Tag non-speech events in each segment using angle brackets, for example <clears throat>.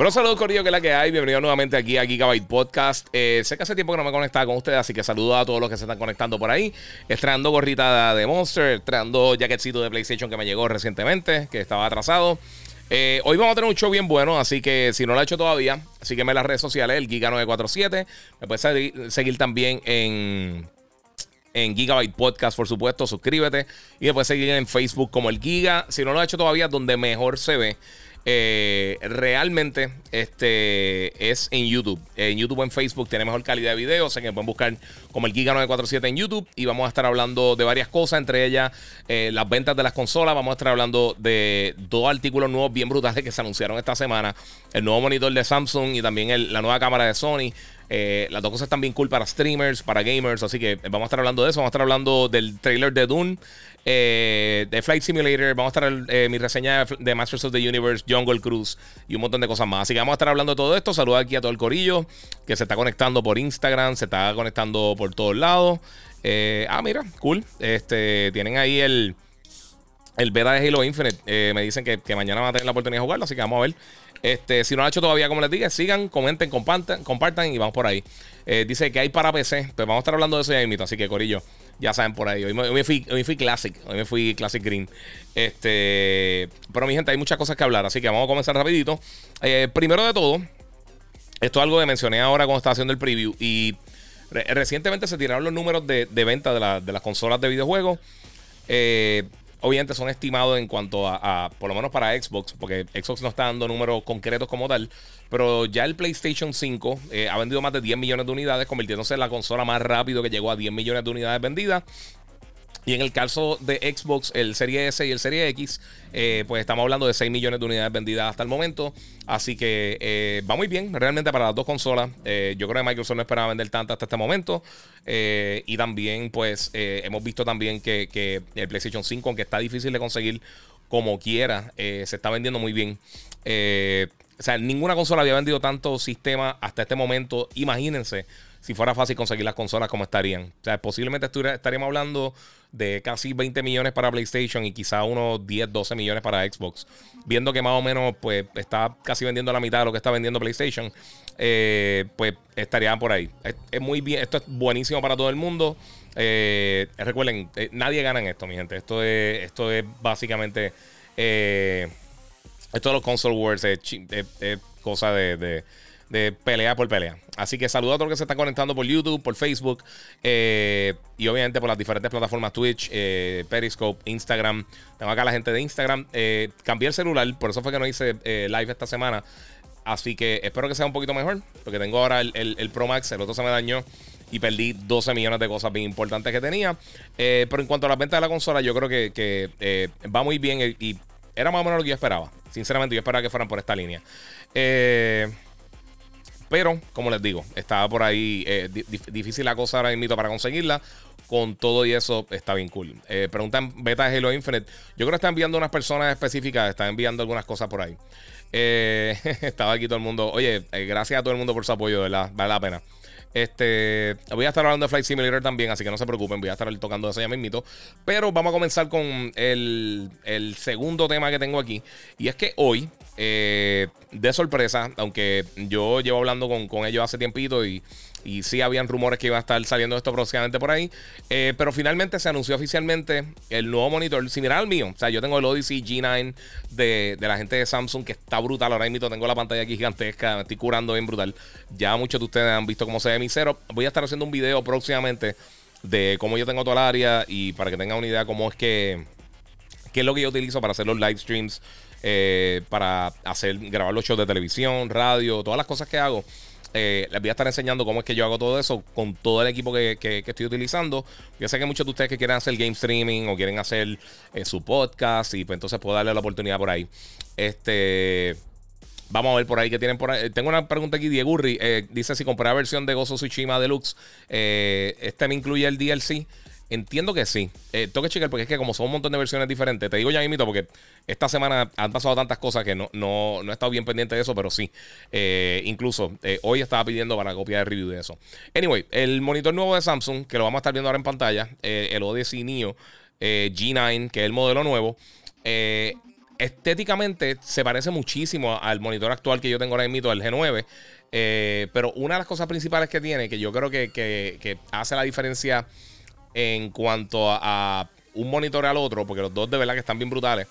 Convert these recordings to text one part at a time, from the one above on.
Bueno, saludos Corillo, que es la que hay. Bienvenido nuevamente aquí a Gigabyte Podcast. Eh, sé que hace tiempo que no me conectaba con ustedes, así que saludo a todos los que se están conectando por ahí. Estrenando gorrita de Monster, estrenando jacketcito de PlayStation que me llegó recientemente, que estaba atrasado. Eh, hoy vamos a tener un show bien bueno, así que si no lo has hecho todavía, sígueme en las redes sociales, el Giga947. Me puedes seguir, también en en Gigabyte Podcast, por supuesto. Suscríbete. Y puedes seguir en Facebook como el Giga. Si no lo has hecho todavía, donde mejor se ve eh, realmente este es en YouTube. En YouTube en Facebook tiene mejor calidad de video. O sea que pueden buscar como el Giga 947 en YouTube. Y vamos a estar hablando de varias cosas, entre ellas eh, las ventas de las consolas. Vamos a estar hablando de dos artículos nuevos bien brutales que se anunciaron esta semana. El nuevo monitor de Samsung y también la nueva cámara de Sony. Eh, las dos cosas están bien cool para streamers, para gamers. Así que vamos a estar hablando de eso. Vamos a estar hablando del trailer de Dune. Eh, de Flight Simulator. Vamos a estar eh, mi reseña de Masters of the Universe, Jungle Cruise y un montón de cosas más. Así que vamos a estar hablando de todo esto. Saludos aquí a todo el corillo que se está conectando por Instagram, se está conectando por todos lados. Eh, ah, mira, cool. Este, tienen ahí el, el beta de Halo Infinite. me dicen que, mañana van a tener la oportunidad de jugarlo, así que vamos a ver. Este, si no lo han hecho todavía, como les dije, sigan, comenten, compartan, compartan y vamos por ahí. dice que hay para PC, pues vamos a estar hablando de eso ya mismo, así que Corillo, ya saben por ahí. Hoy me, fui, Classic. Hoy me fui Classic Green. Este. Pero mi gente, hay muchas cosas que hablar. Así que vamos a comenzar rapidito. Eh, primero de todo, esto es algo que mencioné ahora cuando estaba haciendo el preview. Y recientemente se tiraron los números de, venta de, las consolas de videojuegos. Eh, obviamente son estimados en cuanto a, por lo menos para Xbox, porque Xbox no está dando números concretos como tal, pero ya el PlayStation 5 eh, ha vendido más de 10 millones de unidades, convirtiéndose en la consola más rápido que llegó a 10 millones de unidades vendidas. Y en el caso de Xbox, el Serie S y el Serie X, eh, pues estamos hablando de 6 millones de unidades vendidas hasta el momento. Así que eh, va muy bien realmente para las dos consolas. Yo creo que Microsoft no esperaba vender tanto hasta este momento. y también, pues, hemos visto también que, que, el PlayStation 5, aunque está difícil de conseguir como quiera, se está vendiendo muy bien. O sea, ninguna consola había vendido tanto sistema hasta este momento. Imagínense si fuera fácil conseguir las consolas como estarían. O sea, posiblemente estaríamos hablando de casi 20 millones para PlayStation y quizá unos 10, 12 millones para Xbox. Viendo que más o menos pues está casi vendiendo la mitad de lo que está vendiendo PlayStation, eh, pues estarían por ahí. Es, muy bien, esto es buenísimo para todo el mundo. Eh, recuerden, eh, nadie gana en esto, mi gente. Esto es, esto es básicamente... esto de los console wars es, cosa de de pelea por pelea. Así que saludo a todos los que se están conectando por YouTube, por Facebook eh, y obviamente por las diferentes plataformas Twitch, eh, Periscope, Instagram. Tengo acá a la gente de Instagram. Eh, cambié el celular, por eso fue que no hice live esta semana. Así que espero que sea un poquito mejor, porque tengo ahora el, Pro Max, el otro se me dañó y perdí 12 millones de cosas bien importantes que tenía. pero en cuanto a la venta de la consola, yo creo que va muy bien y era más o menos lo que yo esperaba. Sinceramente, yo esperaba que fueran por esta línea. Eh. Pero, como les digo, estaba por ahí eh, difícil la cosa ahora mismo para conseguirla. Con todo y eso está bien cool. Eh, preguntan beta de Halo Infinite. Yo creo que están enviando unas personas específicas, están enviando algunas cosas por ahí. <laughs> Estaba aquí todo el mundo. Oye, gracias a todo el mundo por su apoyo, ¿verdad? Vale la pena. Este, voy a estar hablando de Flight Simulator también, así que no se preocupen, voy a estar tocando eso ya mismito. Pero vamos a comenzar con el, segundo tema que tengo aquí. Y es que hoy, eh, de sorpresa, aunque yo llevo hablando con, con ellos hace tiempito y y sí habían rumores que iba a estar saliendo esto próximamente por ahí. Eh, pero finalmente se anunció oficialmente el nuevo monitor similar al mío. O sea, yo tengo el Odyssey G9 de, la gente de Samsung que está brutal. Ahora mismo tengo la pantalla aquí gigantesca. Me estoy curando bien brutal. Ya muchos de ustedes han visto cómo se ve mi cero. Voy a estar haciendo un video próximamente de cómo yo tengo toda el área y para que tengan una idea cómo es que... ¿Qué es lo que yo utilizo para hacer los live streams? Eh, para hacer, grabar los shows de televisión, radio, todas las cosas que hago. Eh, les voy a estar enseñando cómo es que yo hago todo eso con todo el equipo que, estoy utilizando. Yo sé que muchos de ustedes que quieren hacer game streaming o quieren hacer eh, su podcast y pues entonces puedo darle la oportunidad por ahí. Este. Vamos a ver por ahí que tienen por ahí. Tengo una pregunta aquí, Diego Urri. Eh, dice si compré la versión de Gozo Tsushima Deluxe. este me incluye el DLC. Entiendo que sí. Eh, tengo que checar porque es que como son un montón de versiones diferentes, te digo ya mismo porque esta semana han pasado tantas cosas que no, no, no he estado bien pendiente de eso, pero sí. Eh, incluso eh, hoy estaba pidiendo para copiar el review de eso. Anyway, el monitor nuevo de Samsung, que lo vamos a estar viendo ahora en pantalla, el Odyssey Neo G9, que es el modelo nuevo. estéticamente se parece muchísimo al monitor actual que yo tengo ahora mismo, el G9. pero una de las cosas principales que tiene, que yo creo que, que hace la diferencia en cuanto a, un monitor al otro, porque los dos de verdad que están bien brutales.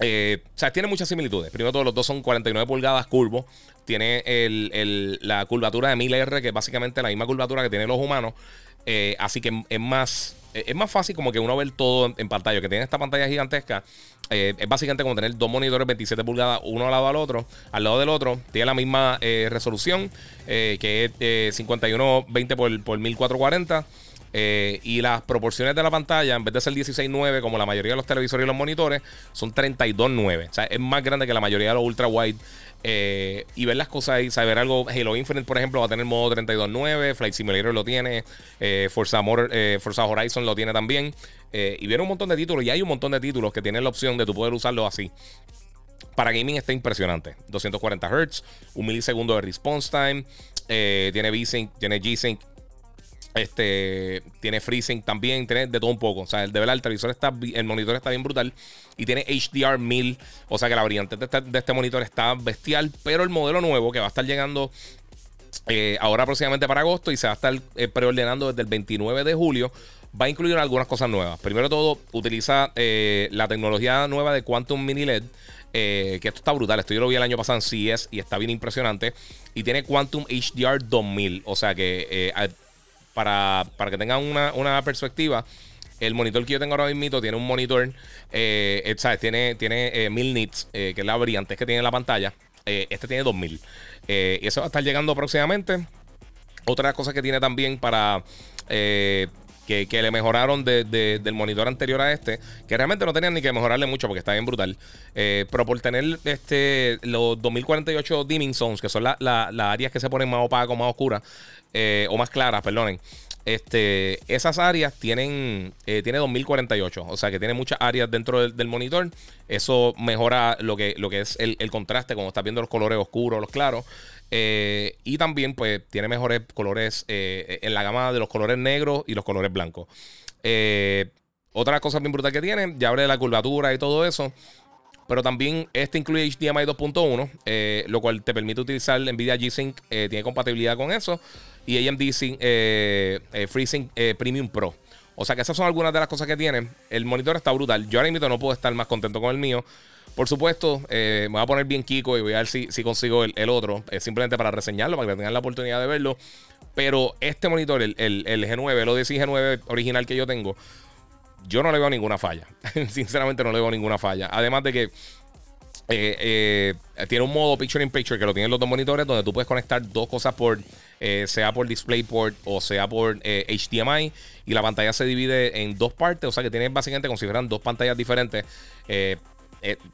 Eh, o sea, tiene muchas similitudes. Primero, todos los dos son 49 pulgadas curvos. Tiene la curvatura de 1000R, que es básicamente la misma curvatura que tienen los humanos. Eh, así que es más, es más fácil como que uno ver todo en, pantalla. Que tiene esta pantalla gigantesca. Eh, es básicamente como tener dos monitores 27 pulgadas, uno al lado del otro, al lado del otro. Tiene la misma resolución, que es 5120 por, por 1440. Eh, y las proporciones de la pantalla, en vez de ser 16.9 como la mayoría de los televisores y los monitores, son 32.9. O sea, es más grande que la mayoría de los ultra wide. Eh, y ver las cosas ahí, saber algo. Halo Infinite, por ejemplo, va a tener modo 32.9. Flight Simulator lo tiene. Eh, Forza, Forza Horizon lo tiene también. y viene un montón de títulos. Y hay un montón de títulos que tienen la opción de tú poder usarlo así. Para gaming está impresionante. 240 Hz, un milisegundo de response time. tiene V-Sync, tiene G-Sync este tiene freezing también, tiene de todo un poco. O sea, el de verdad, el televisor está, el monitor está bien brutal y tiene HDR 1000. O sea que la variante de este, este, monitor está bestial. Pero el modelo nuevo que va a estar llegando eh, ahora aproximadamente para agosto y se va a estar eh, preordenando desde el 29 de julio. Va a incluir algunas cosas nuevas. Primero todo, utiliza eh, la tecnología nueva de Quantum Mini LED. que esto está brutal. Esto yo lo vi el año pasado en CES y está bien impresionante. Y tiene Quantum HDR 2000. O sea que para, que tengan una, perspectiva, el monitor que yo tengo ahora mismo tiene un monitor, eh, eh ¿sabes? Tiene, tiene eh, 1000 nits, eh, que es la brillante que tiene en la pantalla. este tiene 2000. y eso va a estar llegando próximamente. Otra cosa que tiene también para que, le mejoraron del monitor anterior a este, que realmente no tenían ni que mejorarle mucho porque está bien brutal. pero por tener este, los 2048 dimming zones, que son las áreas que se ponen más opacas, más oscuras, eh, o más claras, perdonen. Este, esas áreas tienen eh, tiene 2048, o sea que tiene muchas áreas dentro del, monitor. Eso mejora lo que, lo que es el, contraste, como estás viendo los colores oscuros, los claros. Eh, y también, pues, tiene mejores colores en la gama de los colores negros y los colores blancos. otra cosa bien brutal que tiene, ya hablé de la curvatura y todo eso. Pero también este incluye HDMI 2.1, eh, lo cual te permite utilizar NVIDIA G-Sync, eh, tiene compatibilidad con eso. Y AMD eh, FreeSync Premium Pro. O sea que esas son algunas de las cosas que tiene. El monitor está brutal. Yo ahora mismo no puedo estar más contento con el mío. Por supuesto, me voy a poner bien Kiko y voy a ver si, consigo el, otro. simplemente para reseñarlo, para que tengan la oportunidad de verlo. Pero este monitor, el, el, el G9, el Odyssey G9 original que yo tengo, yo no le veo ninguna falla. <laughs> Sinceramente no le veo ninguna falla. Además de que eh, eh, tiene un modo picture in picture que lo tienen los dos monitores donde tú puedes conectar dos cosas por eh, sea por DisplayPort o sea por HDMI y la pantalla se divide en dos partes o sea que tienes básicamente como si fueran dos pantallas diferentes.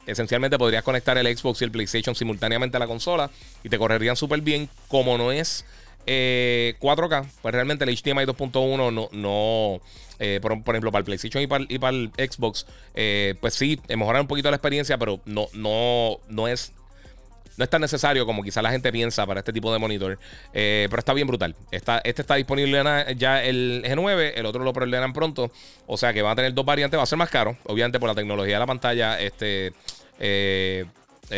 Esencialmente podrías conectar el Xbox y el PlayStation simultáneamente a la consola y te correrían súper bien como no es 4K pues realmente el HDMI 2.1 no, no eh, por, ejemplo, para el PlayStation y para, el Xbox, eh, pues sí, mejorar un poquito la experiencia, pero no, no, no es no es tan necesario como quizá la gente piensa para este tipo de monitor. Eh, pero está bien brutal. este está disponible ya el G9, el otro lo preordenan pronto. O sea que va a tener dos variantes, va a ser más caro, obviamente por la tecnología de la pantalla. Este eh,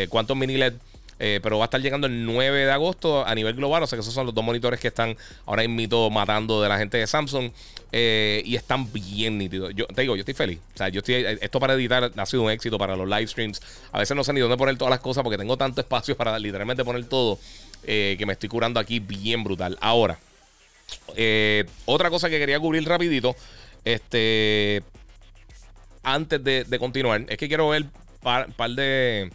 Quantum Mini LED eh, pero va a estar llegando el 9 de agosto a nivel global. O sea que esos son los dos monitores que están ahora mismo matando de la gente de Samsung. Eh, y están bien nítidos. Yo te digo, yo estoy feliz. O sea, yo estoy. Esto para editar ha sido un éxito para los live streams. A veces no sé ni dónde poner todas las cosas porque tengo tanto espacio <laughs> para literalmente poner todo. Eh, que me estoy curando aquí bien brutal. Ahora, otra cosa que quería cubrir rapidito. Este. Antes de, continuar, es que quiero ver un par de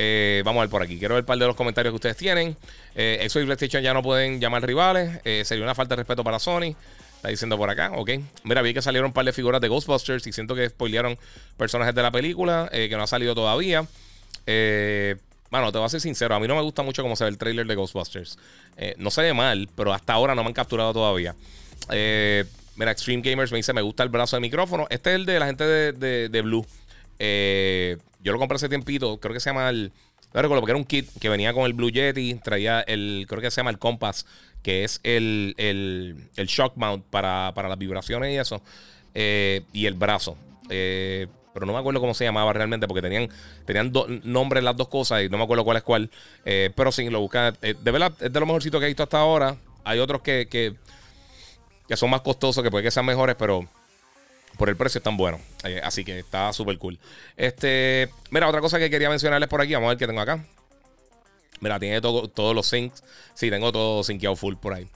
eh, vamos a ver por aquí. Quiero ver un par de los comentarios que ustedes tienen. Eh, Xbox y PlayStation ya no pueden llamar rivales. Eh, sería una falta de respeto para Sony. Está diciendo por acá, ok. Mira, vi que salieron un par de figuras de Ghostbusters y siento que spoilearon personajes de la película que no ha salido todavía. bueno, te voy a ser sincero, a mí no me gusta mucho cómo se ve el trailer de Ghostbusters. no se ve mal, pero hasta ahora no me han capturado todavía. Mira, Extreme Gamers me dice, me gusta el brazo de micrófono. Este es el de la gente de, Blue. Eh, yo lo compré hace tiempito. Creo que se llama el... No recuerdo porque era un kit que venía con el Blue Yeti. Traía el... Creo que se llama el Compass. Que es el, el, shock mount para, las vibraciones y eso. Eh, y el brazo. Eh, pero no me acuerdo cómo se llamaba realmente porque tenían, tenían nombres las dos cosas y no me acuerdo cuál es cuál. pero sí, lo buscan. de verdad, es de lo mejorcito que he visto hasta ahora. Hay otros que, que que son más costosos, que puede que sean mejores, pero por el precio están buenos. Eh, así que está súper cool. Este, mira, otra cosa que quería mencionarles por aquí, vamos a ver qué tengo acá. Mira, tiene todos los syncs. Sí, tengo todo synceado full por ahí.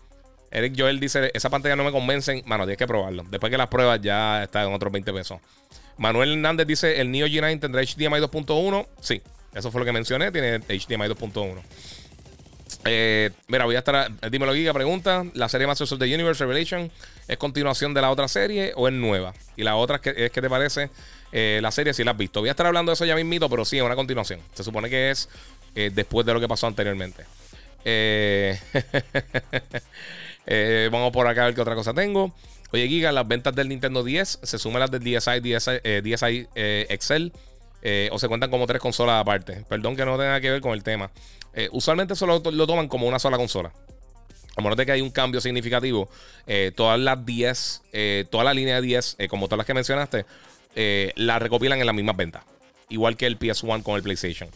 Eric Joel dice, esa pantalla no me convencen. Mano, tienes que probarlo. Después que las pruebas ya está en otros 20 pesos. Manuel Hernández dice, ¿el Neo G9 tendrá HDMI 2.1? Sí, eso fue lo que mencioné. Tiene HDMI 2.1. Eh, mira, voy a estar. Dímelo, Giga. Pregunta: ¿La serie Masters of the Universe Revelation es continuación de la otra serie o es nueva? Y la otra es que, es que te parece eh, la serie si la has visto. Voy a estar hablando de eso ya mismito, pero sí, es una continuación. Se supone que es eh, después de lo que pasó anteriormente. <laughs> vamos por acá a ver qué otra cosa tengo. Oye, Giga, las ventas del Nintendo 10 se suman las del DSi, DSi, DSi Excel. o se cuentan como tres consolas aparte. Perdón que no tenga que ver con el tema. Eh, usualmente solo lo, toman como una sola consola. A menos de que hay un cambio significativo, eh, todas las 10, eh, toda la línea de 10, como todas las que mencionaste, la recopilan en las mismas ventas. Igual que el PS1 con el PlayStation.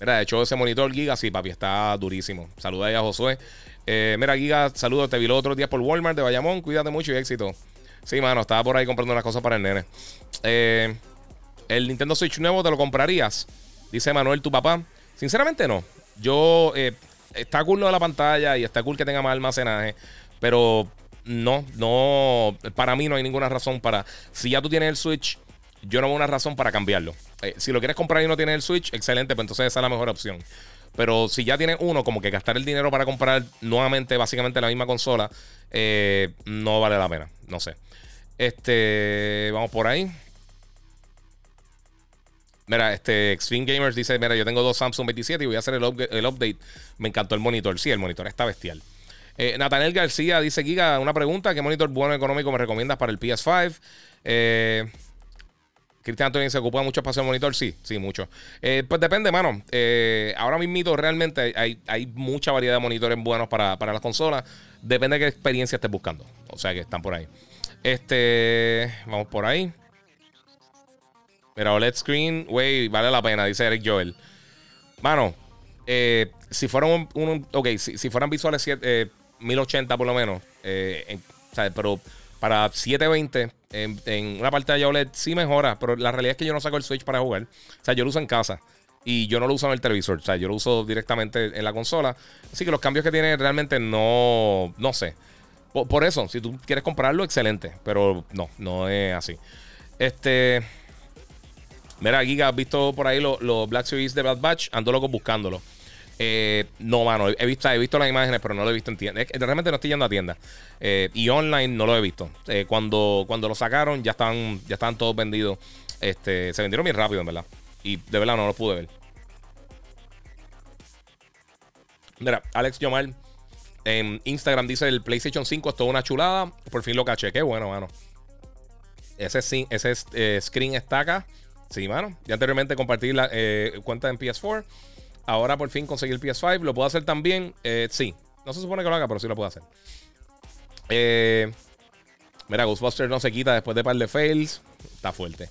Mira, de hecho, ese monitor Giga, sí, papi, está durísimo. Saluda ahí a Josué. mira, Giga, saludos. Te vi los otros días por Walmart de Bayamón. Cuídate mucho y éxito. Sí, mano, estaba por ahí comprando unas cosas para el nene. el Nintendo Switch nuevo, ¿te lo comprarías? Dice Manuel, tu papá. Sinceramente no. Yo, eh, está cool lo de la pantalla y está cool que tenga más almacenaje, pero no, no, para mí no hay ninguna razón para, si ya tú tienes el Switch, yo no veo una razón para cambiarlo. Eh, si lo quieres comprar y no tienes el Switch, excelente, pues entonces esa es la mejor opción. Pero si ya tienes uno, como que gastar el dinero para comprar nuevamente, básicamente la misma consola, eh, no vale la pena. No sé. Este, vamos por ahí. Mira, este Extreme Gamers dice: Mira, yo tengo dos Samsung 27 y voy a hacer el, update. Me encantó el monitor. Sí, el monitor está bestial. Eh, Nathaniel García dice: Giga, una pregunta: ¿Qué monitor bueno económico me recomiendas para el PS5? Eh, Cristian Antonio se ocupa mucho espacio el monitor. Sí, sí, mucho. Eh, pues depende, mano. Eh, ahora mismo realmente hay, hay, mucha variedad de monitores buenos para, para las consolas. Depende de qué experiencia estés buscando. O sea que están por ahí. Este, vamos por ahí. Mira, OLED screen, güey, vale la pena, dice Eric Joel. Mano, eh, si fueran un, ok, si, fueran visuales 1080 eh, por lo menos, eh, pero para 720 en, en, una pantalla OLED sí mejora, pero la realidad es que yo no saco el Switch para jugar. O sea, yo lo uso en casa y yo no lo uso en el televisor, o sea, yo lo uso directamente en la consola. Así que los cambios que tiene realmente no, no sé. Por, por eso, si tú quieres comprarlo, excelente, pero no, no es así. Este... Mira, Giga, ¿has visto por ahí los Black Series de Bad Batch? Ando loco buscándolo. Eh, no, mano, he visto, he visto las imágenes, pero no lo he visto en tienda. Realmente no estoy yendo a tienda. Eh, y online no lo he visto. Eh, cuando, cuando lo sacaron, ya estaban, ya todos vendidos. Este, se vendieron bien rápido, en verdad. Y de verdad no lo pude ver. Mira, Alex Yomar en Instagram dice el PlayStation 5 es toda una chulada. Por fin lo caché. Qué bueno, mano. Ese, ese screen está acá. Sí, mano. Ya anteriormente compartí la cuenta en PS4. Ahora por fin conseguí el PS5. ¿Lo puedo hacer también? Eh, sí. No se supone que lo haga, pero sí lo puedo hacer. Eh, mira, Ghostbusters no se quita después de par de fails. Está fuerte.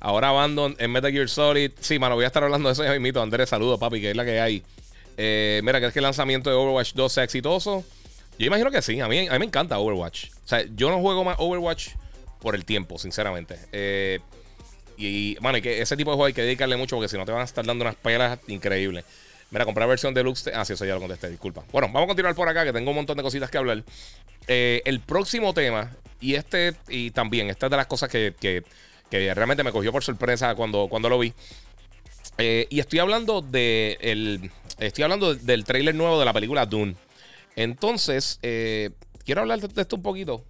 Ahora Abandon en Metal Gear Solid. Sí, mano, voy a estar hablando de eso ya mismo. Andrés, saludos, papi, que es la que hay. mira, ¿crees que el lanzamiento de Overwatch 2 sea exitoso? Yo imagino que sí. A mí, a mí me encanta Overwatch. O sea, yo no juego más Overwatch por el tiempo, sinceramente. Eh, y, bueno, que ese tipo de juego hay que dedicarle mucho porque si no te van a estar dando unas pelas increíbles. Mira, comprar versión deluxe. Ah, sí, eso ya lo contesté, disculpa. Bueno, vamos a continuar por acá que tengo un montón de cositas que hablar. Eh, el próximo tema, y este, y también, esta es de las cosas que, que, realmente me cogió por sorpresa cuando, cuando lo vi. Eh, y estoy hablando de el, estoy hablando del trailer nuevo de la película Dune. Entonces, eh, quiero hablar de esto un poquito.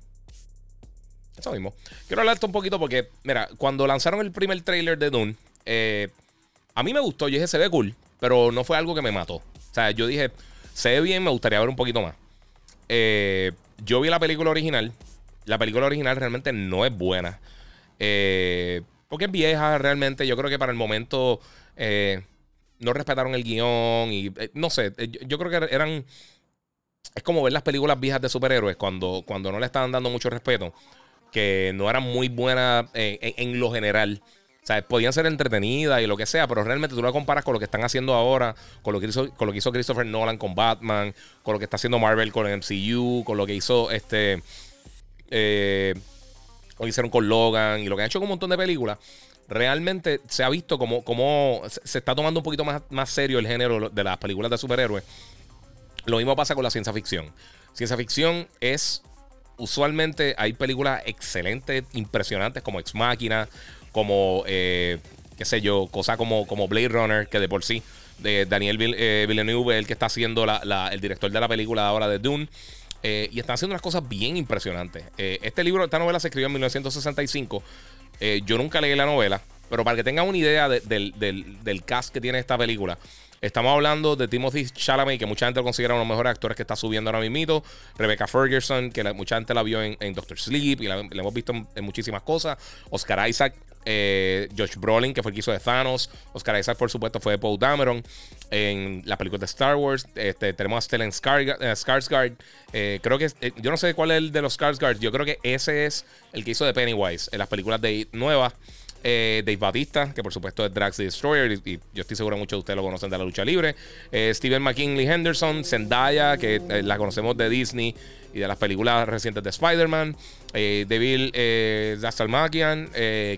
Eso mismo. Quiero hablarte un poquito porque, mira, cuando lanzaron el primer trailer de Dune, eh, a mí me gustó. Yo dije, se ve cool, pero no fue algo que me mató. O sea, yo dije, se ve bien, me gustaría ver un poquito más. eh, yo vi la película original. La película original realmente no es buena. Eh, porque es vieja realmente. Yo creo que para el momento no respetaron el guion y no sé. Yo, creo que eran... Es como ver las películas viejas de superhéroes cuando, cuando no le estaban dando mucho respeto. Que no eran muy buenas en lo general. O sea, podían ser entretenidas y lo que sea, pero realmente tú lo comparas con lo que están haciendo ahora, con lo que hizo, con lo que hizo Christopher Nolan con Batman, con lo que está haciendo Marvel con el MCU, con lo que hizo este. Eh, lo hicieron con Logan y lo que han hecho con un montón de películas. Realmente se ha visto como, como se está tomando un poquito más, más serio el género de las películas de superhéroes. Lo mismo pasa con la ciencia ficción. Ciencia ficción es usualmente hay películas excelentes, impresionantes como Ex Máquina, como, eh, qué sé yo, cosas como, como Blade Runner, que de por sí, de Daniel eh, Villeneuve, el que está haciendo el director de la película ahora de Dune. Eh, y están haciendo unas cosas bien impresionantes. este libro, esta novela se escribió en 1965. yo nunca leí la novela, pero para que tengan una idea del, del, cast que tiene esta película, Estamos hablando de Timothy Chalamet, que mucha gente lo considera uno de los mejores actores que está subiendo ahora mismo. Rebecca Ferguson, que mucha gente la vio en, Doctor Sleep y la, hemos visto en, muchísimas cosas. Oscar Isaac, eh, Josh Brolin, que fue el que hizo de Thanos. Oscar Isaac, por supuesto, fue de Paul Dameron. En la película de Star Wars, este, tenemos a Stellan eh, Skarsgård. Eh, creo que, yo no sé cuál es el de los Skarsgård. Yo creo que ese es el que hizo de Pennywise en las películas de nuevas. Eh, Dave Batista, que por supuesto es Drax the Destroyer, y, yo estoy seguro muchos de ustedes lo conocen de la lucha libre. Eh, Steven McKinley Henderson, Zendaya, que eh, la conocemos de Disney y de las películas recientes de Spider-Man. Devil eh,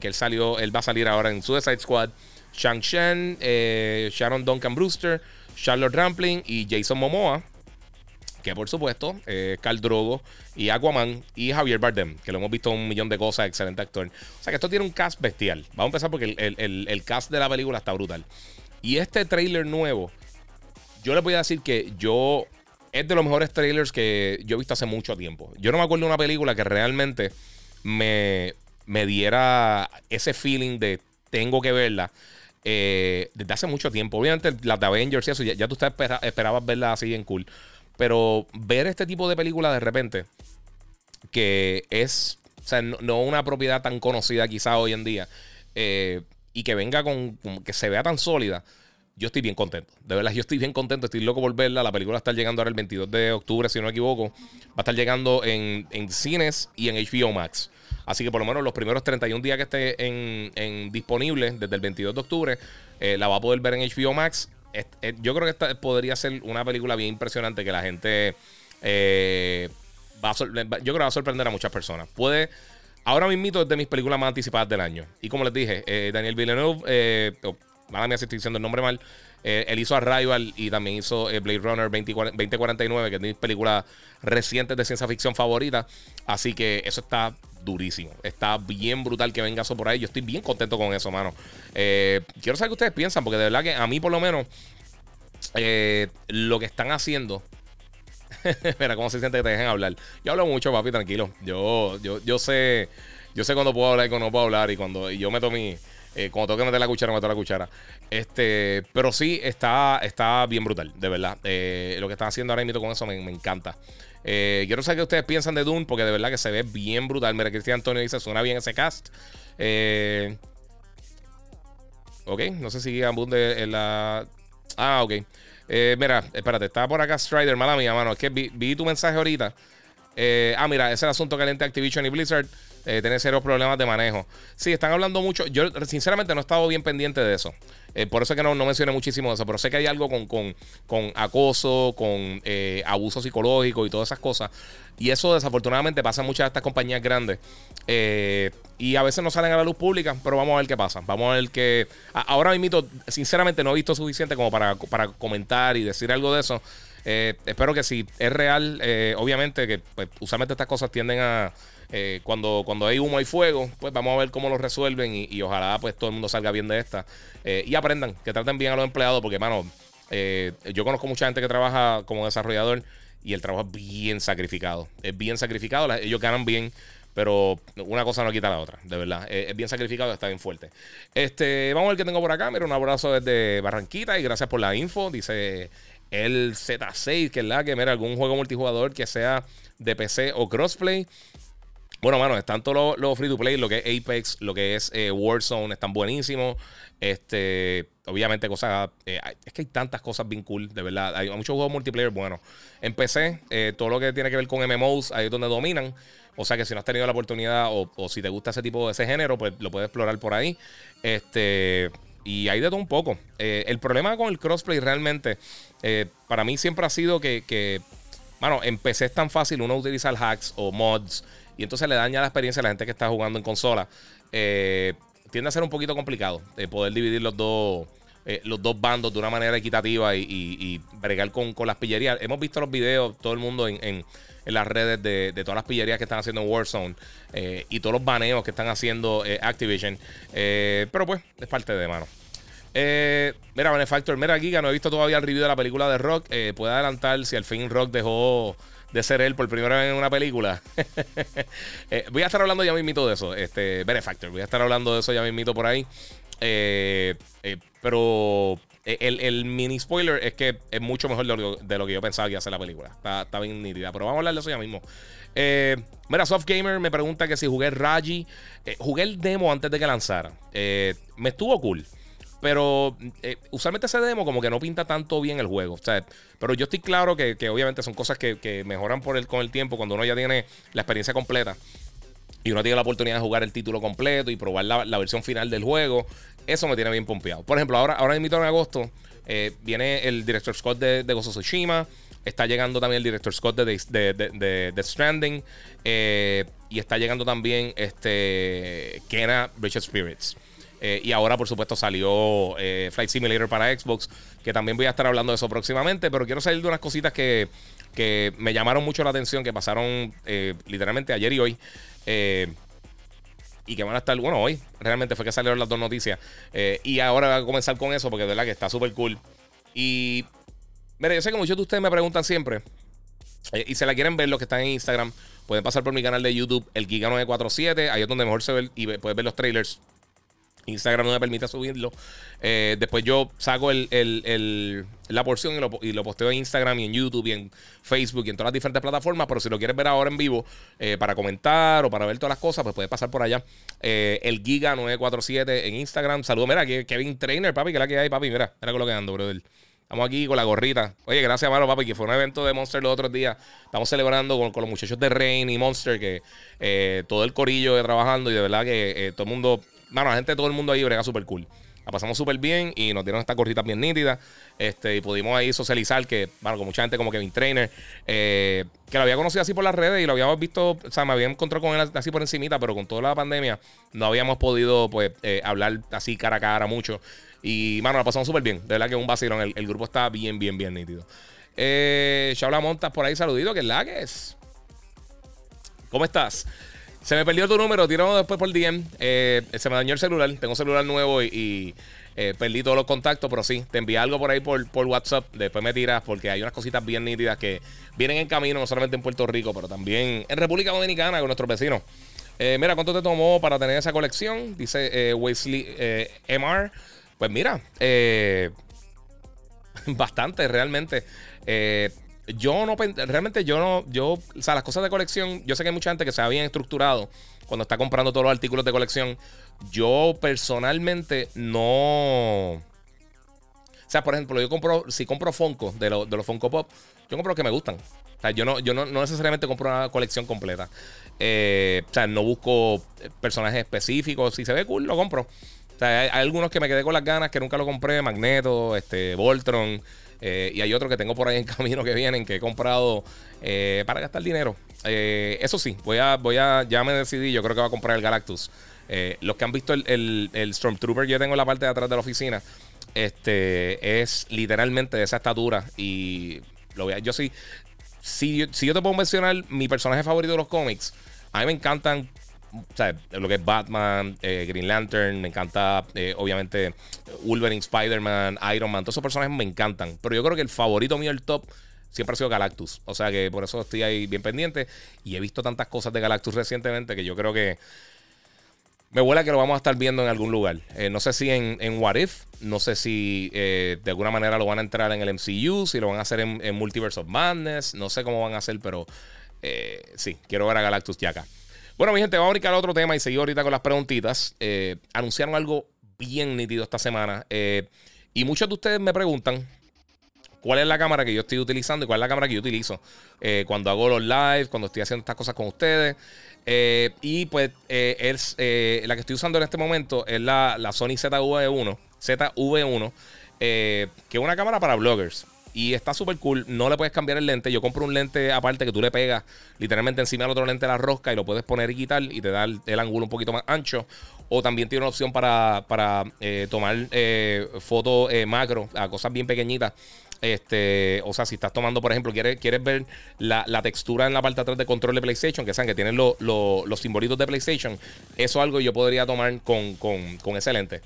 que él salió, él va a salir ahora en Suicide Squad. Shang Shen, Sharon Duncan Brewster, Charlotte Rampling y Jason Momoa que por supuesto, eh, Carl Drogo y Aquaman y Javier Bardem, que lo hemos visto un millón de cosas, excelente actor. O sea que esto tiene un cast bestial. Vamos a empezar porque el, cast de la película está brutal. Y este trailer nuevo, yo les voy a decir que yo es de los mejores trailers que yo he visto hace mucho tiempo. Yo no me acuerdo de una película que realmente me, me diera ese feeling de tengo que verla. Eh, desde hace mucho tiempo. Obviamente, las de Avengers y eso, ya, tú esperabas verla así en cool. Pero ver este tipo de película de repente, que es, o sea, no, una propiedad tan conocida quizá hoy en día, eh, y que venga con, que se vea tan sólida, yo estoy bien contento. De verdad, yo estoy bien contento, estoy loco por verla. La película está llegando ahora el 22 de octubre, si no me equivoco. Va a estar llegando en, cines y en HBO Max. Así que por lo menos los primeros 31 días que esté en, disponible, desde el 22 de octubre, eh, la va a poder ver en HBO Max yo creo que esta podría ser una película bien impresionante que la gente eh, va a yo creo que va a sorprender a muchas personas. Puede. Ahora mismo es de mis películas más anticipadas del año. Y como les dije, eh, Daniel Villeneuve, eh, oh, mala mía si estoy diciendo el nombre mal, eh, él hizo Arrival y también hizo Blade Runner 2049, que es de mis películas recientes de ciencia ficción favoritas. Así que eso está durísimo. Está bien brutal que venga eso por ahí. Yo estoy bien contento con eso, mano. Eh, quiero saber qué ustedes piensan, porque de verdad que a mí, por lo menos, eh, lo que están haciendo. <laughs> Mira cómo se siente que te dejen hablar. Yo hablo mucho, papi, tranquilo. Yo, yo, yo sé. Yo sé cuando puedo hablar y cuando no puedo hablar. Y cuando yo meto mi. Eh, cuando tengo que meter la cuchara, meto la cuchara. Este, pero sí, está, está bien brutal, de verdad. lo que están haciendo ahora mismo con eso me encanta. Eh, quiero saber qué ustedes piensan de Dune, porque de verdad que se ve bien brutal. Mira, Cristian Antonio dice, suena bien ese cast. Eh, ok, no sé si Ambunde en la... Ah, ok. Eh, mira, espérate, estaba por acá Strider, mala mía, mano. Es que vi, tu mensaje ahorita. ah, mira, ese es el asunto caliente de Activision y Blizzard. Eh, tener serios problemas de manejo. Sí, están hablando mucho. Yo, sinceramente, no he estado bien pendiente de eso. Eh, por eso es que no, mencioné muchísimo eso. Pero sé que hay algo con, con, acoso, con eh, abuso psicológico y todas esas cosas. Y eso, desafortunadamente, pasa en muchas de estas compañías grandes. y a veces no salen a la luz pública, pero vamos a ver qué pasa. Vamos a ver qué. ahora mismo, sinceramente, no he visto suficiente como para, para comentar y decir algo de eso. espero que si es real, obviamente, que pues, usualmente estas cosas tienden a eh, cuando, cuando hay humo y fuego, pues vamos a ver cómo lo resuelven y, ojalá pues todo el mundo salga bien de esta. Eh, y aprendan, que traten bien a los empleados, porque, mano, eh, yo conozco mucha gente que trabaja como desarrollador y el trabajo es bien sacrificado. Es bien sacrificado, ellos ganan bien. Pero una cosa no quita la otra, de verdad. Es, bien sacrificado, está bien fuerte. Este, vamos a ver qué tengo por acá. Mira, un abrazo desde Barranquita y gracias por la info. Dice el Z6, que es la que, mira, algún juego multijugador que sea de PC o crossplay. Bueno, mano, están todos los, free to play, lo que es Apex, lo que es eh, Warzone, están buenísimos. Este, obviamente, cosas. Eh, es que hay tantas cosas bien cool, de verdad. Hay muchos juegos multiplayer buenos. En PC, eh, todo lo que tiene que ver con MMOs, ahí es donde dominan. O sea que si no has tenido la oportunidad o, si te gusta ese tipo de ese género, pues lo puedes explorar por ahí. Este. Y hay de todo un poco. el problema con el crossplay realmente, para mí siempre ha sido que, que, bueno, en PC es tan fácil uno utilizar hacks o mods y entonces le daña la experiencia a la gente que está jugando en consola. Eh, tiende a ser un poquito complicado de poder dividir los dos. Eh, los dos bandos de una manera equitativa y, bregar con, las pillerías. Hemos visto los videos, todo el mundo en, las redes de, todas las pillerías que están haciendo en Warzone eh, y todos los baneos que están haciendo Activision. pero pues, es parte de mano. mira, Benefactor, mira, Giga, no he visto todavía el review de la película de Rock. puede adelantar si al fin Rock dejó de ser él por primera vez en una película. <laughs> Eh, voy a estar hablando ya mismito de eso, este Benefactor. Voy a estar hablando de eso ya mismito por ahí. Eh, eh, pero el, mini spoiler es que es mucho mejor de lo, que yo pensaba que iba a ser la película. Está, bien nítida. Pero vamos a hablar de eso ya mismo. mira, Soft Gamer me pregunta que si jugué Raji. jugué el demo antes de que lanzara. me estuvo cool. Pero eh, usualmente ese demo como que no pinta tanto bien el juego. O sea, pero yo estoy claro que, obviamente son cosas que, mejoran por el, con el tiempo cuando uno ya tiene la experiencia completa. Y uno tiene la oportunidad de jugar el título completo y probar la, versión final del juego. Eso me tiene bien pompeado. Por ejemplo, ahora, ahora en agosto eh, viene el director Scott de, de Gozo Tsushima. Está llegando también el director Scott de, de, de Stranding. Eh, y está llegando también este Kena Richard Spirits. Eh, y ahora, por supuesto, salió eh, Flight Simulator para Xbox, que también voy a estar hablando de eso próximamente, pero quiero salir de unas cositas que, me llamaron mucho la atención, que pasaron eh, literalmente ayer y hoy. y que van a estar, bueno, hoy realmente fue que salieron las dos noticias. y ahora voy a comenzar con eso, porque de verdad que está súper cool. Y, mire, yo sé que muchos de ustedes me preguntan siempre, y se la quieren ver los que están en Instagram, pueden pasar por mi canal de YouTube, el Giga947, ahí es donde mejor se ve y puedes ver los trailers Instagram no me permite subirlo. Eh, después yo saco la porción y lo, posteo en Instagram y en YouTube y en Facebook y en todas las diferentes plataformas. Pero si lo quieres ver ahora en vivo eh, para comentar o para ver todas las cosas, pues puedes pasar por allá. Eh, el Giga947 en Instagram. Saludos, mira, Kevin Trainer, papi, que la que hay, papi. Mira, mira con lo que ando, brother. Estamos aquí con la gorrita. Oye, gracias, Malo, papi, que fue un evento de Monster los otros días. Estamos celebrando con, los muchachos de Rain y Monster, que todo el corillo trabajando y de verdad que todo el mundo Mano, la gente, todo el mundo ahí brega súper cool. La pasamos súper bien y nos dieron esta gorrita bien nítida. Este, y pudimos ahí socializar que, bueno, con mucha gente como Kevin Trainer, eh, que lo había conocido así por las redes y lo habíamos visto, o sea, me había encontrado con él así por encimita, pero con toda la pandemia no habíamos podido, pues, eh, hablar así cara a cara mucho. Y, mano, la pasamos súper bien. De verdad que es un vacilón. El, grupo está bien, bien, bien nítido. Eh, Shaula Montas por ahí, saludito, que es la que es. ¿Cómo estás? Se me perdió tu número, tiramos después por DM. Eh, se me dañó el celular, tengo un celular nuevo y, eh, perdí todos los contactos, pero sí, te envié algo por ahí por, por, WhatsApp. Después me tiras porque hay unas cositas bien nítidas que vienen en camino, no solamente en Puerto Rico, pero también en República Dominicana con nuestros vecinos. Eh, mira, ¿cuánto te tomó para tener esa colección? Dice Wesley MR. Pues mira, <laughs> bastante realmente. Yo no, realmente yo no, yo, o sea, las cosas de colección, yo sé que hay mucha gente que se ha bien estructurado cuando está comprando todos los artículos de colección. Yo personalmente no... O sea, por ejemplo, yo compro, si compro Funko de, de los Funko Pop, yo compro los que me gustan. O sea, yo no, yo no, necesariamente compro una colección completa. Eh, o sea, no busco personajes específicos. Si se ve cool, lo compro. O sea, hay, algunos que me quedé con las ganas que nunca lo compré. Magneto, este, Voltron. Eh, y hay otros que tengo por ahí en <laughs> camino que vienen que he comprado eh, para gastar dinero. Eh, eso sí, voy a, voy a, ya me decidí, yo creo que voy a comprar el Galactus. los que han visto el, el, Stormtrooper que yo tengo en la parte de atrás de la oficina, este es literalmente de esa estatura. Y lo voy a, yo sí, si, si yo te puedo mencionar mi personaje favorito de los cómics, a mí me encantan lo que es Batman, eh, Green Lantern, me encanta, eh, obviamente, Wolverine, Spider-Man, Iron Man, todos esos personajes me encantan. Pero yo creo que el favorito mío, el top, siempre ha sido Galactus. O sea que por eso estoy ahí bien pendiente. Y he visto tantas cosas de Galactus recientemente que yo creo que. Me vuela que lo vamos a estar viendo en algún lugar. Eh, no sé si en, en, What If, no sé si de alguna manera lo van a entrar en el MCU, si lo van a hacer en, Multiverse of Madness, no sé cómo van a hacer, pero sí, quiero ver a Galactus ya acá. Bueno, mi gente, vamos a brincar a otro tema y seguir ahorita con las preguntitas. anunciaron algo bien nítido esta semana y muchos de ustedes me preguntan cuál es la cámara que yo estoy utilizando y cuál es la cámara que yo utilizo cuando hago los lives, cuando estoy haciendo estas cosas con ustedes. Eh, y pues eh, es, eh, la que estoy usando en este momento es la, Sony ZV1, ZV1, que es una cámara para bloggers. Y está súper cool. No le puedes cambiar el lente. Yo compro un lente aparte que tú le pegas literalmente encima del otro lente la rosca y lo puedes poner y quitar y te da el, ángulo un poquito más ancho. O también tiene una opción para, para tomar fotos macro a cosas bien pequeñitas este, o sea, si estás tomando, por ejemplo, quieres, quieres ver la, textura en la parte de atrás de control de PlayStation, que saben que tienen los simbolitos de PlayStation, eso es algo que yo podría tomar con, con, ese lente.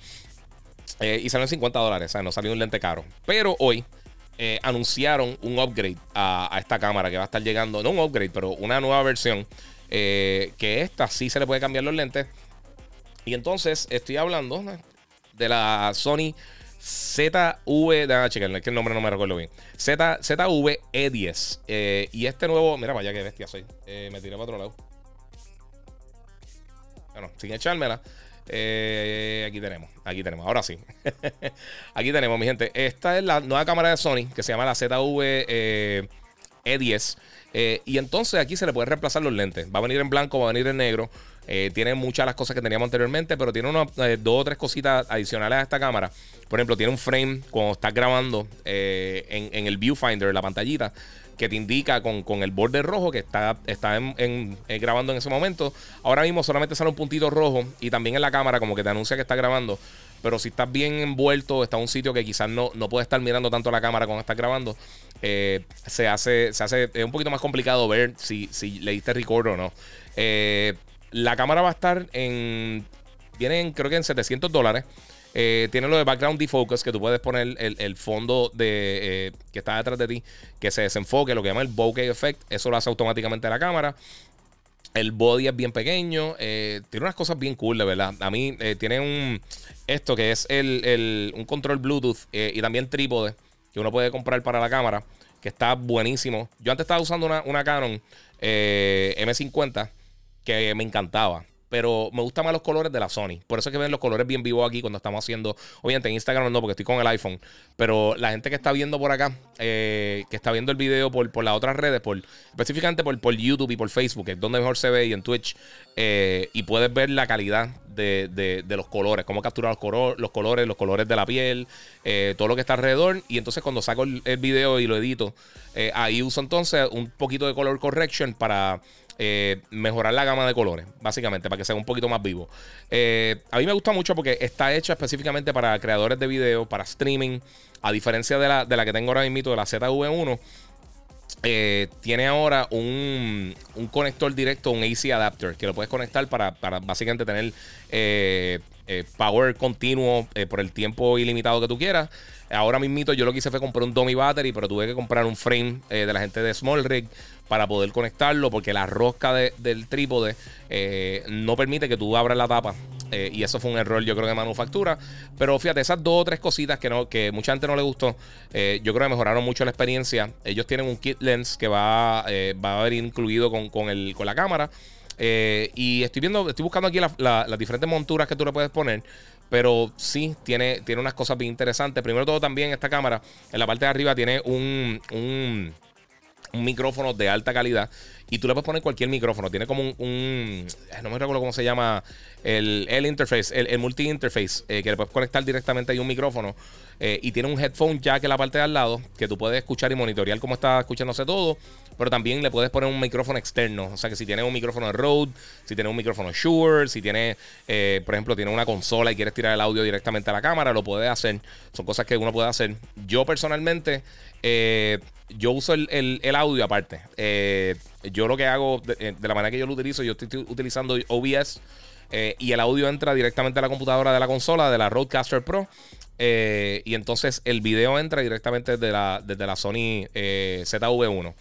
Eh, y salió en 50 dólares, o sea, no salió un lente caro. Pero hoy eh, anunciaron un upgrade a, esta cámara que va a estar llegando, no un upgrade, pero una nueva versión. Eh, que esta sí se le puede cambiar los lentes. Y entonces estoy hablando de la Sony ZV, déjame que el nombre no me recuerdo bien. Z, ZV E10. Eh, y este nuevo, mira, vaya que bestia soy. Me tiré para otro lado. Bueno, sin echármela. Eh, aquí tenemos, aquí tenemos, ahora sí. <laughs> aquí tenemos, mi gente. Esta es la nueva cámara de Sony que se llama la ZV E10. E y entonces aquí se le puede reemplazar los lentes. Va a venir en blanco, va a venir en negro. Eh, tiene muchas de las cosas que teníamos anteriormente, pero tiene unas eh, dos o tres cositas adicionales a esta cámara. Por ejemplo, tiene un frame cuando estás grabando eh, en, el viewfinder, la pantallita, que te indica con, el borde rojo que está, está grabando en ese momento. Ahora mismo solamente sale un puntito rojo y también en la cámara como que te anuncia que está grabando. Pero si estás bien envuelto, está en un sitio que quizás no, no puedes estar mirando tanto la cámara cuando estás grabando, se hace, se hace es un poquito más complicado ver si, si le diste record o no. La cámara va a estar en. Viene creo que en 700 dólares. Eh, tiene lo de background defocus, que tú puedes poner el, fondo de, eh, que está detrás de ti, que se desenfoque, lo que llama el bokeh effect. Eso lo hace automáticamente la cámara. El body es bien pequeño. Eh, tiene unas cosas bien cool, de verdad. A mí tiene un. Esto que es el, un control Bluetooth y también trípode que uno puede comprar para la cámara, que está buenísimo. Yo antes estaba usando una, una Canon M50 que me encantaba. Pero me gustan más los colores de la Sony. Por eso es que ven los colores bien vivos aquí cuando estamos haciendo. Obviamente en Instagram no, porque estoy con el iPhone. Pero la gente que está viendo por acá, eh, que está viendo el video por, por las otras redes, por, específicamente por, por YouTube y por Facebook, que es donde mejor se ve, y en Twitch. Eh, y puedes ver la calidad de, los colores, cómo capturar los, los colores, los colores de la piel, eh, todo lo que está alrededor. Y entonces cuando saco el video y lo edito, ahí uso entonces un poquito de color correction para eh, mejorar la gama de colores, básicamente, para que sea un poquito más vivo. Eh, a mí me gusta mucho porque está hecha específicamente para creadores de video, para streaming, a diferencia de la, de la que tengo ahora mismo, de la ZV1. Eh, tiene ahora un, conector directo, un AC adapter, que lo puedes conectar para, para básicamente tener power continuo por el tiempo ilimitado que tú quieras. Ahora mismito yo lo que hice fue comprar un dummy battery, pero tuve que comprar un frame de la gente de Small Rig para poder conectarlo porque la rosca del trípode eh, no permite que tú abras la tapa. Eh, y eso fue un error, yo creo, de manufactura. Pero fíjate, esas dos o tres cositas que, no, que mucha gente no le gustó, eh, yo creo que mejoraron mucho la experiencia. Ellos tienen un kit lens que va, va a haber incluido con, el, con la cámara. y estoy viendo, estoy buscando aquí las diferentes monturas que tú le puedes poner. Pero sí, tiene, tiene unas cosas bien interesantes. Primero todo, también esta cámara, en la parte de arriba, tiene un un micrófono de alta calidad y tú le puedes poner cualquier micrófono. Tiene como un, no me recuerdo cómo se llama el, el interface, el, multi interface, eh, que le puedes conectar directamente ahí un micrófono. Eh, y tiene un headphone jack en la parte de al lado que tú puedes escuchar y monitorear cómo está escuchándose todo. Pero también le puedes poner un micrófono externo. O sea que si tienes un micrófono de Rode, si tienes un micrófono Shure, si tienes, eh, por ejemplo, tienes una consola y quieres tirar el audio directamente a la cámara, lo puedes hacer. Son cosas que uno puede hacer. Yo personalmente eh, yo uso el, audio aparte. Yo lo que hago, de, la manera que yo lo utilizo, yo estoy utilizando OBS y el audio entra directamente a la computadora de la consola, de la Rodecaster Pro. Y entonces el video entra directamente desde la, desde la Sony ZV1.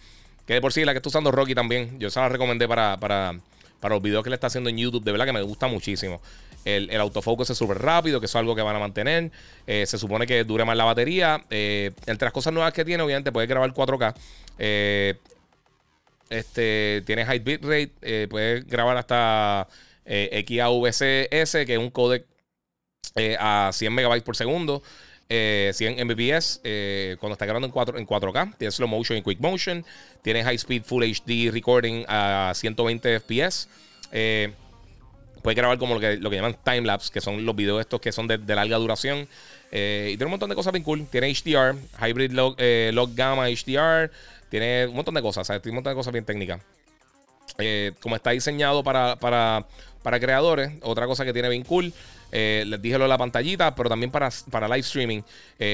Que de por sí la que estoy usando Rocky también. Yo se la recomendé para, para, para los videos que le está haciendo en YouTube. De verdad que me gusta muchísimo. El, el autofocus es súper rápido, que es algo que van a mantener. Eh, se supone que dure más la batería. Eh, entre las cosas nuevas que tiene, obviamente puede grabar 4K. este, tiene high bitrate, puede grabar hasta XAVCS, que es un codec a 100 megabytes por segundo. 100 Mbps cuando está grabando en, 4, en 4K. Tiene slow motion y quick motion. Tiene high speed full HD recording a 120 FPS. Eh, puede grabar como lo que, lo que llaman timelapse, que son los videos estos que son de, larga duración. Eh, y tiene un montón de cosas bien cool. Tiene HDR, Hybrid Log, eh, log Gamma HDR. Tiene un montón de cosas, ¿sabes? Tiene un montón de cosas bien técnicas. como está diseñado para, para, para, creadores, otra cosa que tiene bien cool. Les dije lo de la pantallita, pero también para, para live streaming.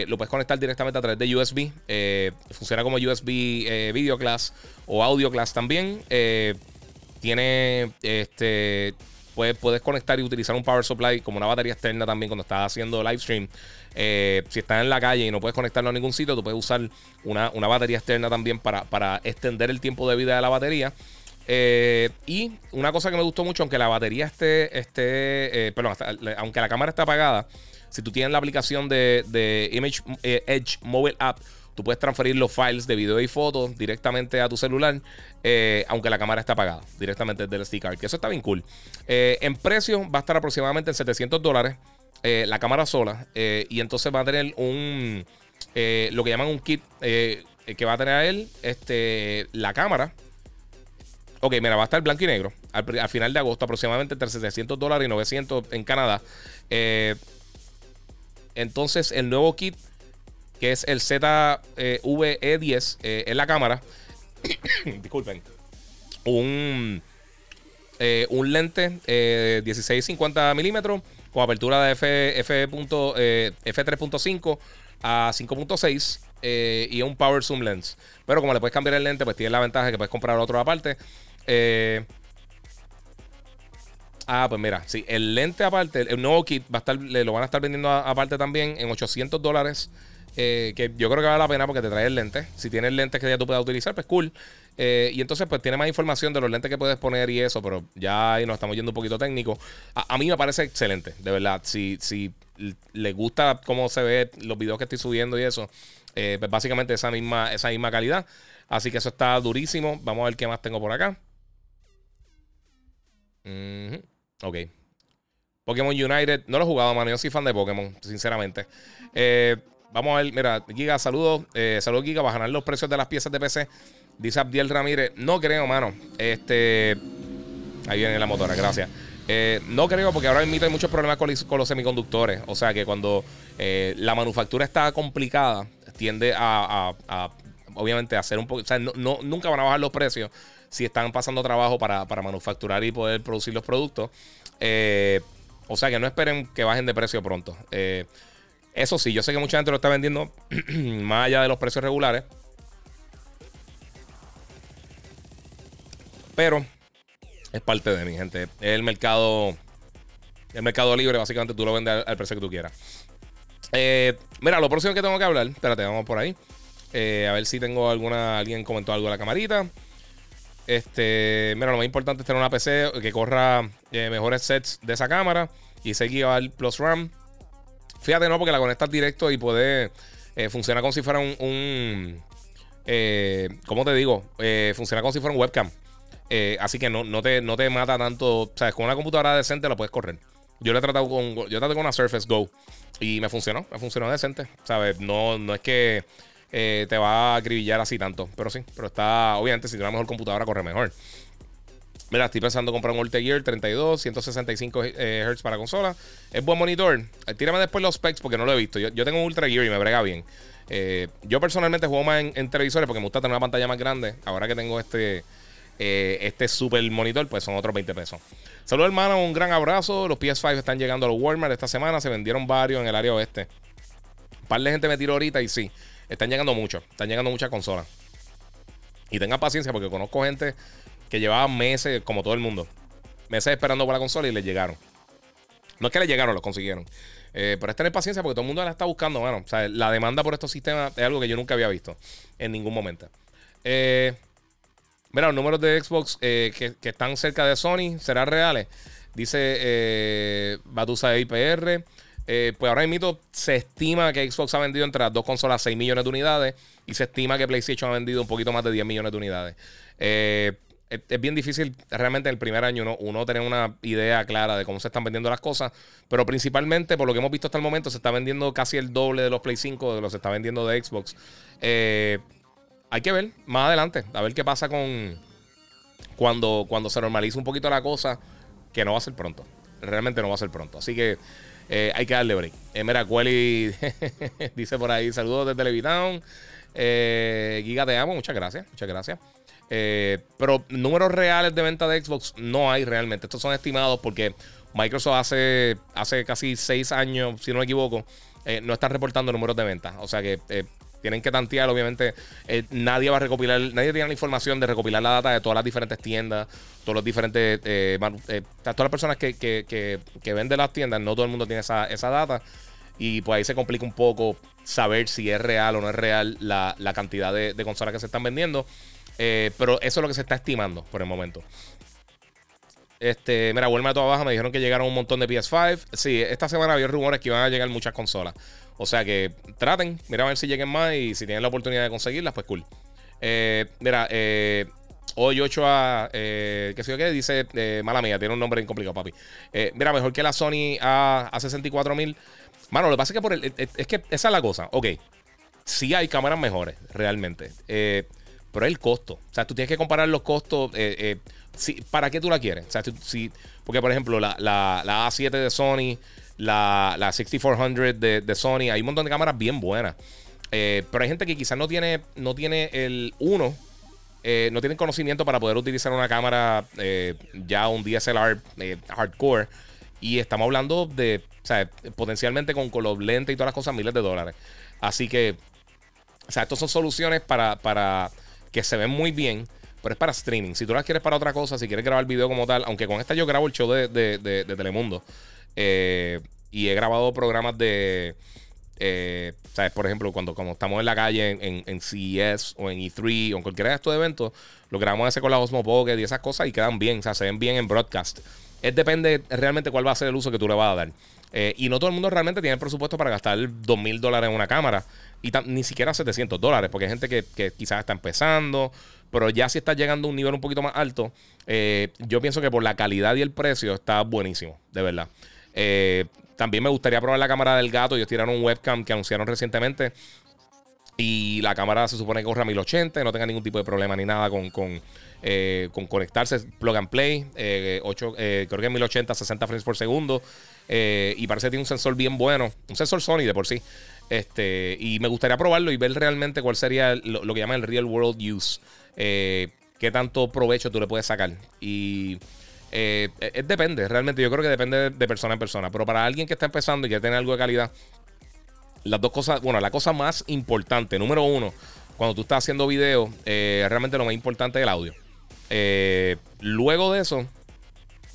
lo puedes conectar directamente a través de USB. funciona como USB Video Class o Audio Class también. tiene este Puedes, puedes conectar y utilizar un power supply como una batería externa también cuando estás haciendo live stream. Eh, si estás en la calle y no puedes conectarlo a ningún sitio, tú puedes usar una, batería externa también para, para, extender el tiempo de vida de la batería. Eh, y una cosa que me gustó mucho, aunque la batería esté, esté eh, perdón, aunque la cámara está apagada, si tú tienes la aplicación de, Image Edge Mobile App, Tú puedes transferir los files de video y fotos directamente a tu celular, eh, aunque la cámara está apagada, directamente desde el SD card, que eso está bien cool. Eh, en precio va a estar aproximadamente en 700 dólares eh, la cámara sola, y entonces va a tener un, lo que llaman un kit que va a tener a él este, la cámara. Ok, mira, va a estar blanco y negro al, final de agosto, aproximadamente entre 700 dólares y 900 en Canadá. entonces, el nuevo kit que es el ZVE10 eh, en la cámara. <coughs> Disculpen. Un, eh, un lente eh, 16-50 milímetros con apertura de F, F. F3.5 a 5.6 y un Power Zoom Lens. Pero como le puedes cambiar el lente, pues tiene la ventaja que puedes comprar otro aparte. Ah, pues mira, sí, el lente aparte, el nuevo kit va a estar, lo van a estar vendiendo aparte también en 800 dólares eh, que yo creo que vale la pena porque te trae el lente. Si tienes lentes que ya tú puedas utilizar, pues cool. Eh, y entonces, pues tiene más información de los lentes que puedes poner y eso, pero ya ahí nos estamos yendo un poquito técnico. A, mí me parece excelente, de verdad. Si, si le gusta cómo se ve los videos que estoy subiendo y eso, eh, pues básicamente esa misma, esa misma calidad. Así que eso está durísimo. Vamos a ver qué más tengo por acá. Ok. Pokémon United. No lo he jugado, mano. Yo soy fan de Pokémon, sinceramente. Eh, Vamos a ver, mira, Giga, saludos. Eh, saludos, Giga, ganar los precios de las piezas de PC. Dice Abdiel Ramírez. No creo, mano. Este. Ahí viene la motora, gracias. Eh, no creo, porque ahora mismo hay muchos problemas con, los semiconductores. O sea que cuando eh, la manufactura está complicada, tiende a, obviamente, a hacer un poco. O sea, no, nunca van a bajar los precios si están pasando trabajo para, para manufacturar y poder producir los productos. Eh, o sea que no esperen que bajen de precio pronto. Eh, eso sí, yo sé que mucha gente lo está vendiendo <clears throat> más allá de los precios regulares. Pero es parte de mi gente. El mercado. El mercado libre, básicamente tú lo vendes al, precio que tú quieras. Eh, mira, lo próximo que tengo que hablar. Espérate, vamos por ahí. A ver si tengo alguna. Alguien comentó algo de la camarita. Este. Mira, lo más importante es tener una PC que corra eh, mejores sets de esa cámara. Y seguir al Plus RAM. Fíjate, no, porque la conectas directo y puede eh, funcionar como si fuera un. eh, ¿Cómo te digo? Eh, funciona como si fuera un webcam. Así que no, no, te, no te mata tanto. ¿Sabes? Con una computadora decente lo puedes correr. Yo lo he tratado con. Yo traté con una Surface Go. Y me funcionó. Me funcionó decente. ¿Sabes? No, no es que te va a acribillar así tanto. Pero sí. Pero está. Obviamente, si tienes mejor computadora, corre mejor. Mira, estoy pensando en comprar un Ultra 32, 165 eh, Hz para consola. Es buen monitor. Eh, tírame después los specs porque no lo he visto. Yo, tengo un Ultra Gear y me brega bien. Eh, yo personalmente juego más en, televisores porque me gusta tener una pantalla más grande. Ahora que tengo este, este super monitor, pues son otros 20 pesos. Saludos, hermano. Un gran abrazo. Los PS5 están llegando a los Walmart esta semana. Se vendieron varios en el área oeste. Un par de gente me tiró ahorita y sí, están llegando muchos. Están llegando muchas consolas. Y tengan paciencia porque conozco gente que llevaban meses, como todo el mundo, meses esperando por la consola y les llegaron. No es que les llegaron, los consiguieron. Eh, pero es tener paciencia porque todo el mundo la está buscando, mano. O sea, la demanda por estos sistemas es algo que yo nunca había visto en ningún momento. Eh, mira, los números de Xbox eh, que, están cerca de Sony, ¿serán reales? Dice Batusa IPR. Eh, pues ahora mismo se estima que Xbox ha vendido entre las dos consolas 6 millones de unidades y se estima que PlayStation ha vendido un poquito más de 10 millones de unidades. Eh, es, bien difícil realmente en el primer año uno, uno, tener una idea clara de cómo se están vendiendo las cosas, pero principalmente por lo que hemos visto hasta el momento se está vendiendo casi el doble de los Play 5 de los que se está vendiendo de Xbox. Eh, hay que ver más adelante, a ver qué pasa con cuando, cuando se normalice un poquito la cosa, que no va a ser pronto. Realmente no va a ser pronto. Así que eh, hay que darle break. Eh, mira, <laughs> dice por ahí: saludos desde Levitown. Eh, Giga, te amo. Muchas gracias. Muchas gracias. Eh, pero números reales de venta de Xbox no hay realmente. Estos son estimados porque Microsoft hace, hace casi seis años, si no me equivoco, no está reportando números de venta. O sea que tienen que tantear, obviamente. Eh, nadie va a recopilar, nadie tiene la información de recopilar la data de todas las diferentes tiendas, todos los diferentes. Eh, eh, todas las personas que, que, que, venden las tiendas, no todo el mundo tiene esa, data. Y pues ahí se complica un poco saber si es real o no es real la, cantidad de, consolas que se están vendiendo. pero eso es lo que se está estimando por el momento. Este, mira, Walmart toda baja me dijeron que llegaron un montón de PS5. Sí, esta semana había rumores que iban a llegar muchas consolas. O sea que traten, mira a ver si lleguen más y si tienen la oportunidad de conseguirlas, pues cool. Eh, mira, eh, hoy 8 a. Eh, ¿Qué sé yo qué? Dice. Eh, mala mía, tiene un nombre incomplicado, papi. mira, mejor que la Sony A, a 64 mil. Mano, lo que pasa es que por el, es que esa es la cosa. Ok. Sí hay cámaras mejores, realmente. pero el costo. O sea, tú tienes que comparar los costos. ¿Para qué tú la quieres? O sea, si, porque, por ejemplo, la, la, la A7 de Sony la, la 6400 de, de, Sony. Hay un montón de cámaras bien buenas. Eh, pero hay gente que quizás no tiene, no tiene el 1, eh, no tiene conocimiento para poder utilizar una cámara eh, ya un DSLR hardcore. Y estamos hablando de, o sea, potencialmente con, con los lentes y todas las cosas, miles de dólares. Así que, o sea, estas son soluciones para, para que se ven muy bien pero es para streaming. Si tú las quieres para otra cosa, si quieres grabar video como tal, aunque con esta yo grabo el show de, de, de Telemundo, eh, y he grabado programas de. Eh, ¿sabes? Por ejemplo, cuando, cuando estamos en la calle en, en, CES o en E3 o en cualquiera de estos eventos, lo grabamos ese con la Osmo Pocket y esas cosas y quedan bien, o sea, se ven bien en broadcast. Es depende realmente cuál va a ser el uso que tú le vas a dar. Eh, y no todo el mundo realmente tiene el presupuesto para gastar dos mil dólares en una cámara y ni siquiera 700 dólares, porque hay gente que, quizás está empezando, pero ya si está llegando a un nivel un poquito más alto, yo pienso que por la calidad y el precio está buenísimo, de verdad. Eh, también me gustaría probar la cámara del gato. Ellos tiraron un webcam que anunciaron recientemente. Y la cámara se supone que corre a 1080, no tenga ningún tipo de problema ni nada con, con, eh, conectarse, plug and play. 8, eh, creo que es 1080, 60 frames por segundo. Y parece que tiene un sensor bien bueno. Un sensor Sony de por sí. Este, y me gustaría probarlo y ver realmente cuál sería lo, que llaman el real world use. qué tanto provecho tú le puedes sacar. Y eh, depende, realmente yo creo que depende de persona en persona. Pero para alguien que está empezando y que tiene algo de calidad, las dos cosas, bueno, la cosa más importante, número uno, cuando tú estás haciendo video, eh, realmente lo más importante es el audio. Eh, luego de eso,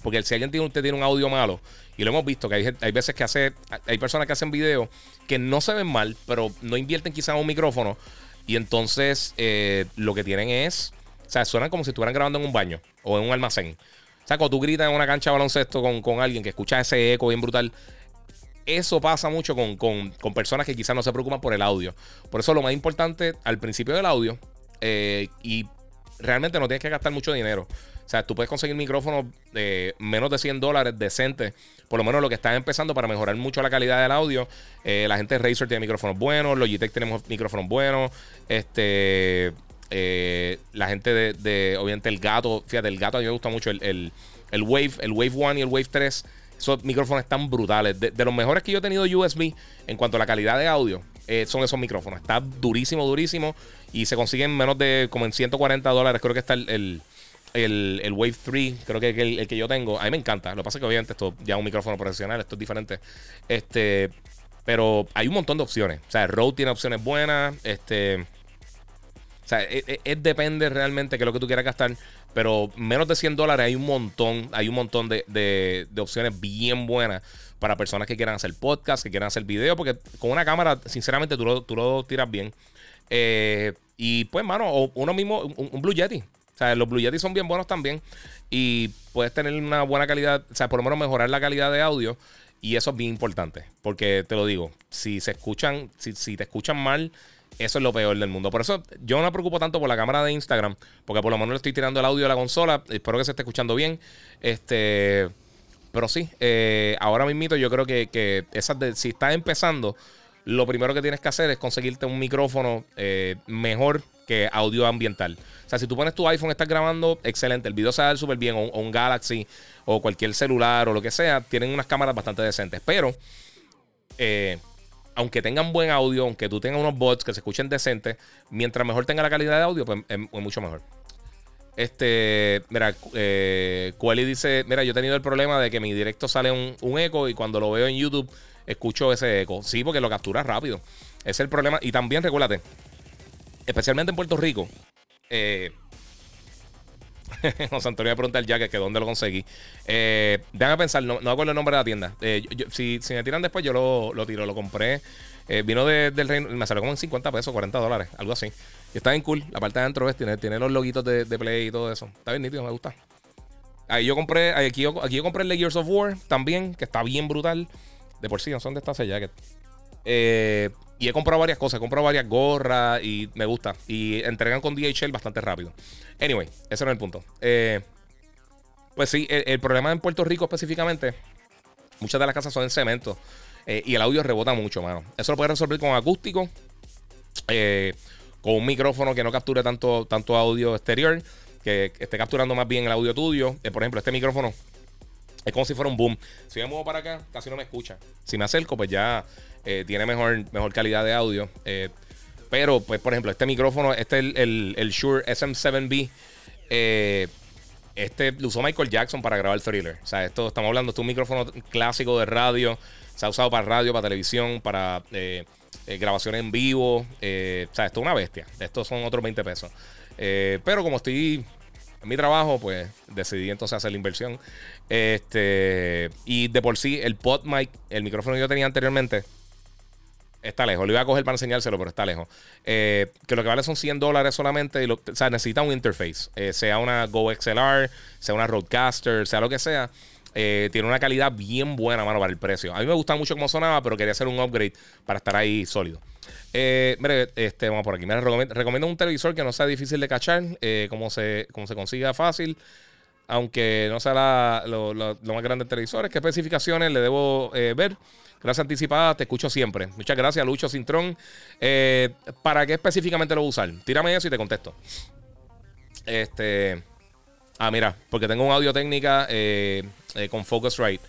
porque si alguien tiene, usted tiene un audio malo, y lo hemos visto que hay, veces que hace, hay personas que hacen video que no se ven mal, pero no invierten quizás un micrófono, y entonces eh, lo que tienen es, o sea, suenan como si estuvieran grabando en un baño o en un almacén sea, cuando tú gritas en una cancha de baloncesto con, alguien que escucha ese eco bien brutal, eso pasa mucho con, personas que quizás no se preocupan por el audio. Por eso lo más importante al principio del audio, eh, y realmente no tienes que gastar mucho dinero. O sea, tú puedes conseguir micrófonos de menos de 100 dólares decentes, por lo menos lo que estás empezando para mejorar mucho la calidad del audio. Eh, la gente de Razer tiene micrófonos buenos, Logitech tenemos micrófonos buenos. Este, eh, la gente de, obviamente, el gato. Fíjate, el gato a mí me gusta mucho. El, Wave, el Wave 1 y el Wave 3. Esos micrófonos están brutales. De, los mejores que yo he tenido USB en cuanto a la calidad de audio, eh, son esos micrófonos. Está durísimo, durísimo. Y se consiguen menos de como en 140 dólares. Creo que está el, el, Wave 3, creo que es el, que yo tengo. A mí me encanta. Lo que pasa es que obviamente esto ya es un micrófono profesional, esto es diferente. Este, pero hay un montón de opciones. O sea, el Rode tiene opciones buenas. Este. O sea, es, e, depende realmente de lo que tú quieras gastar. Pero menos de 100 dólares hay un montón, hay un montón de, opciones bien buenas para personas que quieran hacer podcast, que quieran hacer video, porque con una cámara, sinceramente, tú lo, tú lo tiras bien. Eh, y pues, mano, uno mismo, un, Blue Yeti. O sea, los Blue Yeti son bien buenos también. Y puedes tener una buena calidad, o sea, por lo menos mejorar la calidad de audio. Y eso es bien importante. Porque te lo digo, si se escuchan, si, si te escuchan mal, eso es lo peor del mundo. Por eso yo no me preocupo tanto por la cámara de Instagram. Porque por lo menos le estoy tirando el audio de la consola. Espero que se esté escuchando bien. Este. Pero sí, eh, ahora mismo yo creo que, que esas si estás empezando, lo primero que tienes que hacer es conseguirte un micrófono eh, mejor que audio ambiental. O sea, si tú pones tu iPhone, estás grabando, excelente, el video ver súper bien, o, un Galaxy, o cualquier celular, o lo que sea, tienen unas cámaras bastante decentes. Pero, eh, aunque tengan buen audio, aunque tú tengas unos bots que se escuchen decentes, mientras mejor tenga la calidad de audio, pues es, mucho mejor. Este, mira, eh, dice: Mira, yo he tenido el problema de que mi directo sale un, eco y cuando lo veo en YouTube escucho ese eco. Sí, porque lo capturas rápido. Es el problema. Y también, recuérdate, especialmente en Puerto Rico. Eh, <laughs> José Antonio me pregunta el jacket que dónde lo conseguí. Eh, a pensar, no, no acuerdo el nombre de la tienda. Eh, si, me tiran después, yo lo, tiro. Lo compré. Eh, vino del reino. Me salió como en 50 pesos, 40 dólares, algo así. Y está bien cool. La parte de adentro tiene, tiene los loguitos de, Play y todo eso. Está bien nítido, me gusta. Ahí yo compré. Aquí yo, aquí compré el Gears of War también, que está bien brutal. De por sí, no son de esta jacket. Eh. Y he comprado varias cosas, he comprado varias gorras y me gusta. Y entregan con DHL bastante rápido. Anyway, ese no es el punto. Eh, pues sí, el, problema en Puerto Rico específicamente, muchas de las casas son en cemento. Eh, y el audio rebota mucho, mano. Eso lo puedes resolver con acústico. Con un micrófono que no capture tanto, tanto audio exterior. Que, esté capturando más bien el audio tuyo. por ejemplo, este micrófono es como si fuera un boom. Si me muevo para acá, casi no me escucha. Si me acerco, pues ya eh, tiene mejor, mejor calidad de audio. Eh, pero, pues, por ejemplo, este micrófono, este es el, el, Shure SM7B. Eh, este lo usó Michael Jackson para grabar el thriller. O sea, esto estamos hablando, de un micrófono clásico de radio. Se ha usado para radio, para televisión, para grabaciones en vivo. o sea, esto es una bestia. Estos son otros 20 pesos. pero como estoy en mi trabajo, pues decidí entonces hacer la inversión. Este, y de por sí, el pod mic, el micrófono que yo tenía anteriormente, Está lejos. Lo iba a coger para enseñárselo, pero está lejos. Eh, que lo que vale son 100 dólares solamente. Y o sea, necesita un interface. Eh, sea una Go XLR, sea una Roadcaster, sea lo que sea. Eh, tiene una calidad bien buena, mano, para el precio. A mí me gusta mucho cómo sonaba, pero quería hacer un upgrade para estar ahí sólido. mire, este, vamos por aquí. Me recomiendo, un televisor que no sea difícil de cachar, como, se, como se consiga fácil aunque no sea lo, más grande del televisor. ¿Qué especificaciones le debo ver? Gracias anticipada, te escucho siempre. Muchas gracias, Lucho Cintrón. Eh, ¿Para qué específicamente lo voy a usar? Tírame eso y te contesto. Este. Ah, mira, porque tengo un audio técnica eh, eh, con Focusrite.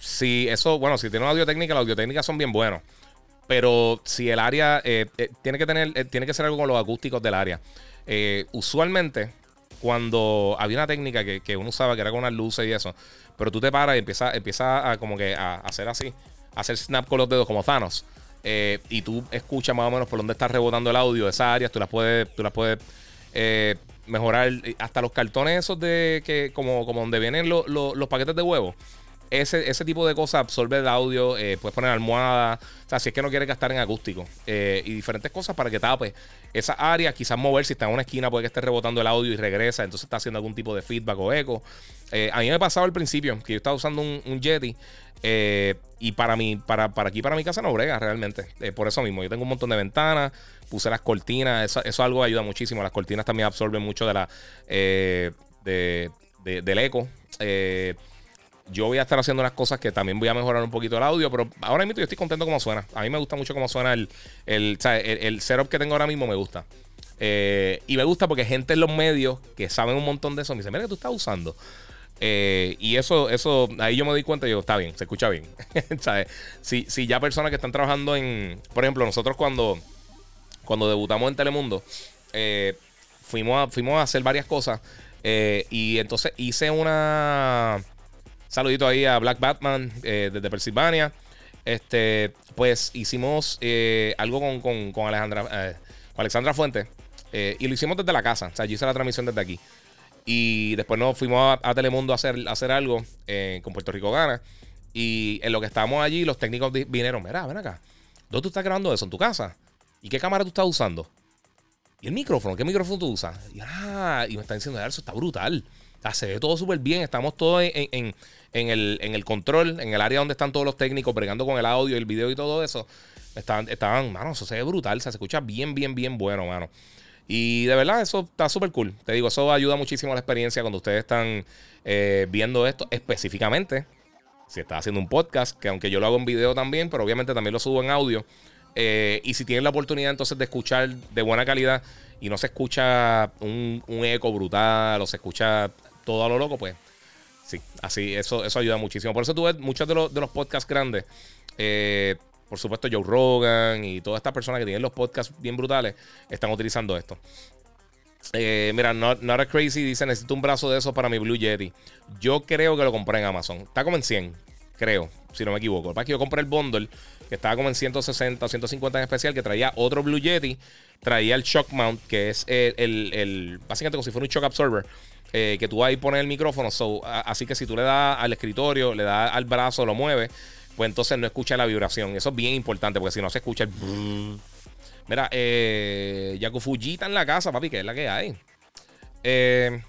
Si eso, bueno, si tiene una audio técnica, las audio técnicas son bien buenos. Pero si el área tiene que tener, tiene que ser algo con los acústicos del área. usualmente, cuando había una técnica que, uno usaba que era con unas luces y eso, pero tú te paras y empiezas, empieza como que a hacer así hacer snap con los dedos como Thanos. Eh, y tú escuchas más o menos por dónde está rebotando el audio de esas áreas, tú las puedes, tú las puedes eh, mejorar. Hasta los cartones esos de que, como, como donde vienen los paquetes de huevo. Ese, ese, tipo de cosas absorbe el audio, eh, puedes poner almohada, o sea, si es que no quieres gastar en acústico y diferentes cosas para que tape esa área, quizás mover, si está en una esquina puede que esté rebotando el audio y regresa, entonces está haciendo algún tipo de feedback o eco. a mí me pasaba al principio que yo estaba usando un, un Yeti eh, y para, mí, para, para aquí, para mi casa, no brega realmente. Eh, por eso mismo, yo tengo un montón de ventanas, puse las cortinas, eso, algo ayuda muchísimo. Las cortinas también absorben mucho de la, eh, de, del eco. Yo voy a estar haciendo unas cosas que también voy a mejorar un poquito el audio, pero ahora mismo yo estoy contento cómo suena. A mí me gusta mucho cómo suena el, el, el, setup que tengo ahora mismo, me gusta. y me gusta porque gente en los medios que saben un montón de eso me dice, mira que tú estás usando. Eh, y eso, eso, ahí yo me di cuenta y digo, está bien, se escucha bien. <laughs> Si, si, ya personas que están trabajando en, por ejemplo, nosotros cuando, cuando debutamos en Telemundo, eh, fuimos, a, fuimos a hacer varias cosas eh, y entonces hice una... Saludito ahí a Black Batman desde Pensilvania. Este, pues hicimos algo con, con, con Alejandra, con Alexandra Fuente y lo hicimos desde la casa. O sea, yo hice la transmisión desde aquí. Y después nos fuimos a, Telemundo a hacer, hacer algo eh, con Puerto Rico Gana. Y en lo que estábamos allí, los técnicos vinieron, mira, ven acá. ¿Dónde tú estás grabando eso? ¿En tu casa? ¿Y qué cámara tú estás usando? ¿y el micrófono? ¿Qué micrófono tú usas? Y, ah, y me está diciendo, eso está brutal. O se ve todo súper bien. Estamos todos en, el, en, el, control, en el área donde están todos los técnicos, bregando con el audio, el video y todo eso. Estaban, estaban mano, eso se ve brutal. se escucha bien, bien, bien bueno, mano. Y de verdad, eso está súper cool. Te digo, eso ayuda muchísimo a la experiencia cuando ustedes están eh, viendo esto específicamente. Si estás haciendo un podcast, que aunque yo lo hago en video también, pero obviamente también lo subo en audio. Eh, y si tienen la oportunidad entonces de escuchar de buena calidad y no se escucha un, eco brutal o se escucha todo a lo loco, pues sí, así, eso, eso ayuda muchísimo. Por eso tú ves muchos de los, de los podcasts grandes. Eh, por supuesto, Joe Rogan y todas estas personas que tienen los podcasts bien brutales están utilizando esto. Eh, mira, not, not, a Crazy dice: Necesito un brazo de esos para mi Blue Yeti. Yo creo que lo compré en Amazon. Está como en 100, creo, si no me equivoco. Para que yo compré el bundle, que estaba como en 160 o 150 en especial, que traía otro Blue Yeti. Traía el Shock Mount, que es el, el, básicamente como si fuera un Shock Absorber. Eh, que tú ahí pones el micrófono. así que si tú le das al escritorio, le das al brazo, lo mueves pues entonces no escucha la vibración. Eso es bien importante, porque si no se escucha el. Mira, eh, Fujita en la casa, papi, que es la que hay. Eh,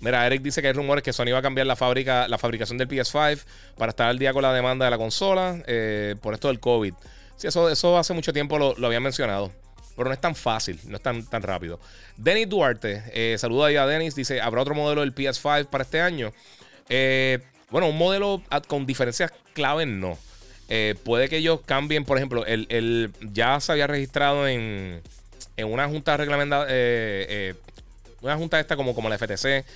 mira, Eric dice que hay rumores que Sony va a cambiar la fábrica, la fabricación del PS5 para estar al día con la demanda de la consola eh, por esto del COVID. Sí, eso, eso hace mucho tiempo lo, lo había mencionado. Pero no es tan fácil, no es tan, tan rápido. Denis Duarte, eh, saluda ahí a Denis, dice, ¿habrá otro modelo del PS5 para este año? Eh, bueno, un modelo con diferencias claves no. Eh, puede que ellos cambien, por ejemplo, el, ya se había registrado en, en una junta reglamentaria, eh, una junta esta como, como la FTC,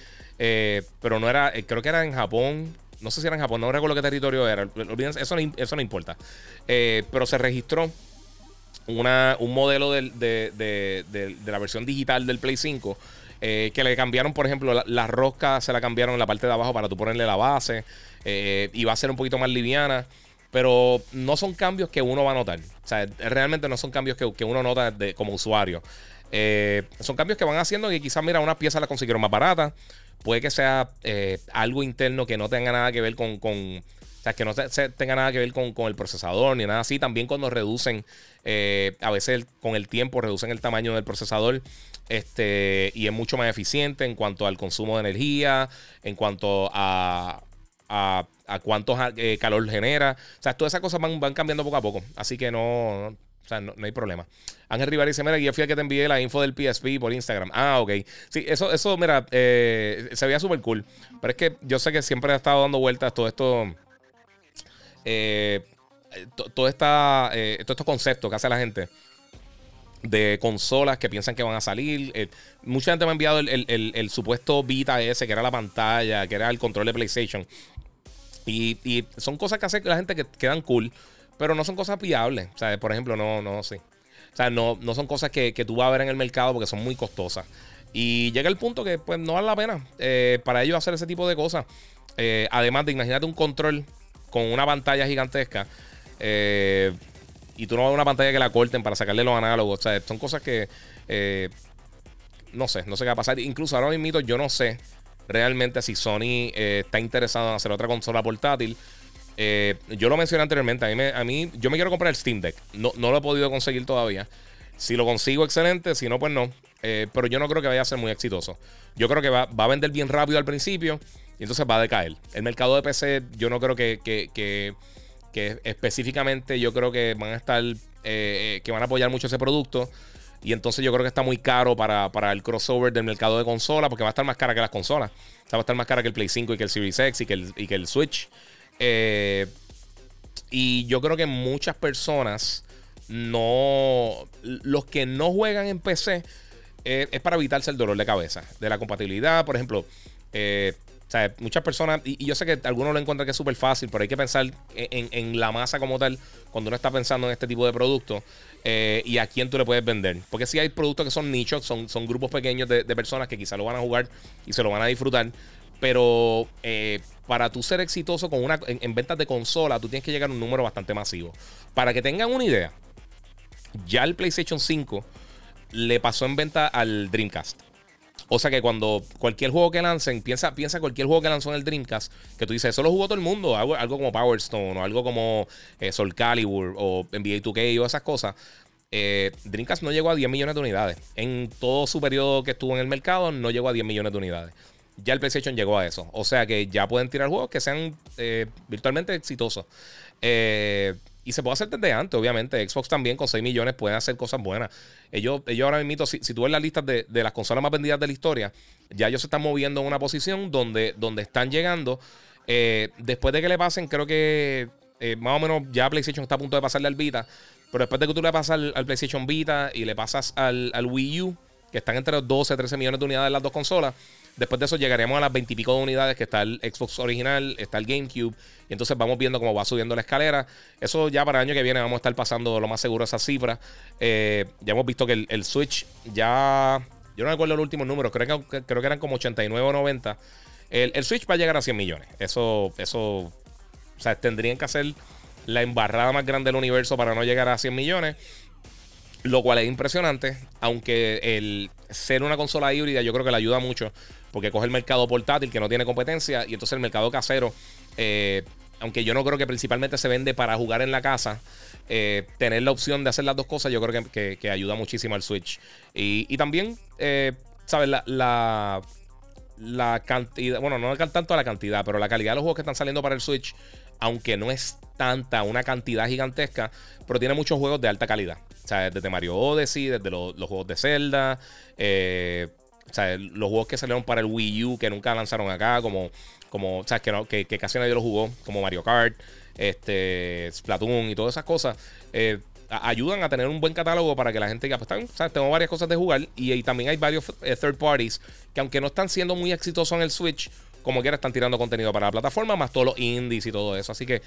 pero no era, creo que era en Japón, no sé si era en Japón, no recuerdo qué territorio era, eso no, eso no importa, pero se registró una, un modelo de, de, de, la versión digital del Play 5 eh, que le cambiaron, por ejemplo, la, rosca se la cambiaron en la parte de abajo para tú ponerle la base. Eh, y va a ser un poquito más liviana. Pero no son cambios que uno va a notar. O sea, realmente no son cambios que, uno nota como usuario. Eh, son cambios que van haciendo que quizás, mira, unas piezas las consiguieron más baratas. Puede que sea algo interno que no tenga nada que ver con, sea, que no tenga nada que ver con, con, el procesador ni nada así. También cuando reducen, a veces con el tiempo reducen el tamaño del procesador. Este, y es mucho más eficiente en cuanto al consumo de energía, en cuanto a, a, a cuánto eh, calor genera. O sea, todas esas cosas van, van cambiando poco a poco. Así que no, o sea, no, hay problema. Ángel Rivera dice: Mira, yo fui a que te envié la info del PSP por Instagram. Ah, ok. Sí, eso, eso mira, eh, se veía súper cool. Pero es que yo sé que siempre ha estado dando vueltas todo esto. Eh, todo, esta, todos estos conceptos que hace la gente de consolas que piensan que van a salir. Eh, mucha gente me ha enviado el, supuesto Vita ese, que era la pantalla, que era el control de PlayStation. Y, son cosas que hace la gente que quedan cool, pero no son cosas viables. O sea, por ejemplo, no, no, sí. O sea, no, no son cosas que, tú vas a ver en el mercado porque son muy costosas. Y llega el punto que pues no vale la pena eh, para ellos hacer ese tipo de cosas. Eh, además de imagínate un control con una pantalla gigantesca. Eh, y tú no ves una pantalla que la corten para sacarle los análogos. O sea, son cosas que eh, no sé, no sé qué va a pasar. Incluso ahora mismo yo no sé realmente si Sony eh, está interesado en hacer otra consola portátil. Yo lo mencioné anteriormente. A mí, a mí, yo me quiero comprar el Steam Deck. No, no lo he podido conseguir todavía. Si lo consigo, excelente. Si no, pues no. pero yo no creo que vaya a ser muy exitoso. Yo creo que va, a vender bien rápido al principio y entonces va a decaer. El mercado de PC, yo no creo que, que que específicamente yo creo que van a estar, eh, eh, que van a apoyar mucho ese producto. Y entonces yo creo que está muy caro para, el crossover del mercado de consolas, porque va a estar más cara que las consolas. O sea, va a estar más cara que el Play 5 y que el Series X y que el, y que el Switch. Eh, y yo creo que muchas personas no. Los que no juegan en PC es para evitarse el dolor de cabeza de la compatibilidad. Por ejemplo, sea, muchas personas, y, yo sé que algunos lo encuentran que es súper fácil, pero hay que pensar en, la masa como tal cuando uno está pensando en este tipo de productos eh, y a quién tú le puedes vender. Porque si hay productos que son nichos, son, son grupos pequeños de, personas que quizá lo van a jugar y se lo van a disfrutar, pero eh, para tú ser exitoso con una, en, ventas de consola, tú tienes que llegar a un número bastante masivo. Para que tengan una idea, ya el PlayStation 5 le pasó en venta al Dreamcast. O sea que cuando cualquier juego que lancen, piensa, piensa cualquier juego que lanzó en el Dreamcast, que tú dices, eso lo jugó todo el mundo, algo, como Power Stone o algo como eh, Soul Calibur o NBA 2K o esas cosas. Eh, Dreamcast no llegó a 10 millones de unidades. En todo su periodo que estuvo en el mercado, no llegó a 10 millones de unidades. Ya el PlayStation llegó a eso. O sea que ya pueden tirar juegos que sean eh, virtualmente exitosos. Eh, y se puede hacer desde antes, obviamente. Xbox también con 6 millones pueden hacer cosas buenas. Ellos, ellos ahora mismo, si, si tú ves las listas de, las consolas más vendidas de la historia, ya ellos se están moviendo en una posición donde, donde están llegando. Eh, después de que le pasen, creo que más o menos ya PlayStation está a punto de pasarle al Vita. Pero después de que tú le pasas al, PlayStation Vita y le pasas al, Wii U, que están entre los 12 y 13 millones de unidades las dos consolas, Después de eso llegaremos a las 20 y pico de unidades que está el Xbox original, está el GameCube. Y entonces vamos viendo cómo va subiendo la escalera. Eso ya para el año que viene vamos a estar pasando lo más seguro esa cifra. Eh, ya hemos visto que el, Switch ya... Yo no recuerdo los últimos números, creo que, creo que eran como 89 o 90. El, Switch va a llegar a 100 millones. Eso, eso, o sea, tendrían que hacer la embarrada más grande del universo para no llegar a 100 millones. Lo cual es impresionante, aunque el ser una consola híbrida yo creo que le ayuda mucho, porque coge el mercado portátil que no tiene competencia y entonces el mercado casero, eh, aunque yo no creo que principalmente se vende para jugar en la casa, eh, tener la opción de hacer las dos cosas yo creo que, ayuda muchísimo al Switch. Y, también, eh, ¿sabes? La, la, cantidad, bueno, no tanto la cantidad, pero la calidad de los juegos que están saliendo para el Switch, aunque no es tanta, una cantidad gigantesca, pero tiene muchos juegos de alta calidad. O sea, desde Mario Odyssey, desde los, juegos de Zelda, sea, los juegos que salieron para el Wii U que nunca lanzaron acá, como, como o que, no, que, casi nadie lo jugó, como Mario Kart, este, Splatoon y todas esas cosas. Eh, ayudan a tener un buen catálogo para que la gente diga, pues están, o sea, tengo varias cosas de jugar y, también hay varios eh, third parties que aunque no están siendo muy exitosos en el Switch, como quiera están tirando contenido para la plataforma, más todos los indies y todo eso. Así que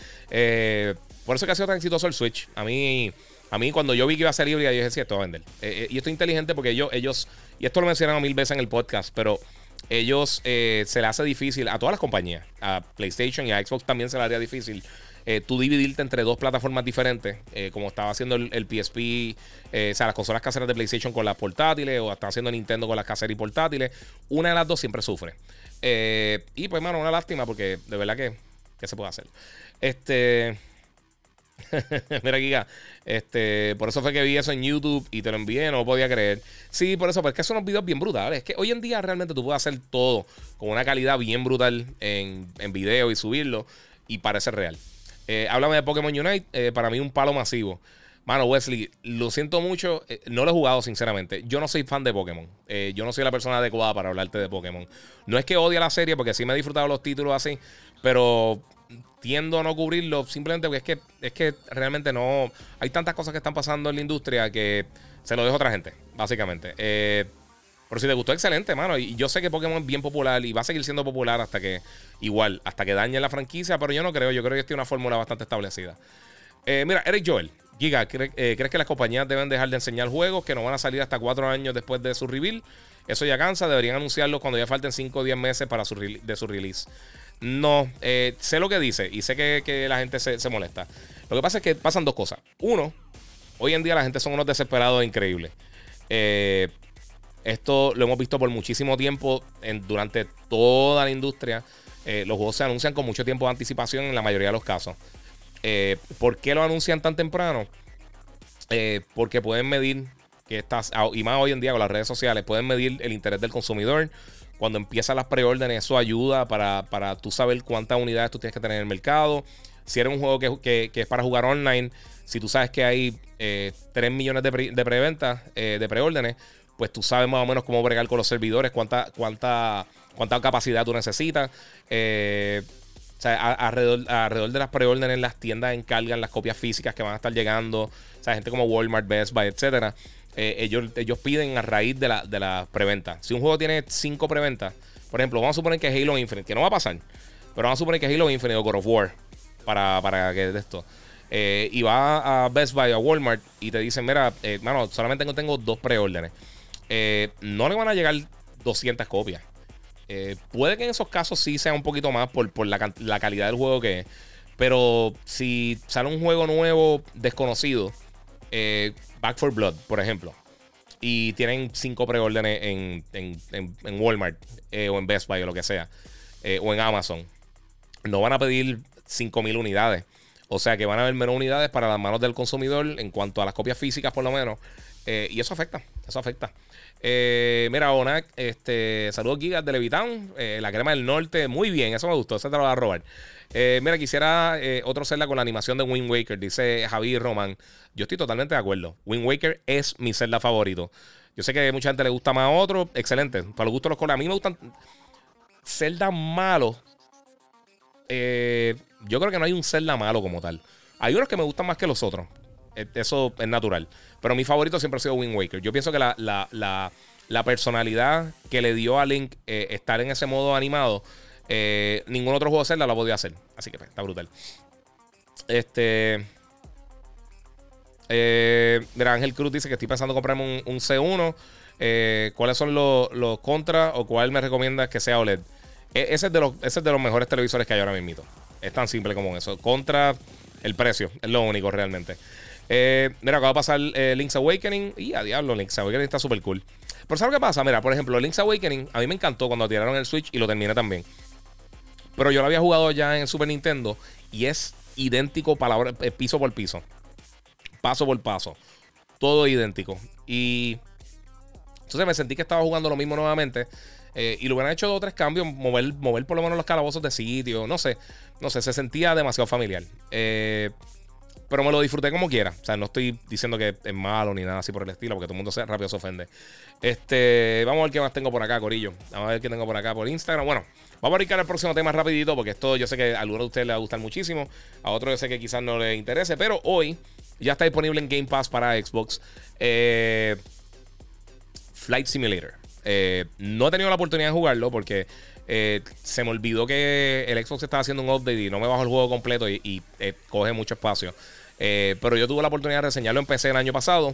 por eso que ha sido tan exitoso el Switch. A mí a mí, cuando yo vi que iba a ser híbrida, yo dije, sí, esto va a vender. Eh, eh, y esto es inteligente porque ellos, ellos, y esto lo mencionaron mil veces en el podcast, pero ellos eh, se le hace difícil a todas las compañías, a PlayStation y a Xbox también se le haría difícil. tú dividirte entre dos plataformas diferentes, como estaba haciendo el, PSP, o sea, las consolas caseras de PlayStation con las portátiles, o está haciendo Nintendo con las caseras y portátiles. Una de las dos siempre sufre. y pues, mano, una lástima porque de verdad que, ¿qué se puede hacer? Este. <laughs> Mira, Giga. Este, por eso fue que vi eso en YouTube y te lo envié, no lo podía creer. Sí, por eso, porque son unos videos bien brutales. Es que hoy en día realmente tú puedes hacer todo con una calidad bien brutal en, en video y subirlo y parece real. Eh, háblame de Pokémon Unite, eh, para mí un palo masivo. Mano, Wesley, lo siento mucho. Eh, no lo he jugado, sinceramente. Yo no soy fan de Pokémon. yo no soy la persona adecuada para hablarte de Pokémon. No es que odie la serie, porque sí me he disfrutado los títulos así. Pero tiendo a no cubrirlo simplemente porque es que, es que realmente no. Hay tantas cosas que están pasando en la industria que se lo dejo a otra gente, básicamente. Eh, pero si te gustó, excelente, mano. Y yo sé que Pokémon es bien popular y va a seguir siendo popular hasta que, igual, hasta que dañe la franquicia, pero yo no creo. Yo creo que tiene una fórmula bastante establecida. Eh, mira, Eric Joel, Giga, eh, ¿crees que las compañías deben dejar de enseñar juegos que no van a salir hasta cuatro años después de su reveal? Eso ya cansa, deberían anunciarlo cuando ya falten 5 o 10 meses para su de su release. No, eh, sé lo que dice y sé que, la gente se, molesta. Lo que pasa es que pasan dos cosas. Uno, hoy en día la gente son unos desesperados increíbles. Eh, esto lo hemos visto por muchísimo tiempo durante toda la industria. Eh, los juegos se anuncian con mucho tiempo de anticipación en la mayoría de los casos. ¿Por qué lo anuncian tan temprano? porque pueden medir que estás, y más hoy en día con las redes sociales, pueden medir el interés del consumidor cuando empiezan las preórdenes, eso ayuda para, para tú saber cuántas unidades tú tienes que tener en el mercado. Si eres un juego que, es para jugar online, si tú sabes que hay 3 eh, millones de, pre, de preventa, eh, de preórdenes, pues tú sabes más o menos cómo bregar con los servidores, cuánta, cuánta, cuánta capacidad tú necesitas. Eh, o sea, alrededor, alrededor de las preórdenes, las tiendas encargan las copias físicas que van a estar llegando. O sea, gente como Walmart, Best Buy, etcétera. Eh, ellos, ellos piden a raíz de la, de la preventa. Si un juego tiene 5 preventas, por ejemplo, vamos a suponer que Halo Infinite, que no va a pasar, pero vamos a suponer que Halo Infinite o God of War, para, para que de esto. Eh, y va a Best Buy, a Walmart, y te dicen, mira, eh, mano, solamente tengo, tengo dos preórdenes. no le van a llegar 200 copias. puede que en esos casos sí sea un poquito más por, por la, la, calidad del juego que es. Pero si sale un juego nuevo, desconocido, Back for Blood, por ejemplo, y tienen cinco preórdenes en, en, Walmart eh, o en Best Buy o lo que sea, eh, o en Amazon, no van a pedir 5000 unidades. O sea que van a haber menos unidades para las manos del consumidor en cuanto a las copias físicas, por lo menos. Eh, y eso afecta, eso afecta. Eh, mira, Onak, este, saludos Gigas de Levitown, la crema del norte, muy bien, eso me gustó, ese te lo va a robar. Mira, quisiera otro Zelda con la animación de Wind Waker, dice Javi Roman. Yo estoy totalmente de acuerdo. Wind Waker es mi Zelda favorito. Yo sé que mucha gente le gusta más a otro, excelente. Para los gustos los colores. A mí me gustan Zelda malos. yo creo que no hay un Zelda malo como tal. Hay unos que me gustan más que los otros. E, eso es natural. Pero mi favorito siempre ha sido Wind Waker. Yo pienso que la, personalidad que le dio a Link eh, estar en ese modo animado, eh, ningún otro juego de Zelda lo podía hacer. Así que pues, está brutal. Este. Eh, Ángel Cruz dice que estoy pensando en comprarme un, C1. ¿Cuáles son los, los contras o cuál me recomiendas que sea OLED? E, ese, es de los, ese es de los mejores televisores que hay ahora mismo. Es tan simple como eso. Contra el precio, es lo único realmente. Eh, mira, acaba de pasar eh, Link's Awakening. Y a diablo, Link's Awakening está súper cool. Pero ¿sabes qué pasa? Mira, por ejemplo, Link's Awakening a mí me encantó cuando tiraron el Switch y lo terminé también. Pero yo lo había jugado ya en Super Nintendo y es idéntico palabra, eh, piso por piso. Paso por paso. Todo idéntico. Y entonces me sentí que estaba jugando lo mismo nuevamente. y lo hubieran hecho dos o tres cambios, mover, mover por lo menos los calabozos de sitio, no sé, no sé, se sentía demasiado familiar. Eh, pero me lo disfruté como quiera. O sea, no estoy diciendo que es malo ni nada así por el estilo, porque todo el mundo se, rápido se ofende. Este, vamos a ver qué más tengo por acá, Corillo. Vamos a ver qué tengo por acá por Instagram. Bueno, vamos a brincar el próximo tema rapidito, porque esto yo sé que a algunos de ustedes les va a gustar muchísimo. A otros yo sé que quizás no les interese, pero hoy ya está disponible en Game Pass para Xbox. Eh, Flight Simulator. Eh, no he tenido la oportunidad de jugarlo porque eh, se me olvidó que el Xbox estaba haciendo un update y no me bajo el juego completo y, coge mucho espacio. Eh, pero yo tuve la oportunidad de reseñarlo en PC el año pasado.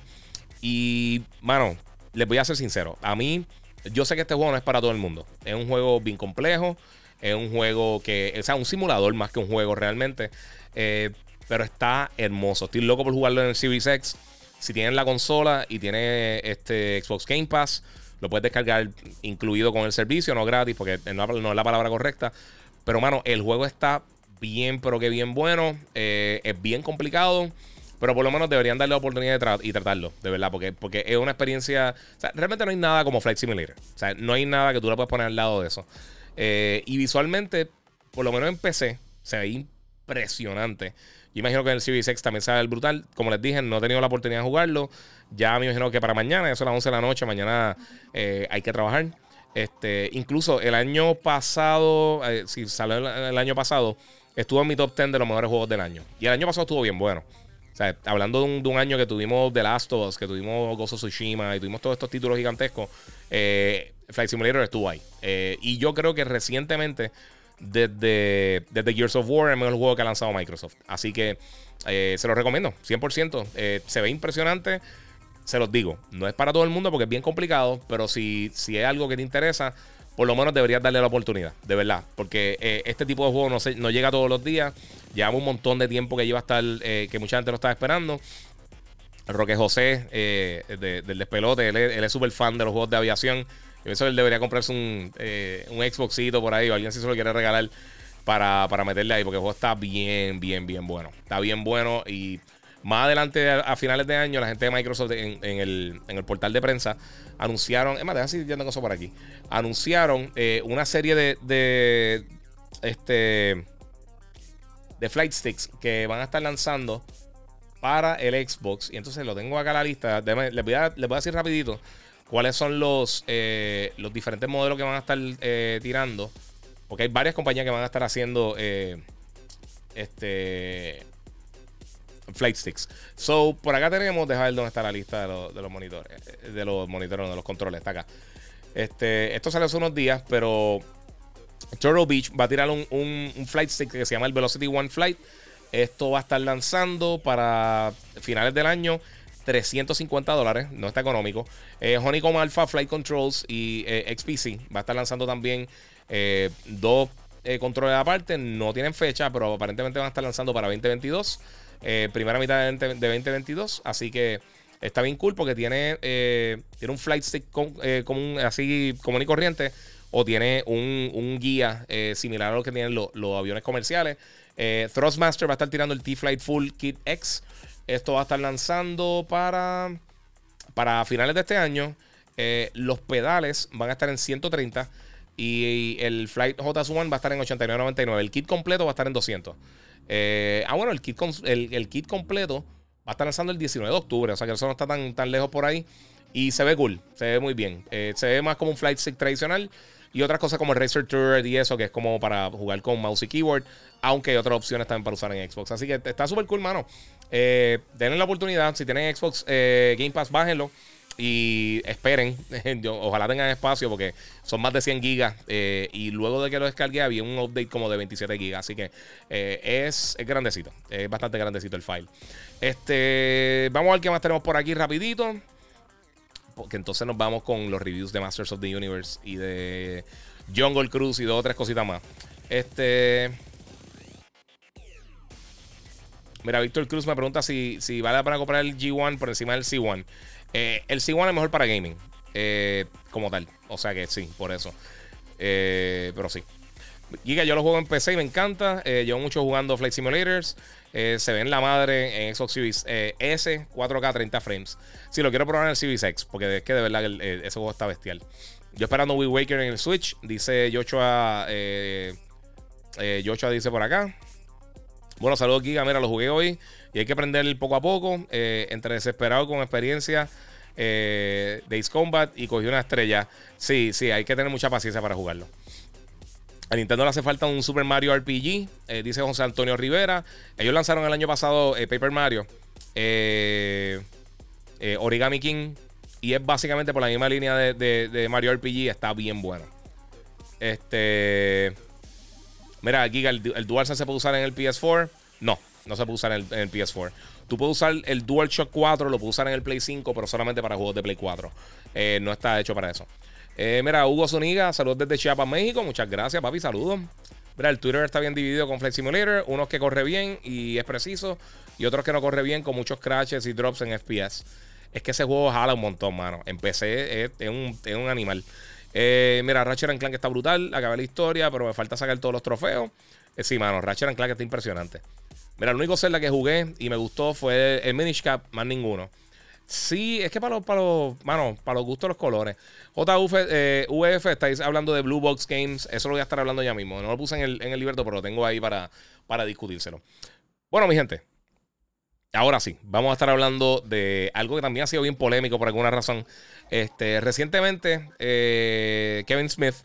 Y, mano, les voy a ser sincero. A mí, yo sé que este juego no es para todo el mundo. Es un juego bien complejo. Es un juego que, o sea, un simulador más que un juego realmente. Eh, pero está hermoso. Estoy loco por jugarlo en el Series X. Si tienen la consola y tiene este Xbox Game Pass, lo puedes descargar incluido con el servicio, no gratis, porque no, es la palabra correcta. Pero, mano, el juego está bien, pero que bien bueno. Eh, es bien complicado. Pero por lo menos deberían darle la oportunidad de y tratarlo, de verdad, porque, porque es una experiencia. O sea, realmente no hay nada como Flight Simulator. O sea, no hay nada que tú le puedas poner al lado de eso. Eh, y visualmente, por lo menos en PC, se ve impresionante. Yo imagino que en el Series X también se ve brutal. Como les dije, no he tenido la oportunidad de jugarlo. Ya me imagino que para mañana, eso a las 11 de la noche, mañana eh, hay que trabajar. Este, incluso el año pasado, si salió el año pasado, estuvo en mi top 10 de los mejores juegos del año. Y el año pasado estuvo bien bueno. O sea, hablando de un, año que tuvimos The Last of Us, que tuvimos Gozo Tsushima y tuvimos todos estos títulos gigantescos, eh, Flight Simulator estuvo ahí. Eh, y yo creo que recientemente, desde, desde Gears of War, el mejor juego que ha lanzado Microsoft. Así que eh, se lo recomiendo, 100%. se ve impresionante. Se los digo, no es para todo el mundo porque es bien complicado, pero si, si es algo que te interesa, por lo menos deberías darle la oportunidad, de verdad. Porque eh, este tipo de juego no, no llega todos los días. Llevamos un montón de tiempo que lleva a estar, eh, que mucha gente lo estaba esperando. Roque José, eh, del despelote, él, es súper fan de los juegos de aviación. Que él debería comprarse un, un Xboxito por ahí o alguien si se lo quiere regalar para, para meterle ahí, porque el juego está bien, bien, bien bueno. Está bien bueno y más adelante, a, finales de año, la gente de Microsoft en, el, portal de prensa anunciaron, es más, déjame seguir yendo cosas por aquí. Anunciaron eh, una serie de, este, de flight sticks que van a estar lanzando para el Xbox. Y entonces lo tengo acá a la lista. les, voy a, decir rapidito cuáles son los, eh, los diferentes modelos que van a estar eh, tirando. Porque hay varias compañías que van a estar haciendo este Flight Sticks. So, por acá tenemos, dejar ver dónde está la lista de, los monitores. Eh, de los monitores, de los controles. Está acá. Este, esto salió hace unos días, pero Turtle Beach va a tirar un, flight stick que se llama el Velocity One Flight. Esto va a estar lanzando para finales del año. 350 dólares, no está económico. Eh, Honeycomb Alpha Flight Controls y eh, XPC va a estar lanzando también dos controles aparte. No tienen fecha, pero aparentemente van a estar lanzando para 2022. Eh, primera mitad de, 2022. Así que está bien cool porque tiene, eh, tiene un flight stick eh, así común y corriente. o tiene un, guía eh, similar a lo que tienen los, aviones comerciales. Eh, Thrustmaster va a estar tirando el T-Flight Full Kit X. Esto va a estar lanzando para, para finales de este año. Eh, los pedales van a estar en 130 y el Flight JS1 va a estar en 89.99. El kit completo va a estar en 200. ah, bueno, el kit, el, kit completo va a estar lanzando el 19 de octubre. O sea que eso no está tan, tan lejos por ahí. Y se ve cool, se ve muy bien. se ve más como un flight stick tradicional. Y otras cosas como el Racer Tour y eso, que es como para jugar con mouse y keyboard. Aunque hay otras opciones también para usar en Xbox. Así que está súper cool, mano. Eh, la oportunidad. Si tienen Xbox eh, Game Pass, bájenlo. Y esperen. <laughs> ojalá tengan espacio porque son más de 100 gigas. Eh, y luego de que lo descargué había un update como de 27 gigas. Así que es, es, grandecito. Es bastante grandecito el file. Este, vamos a ver qué más tenemos por aquí rapidito porque entonces nos vamos con los reviews de Masters of the Universe y de Jungle Cruise y dos o tres cositas más. Este. Mira, Víctor Cruz me pregunta si, si vale pena comprar el G1 por encima del C1. Eh, el C1 es mejor para gaming, eh, como tal. O sea que sí, por eso. Eh, pero sí. Giga, yo lo juego en PC y me encanta. llevo mucho jugando Flight Simulators. Se ve en la madre en Xbox Series S, 4K 30 frames. Si lo quiero probar en el Series X, porque es que de verdad ese juego está bestial. Yo esperando Wii Waker en el Switch, dice Joshua. Joshua dice por acá. Bueno, saludos Giga, mira, lo jugué hoy y hay que aprender poco a poco. entre desesperado con experiencia. Days Combat y cogí una estrella. Sí, sí, hay que tener mucha paciencia para jugarlo. A Nintendo le hace falta un Super Mario RPG, eh, dice José Antonio Rivera. Ellos lanzaron el año pasado eh, Paper Mario, eh, Origami King, y es básicamente por la misma línea de, Mario RPG. Está bien bueno. Este. Mira, Giga, el, el DualSense se puede usar en el PS4. No, no se puede usar en el, PS4. Tú puedes usar el DualShock 4, lo puedes usar en el Play 5, pero solamente para juegos de Play 4. no está hecho para eso. Eh, mira, Hugo Zuniga, saludos desde Chiapas, México. Muchas gracias, papi, saludos. Mira, el Twitter está bien dividido con Flex Simulator. Unos que corre bien y es preciso. Y otros que no corre bien con muchos crashes y drops en FPS. Es que ese juego jala un montón, mano. Empecé, es, un, un, animal. Eh, mira, Ratchet Clank está brutal. Acabé la historia, pero me falta sacar todos los trofeos. Eh, sí, mano, Ratchet Clank está impresionante. Mira, el único Zelda que jugué y me gustó fue el Minish Cap, más ninguno. Sí, es que para los, para los, para los gustos los colores. JUF, eh, estáis hablando de Blue Box Games. Eso lo voy a estar hablando ya mismo. No lo puse en el, en el liberto, pero lo tengo ahí para, para discutírselo. Bueno, mi gente. Ahora sí, vamos a estar hablando de algo que también ha sido bien polémico por alguna razón. Este, recientemente, eh, Kevin Smith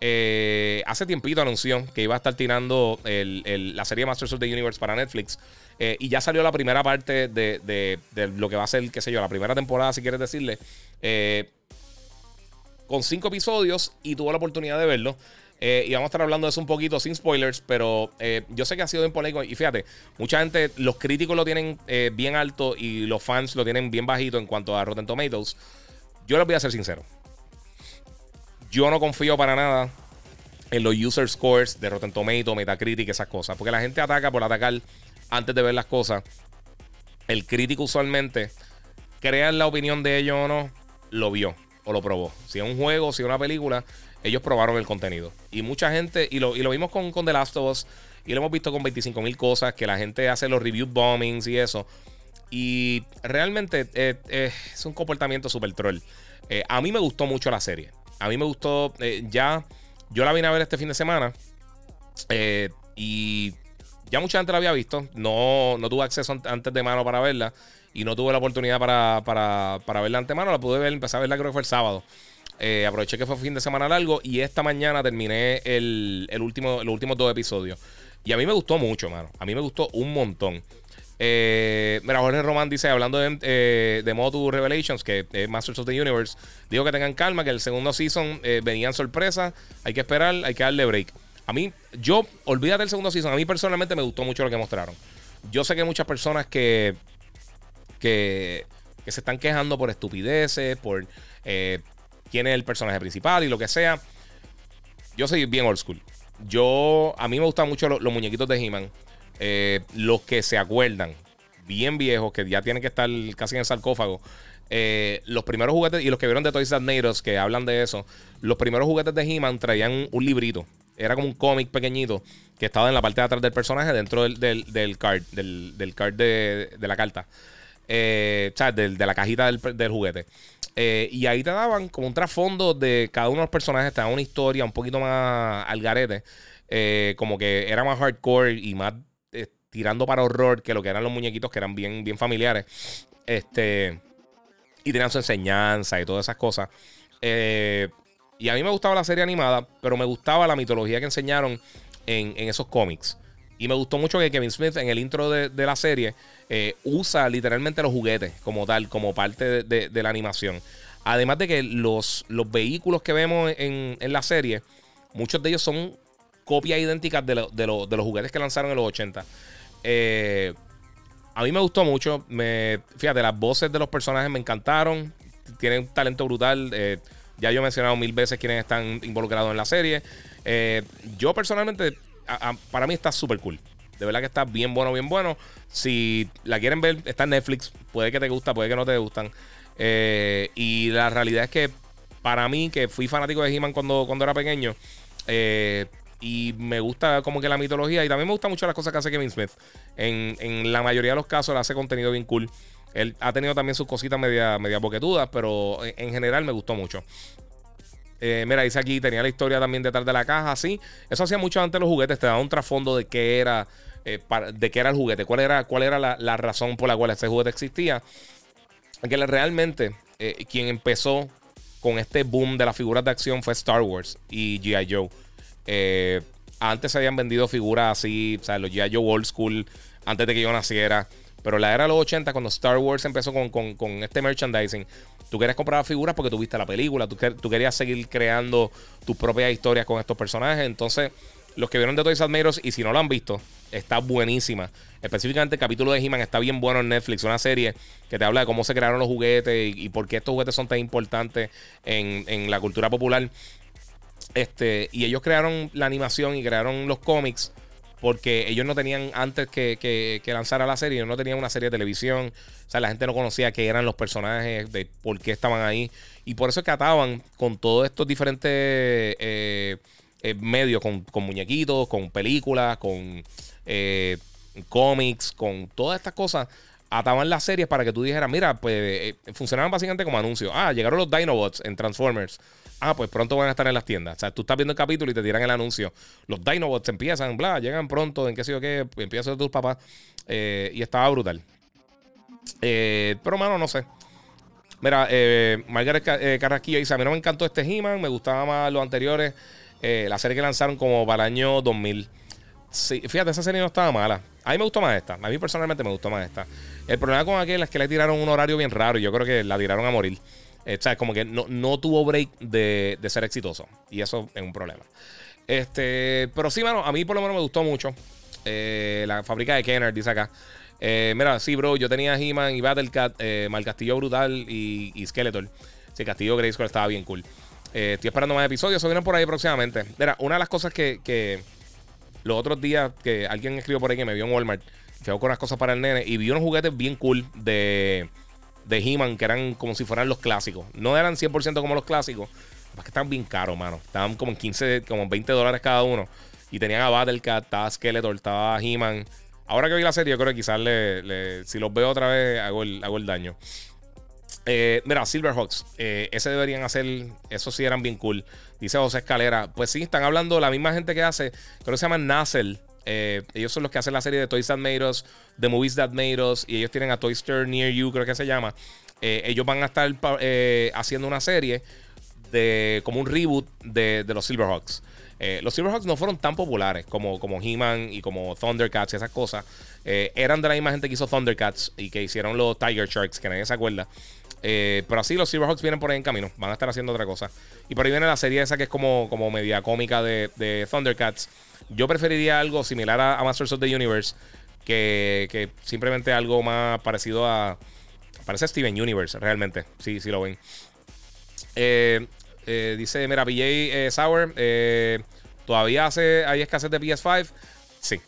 eh, hace tiempito anunció que iba a estar tirando la serie Masters of the Universe para Netflix. Eh, y ya salió la primera parte de, lo que va a ser, qué sé yo, la primera temporada, si quieres decirle. Eh, con cinco episodios y tuvo la oportunidad de verlo. Y vamos a estar hablando de eso un poquito sin spoilers, pero yo sé que ha sido bien polémico. Y fíjate, mucha gente, los críticos lo tienen bien alto y los fans lo tienen bien bajito en cuanto a Rotten Tomatoes. Yo les voy a ser sincero. Yo no confío para nada en los user scores de Rotten Tomato, Metacritic, esas cosas. Porque la gente ataca por atacar antes de ver las cosas. El crítico usualmente, crea la opinión de ellos o no, lo vio o lo probó. Si es un juego, si es una película, ellos probaron el contenido. Y mucha gente, y lo, y lo vimos con, con The Last of Us, y lo hemos visto con 25 mil cosas, que la gente hace los review bombings y eso. Y realmente eh, eh, es un comportamiento super troll. Eh, a mí me gustó mucho la serie. A mí me gustó. Ya. Yo la vine a ver este fin de semana. Y ya mucha gente la había visto. No, no tuve acceso antes de mano para verla. Y no tuve la oportunidad para, para, para verla antemano. La pude ver, empecé a verla creo que fue el sábado. Eh, aproveché que fue fin de semana largo. Y esta mañana terminé el, el último, los últimos dos episodios. Y a mí me gustó mucho, mano. A mí me gustó un montón. Eh, mira, Jorge Román dice, hablando de, eh, de Motu Revelations, que es Masters of the Universe, digo que tengan calma, que el segundo season eh, venían sorpresas, hay que esperar, hay que darle break. A mí, yo, olvídate del segundo season, a mí personalmente me gustó mucho lo que mostraron. Yo sé que hay muchas personas que, que, se están quejando por estupideces, por quién es el personaje principal y lo que sea. Yo soy bien old school. Yo, a mí me gustan mucho los muñequitos de He-Man. Eh, los que se acuerdan, bien viejos, que ya tienen que estar casi en el sarcófago, Eh, los primeros juguetes, y los que vieron de Toys That que hablan de eso, los primeros juguetes de He-Man traían un, librito. Era como un cómic pequeñito que estaba en la parte de atrás del personaje, dentro del, del, card, del, card de, la carta. Eh, de, la cajita del, juguete. Eh, y ahí te daban como un trasfondo de cada uno de los personajes, te daban una historia un poquito más al garete. como que era más hardcore y más tirando para horror que lo que eran los muñequitos que eran bien, bien familiares. Este. Y tenían su enseñanza y todas esas cosas. Eh, y a mí me gustaba la serie animada, pero me gustaba la mitología que enseñaron en, esos cómics. Y me gustó mucho que Kevin Smith en el intro de, la serie eh, usa literalmente los juguetes como tal, como parte de, la animación. Además de que los, los vehículos que vemos en, en, la serie, muchos de ellos son copias idénticas de, de, los juguetes que lanzaron en los 80. Eh, a mí me gustó mucho. Me, fíjate, las voces de los personajes me encantaron. Tienen un talento brutal. Eh, ya yo he mencionado mil veces quienes están involucrados en la serie. Yo personalmente, para mí está súper cool. De verdad que está bien bueno, bien bueno. Si la quieren ver, está en Netflix. Puede que te gusta, puede que no te gustan. y la realidad es que para mí, que fui fanático de He-Man cuando, cuando era pequeño, eh, y me gusta como que la mitología. Y también me gusta mucho las cosas que hace Kevin Smith. En, la mayoría de los casos él hace contenido bien cool. Él ha tenido también sus cositas media, media boquetudas, pero en, general me gustó mucho. Eh, mira, dice aquí, tenía la historia también detrás de la caja, sí. Eso hacía mucho antes los juguetes, te daba un trasfondo de qué era, eh, de qué era el juguete, cuál era, cuál era la, razón por la cual ese juguete existía. Que realmente eh, quien empezó con este boom de las figuras de acción fue Star Wars y G.I. Joe. Antes se habían vendido figuras así, o sea, los G.I. Joe Old School, antes de que yo naciera. Pero la era de los 80, cuando Star Wars empezó con, este merchandising, tú querías comprar figuras porque tuviste la película, tú, querías seguir creando tus propias historias con estos personajes. Entonces, los que vieron de Toys Admiros, y si no lo han visto, está buenísima. Específicamente el capítulo de He-Man está bien bueno en Netflix, una serie que te habla de cómo se crearon los juguetes y, por qué estos juguetes son tan importantes en, en la cultura popular. Este, y ellos crearon la animación y crearon los cómics porque ellos no tenían, antes que, que, lanzara la serie, no tenían una serie de televisión. O sea, la gente no conocía qué eran los personajes, de por qué estaban ahí. Y por eso es que ataban con todos estos diferentes eh, eh, medios, con, muñequitos, con películas, con eh, cómics, con todas estas cosas. Ataban las series para que tú dijeras, mira, pues funcionaban básicamente como anuncios. Ah, llegaron los Dinobots en Transformers ah, pues pronto van a estar en las tiendas. O sea, tú estás viendo el capítulo y te tiran el anuncio. Los Dinobots empiezan, bla, llegan pronto, en qué sé yo qué, empiezan tus papás. Eh, y estaba brutal. Eh, pero, mano, no sé. Mira, eh, Margaret Carrasquillo dice: A mí no me encantó este He-Man, me gustaba más los anteriores. la serie que lanzaron como para el año 2000. Sí, fíjate, esa serie no estaba mala. A mí me gustó más esta. A mí personalmente me gustó más esta. El problema con aquella es que le tiraron un horario bien raro y yo creo que la tiraron a morir. Eh, o como que no, tuvo break de, ser exitoso. Y eso es un problema. Este, pero sí, mano, a mí por lo menos me gustó mucho. Eh, la fábrica de Kenner, dice acá. Eh, mira, sí, bro, yo tenía He-Man y Battlecat, eh, Mal Castillo Brutal y, y Skeletor. Sí, Castillo Grayskull estaba bien cool. estoy esperando más episodios, se vienen por ahí próximamente. Mira, una de las cosas que, los otros días que alguien escribió por ahí que me vio en Walmart, que con unas cosas para el nene y vi unos juguetes bien cool de de He-Man que eran como si fueran los clásicos. No eran 100% como los clásicos, es que estaban bien caros, mano. Estaban como 15, como 20 dólares cada uno. Y tenían a Battlecat, estaba Skeletor, estaba He-Man. Ahora que vi la serie, yo creo que quizás le, si los veo otra vez, hago el, hago el daño. Eh, mira, Silverhawks, eh, ese deberían hacer, esos sí eran bien cool. Dice José Escalera. Pues sí, están hablando la misma gente que hace, creo que se llama Nassel. Eh, ellos son los que hacen la serie de Toys That Made Us, The Movies That Made Us, y ellos tienen a Toy Story Near You, creo que se llama. Eh, ellos van a estar eh, haciendo una serie de como un reboot de, los Silverhawks. los Silverhawks no fueron tan populares como, como He-Man y como Thundercats y esas cosas. eran de la misma gente que hizo Thundercats y que hicieron los Tiger Sharks, que nadie se acuerda. pero así los Silverhawks vienen por ahí en camino. Van a estar haciendo otra cosa. Y por ahí viene la serie esa que es como, como media cómica de, de Thundercats. Yo preferiría algo similar a, Masters of the Universe que, simplemente algo más parecido a. Parece Steven Universe, realmente. Sí, sí lo ven. Eh, eh, dice, mira, BJ eh, Sour, ¿todavía hace, hay escasez de PS5? Sí.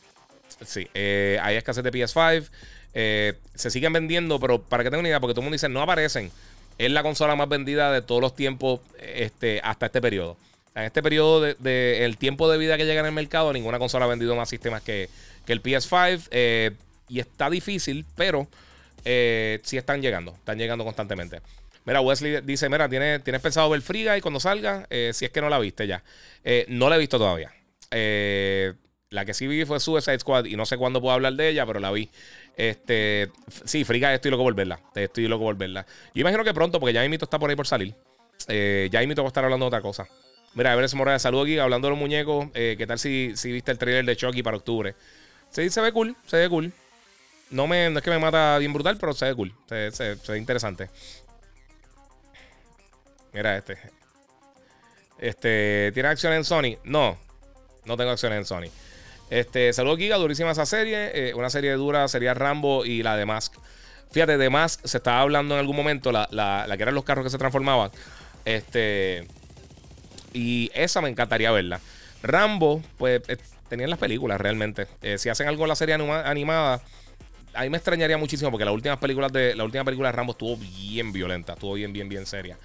Sí, hay escasez de PS5. Eh, se siguen vendiendo, pero para que tengan una idea, porque todo el mundo dice no aparecen. Es la consola más vendida de todos los tiempos este, hasta este periodo. En este periodo del de, el tiempo de vida que llega en el mercado, ninguna consola ha vendido más sistemas que, que el PS5. Eh, y está difícil, pero eh, sí están llegando. Están llegando constantemente. Mira, Wesley dice: Mira, ¿tienes, ¿tienes pensado ver Free y cuando salga? Eh, si es que no la viste ya. No la he visto todavía. La que sí vi fue Suicide Squad y no sé cuándo puedo hablar de ella, pero la vi. Este, sí, Friga, estoy loco por verla. Estoy loco por verla. Yo imagino que pronto, porque ya Mito está por ahí por salir. Ya Mito va a estar hablando de otra cosa. Mira, Everest Morales, saludo aquí, hablando de los muñecos. Eh, ¿Qué tal si, si viste el trailer de Chucky para octubre? Sí, se ve cool, se ve cool. No, me, no es que me mata bien brutal, pero se ve cool. Se ve interesante. Mira este. Este, ¿tiene acciones en Sony? No, no tengo acciones en Sony. Este, saludos Giga, durísima esa serie. Eh, una serie dura sería Rambo y la de Mask. Fíjate, de Mask se estaba hablando en algún momento, la, la, la que eran los carros que se transformaban. Este. Y esa me encantaría verla. Rambo, pues eh, tenían las películas realmente. Eh, si hacen algo en la serie anima, animada, a mí me extrañaría muchísimo porque las últimas películas de la última película de Rambo estuvo bien violenta, estuvo bien, bien, bien seria.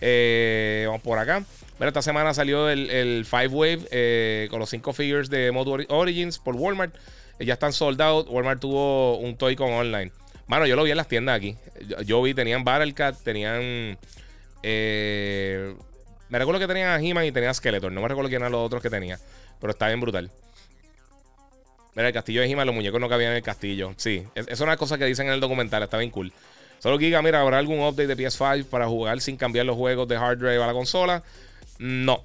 Eh, vamos por acá. Bueno, esta semana salió el, Five Wave con los cinco figures de Mode Origins por Walmart. Ya están sold out. Walmart tuvo un Toy con online. Mano, yo lo vi en las tiendas aquí. Yo, yo vi, tenían Battlecat, tenían. Eh, me recuerdo que tenían a He-Man y tenían a Skeletor. No me recuerdo quién eran los otros que tenía. Pero está bien brutal. Mira, el castillo de He-Man, los muñecos no cabían en el castillo. Sí, es, es una cosa que dicen en el documental. Está bien cool. Solo Giga, mira, ¿habrá algún update de PS5 para jugar sin cambiar los juegos de hard drive a la consola? No.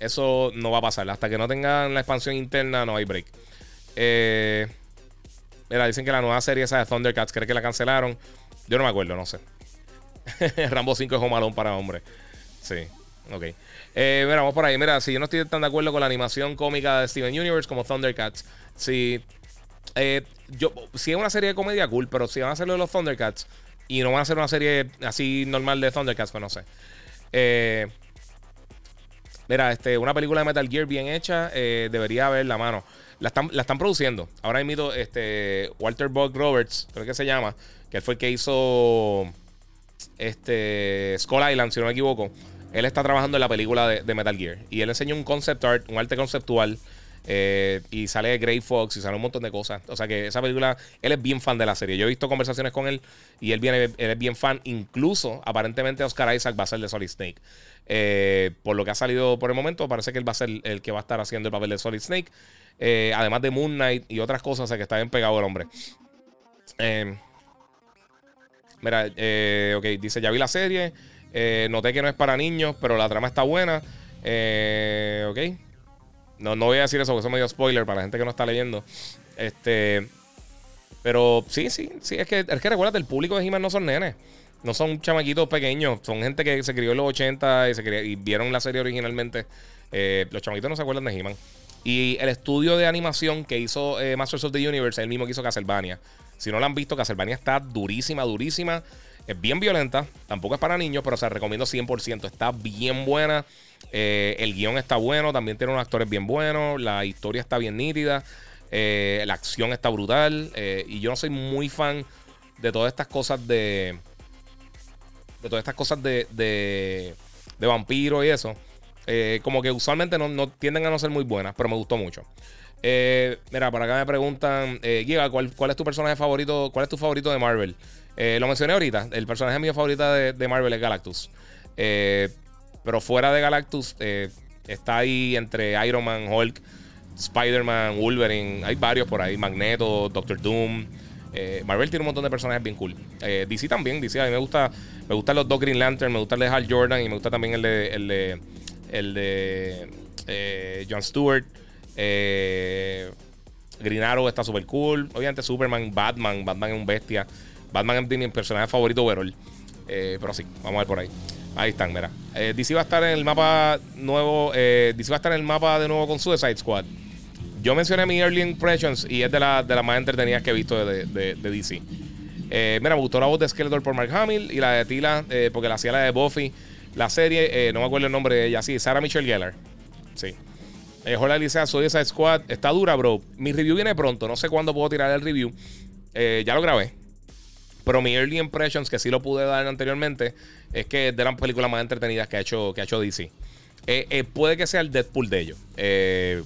Eso no va a pasar. Hasta que no tengan la expansión interna, no hay break. Eh, mira, dicen que la nueva serie esa de Thundercats, ¿cree que la cancelaron? Yo no me acuerdo, no sé. <laughs> Rambo 5 es Homalón para hombres. Sí, ok. Eh, mira, vamos por ahí. Mira, si yo no estoy tan de acuerdo con la animación cómica de Steven Universe como Thundercats, si, eh, yo, si es una serie de comedia, cool, pero si van a hacerlo de los Thundercats y no van a hacer una serie así normal de Thundercats, pues no sé. Eh, mira, este, una película de Metal Gear bien hecha, eh, debería haber la mano. La están, la están produciendo. Ahora mismo, este, Walter Buck Roberts, creo que se llama, que él fue el que hizo este, Skull Island, si no me equivoco. Él está trabajando en la película de, Metal Gear. Y él enseñó un concept art, un arte conceptual. Eh, y sale Grey Fox y sale un montón de cosas. O sea que esa película, él es bien fan de la serie. Yo he visto conversaciones con él y él, viene, él es bien fan. Incluso, aparentemente, Oscar Isaac va a ser de Solid Snake. Eh, por lo que ha salido por el momento, parece que él va a ser el que va a estar haciendo el papel de Solid Snake. Eh, además de Moon Knight y otras cosas, o sea que está bien pegado el hombre. Mira, ok, dice: Ya vi la serie. Noté que no es para niños, pero la trama está buena. ok. No, no voy a decir eso porque eso es medio spoiler para la gente que no está leyendo. Este. Pero sí, sí, sí. Es que, es que el público de he no son nenes. No son chamaquitos pequeños. Son gente que se crió en los 80 y, se vieron la serie originalmente. Eh, los chamaquitos no se acuerdan de He-Man. Y el estudio de animación que hizo eh, Masters of the Universe, el mismo que hizo Castlevania. Si no lo han visto, Castlevania está durísima, durísima. Es bien violenta. Tampoco es para niños, pero se sea, recomiendo 100%. Está bien buena. Eh, el guion está bueno, también tiene unos actores bien buenos, la historia está bien nítida, eh, la acción está brutal. Eh, y yo no soy muy fan de todas estas cosas de. De todas estas cosas de. de, de vampiro y eso. Como que usualmente no, no, tienden a no ser muy buenas, pero me gustó mucho. Mira, por acá me preguntan, Giga, ¿cuál, ¿cuál, es tu personaje favorito? ¿Cuál es tu favorito de Marvel? Lo mencioné ahorita. El personaje mío favorito de, de Marvel es Galactus. Pero fuera de Galactus, eh, está ahí entre Iron Man, Hulk, Spider-Man, Wolverine. Hay varios por ahí. Magneto, Doctor Doom. Eh, Marvel tiene un montón de personajes bien cool. Eh, DC también, DC. A mí me gusta, me gustan los dos Green Lantern, me gusta el de Hal Jordan y me gusta también el de, el de, el de eh, John Stewart. Eh, Green Arrow está súper cool. Obviamente Superman, Batman. Batman es un bestia. Batman es mi personaje favorito overall. Eh, pero sí, vamos a ver por ahí. Ahí están, mira. Eh, DC va a estar en el mapa nuevo. Eh, DC va a estar en el mapa de nuevo con Suicide Squad. Yo mencioné mi Early Impressions y es de las de la más entretenidas que he visto de, de, DC. Eh, mira, me gustó la voz de Skeletor por Mark Hamill y la de Tila, porque la hacía la de Buffy. La serie, no me acuerdo el nombre de ella, sí, Sarah Michelle Gellar. Sí. Eh, Jorge Alicia, soy esa squad. Está dura, bro. Mi review viene pronto. No sé cuándo puedo tirar el review. Ya lo grabé. Pero mi early impressions, que sí lo pude dar anteriormente, es que es de las películas más entretenidas que ha hecho, que ha hecho DC. Eh, eh, puede que sea el Deadpool de ellos. Eh,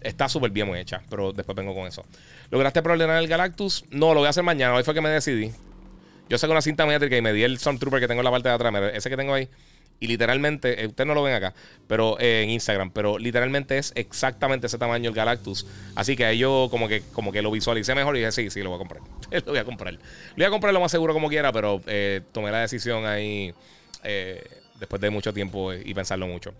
está súper bien hecha, pero después vengo con eso. ¿Lograste problemar el Galactus? No, lo voy a hacer mañana. Hoy fue que me decidí. Yo saco una cinta métrica y me di el Stormtrooper que tengo en la parte de atrás. Ese que tengo ahí. Y literalmente, eh, ustedes no lo ven acá, pero eh, en Instagram, pero literalmente es exactamente ese tamaño el Galactus. Así que yo como que, como que lo visualicé mejor y dije, sí, sí, lo voy a comprar. <laughs> lo voy a comprar. Lo voy a comprar lo más seguro como quiera, pero eh, tomé la decisión ahí después de mucho tiempo y pensarlo mucho.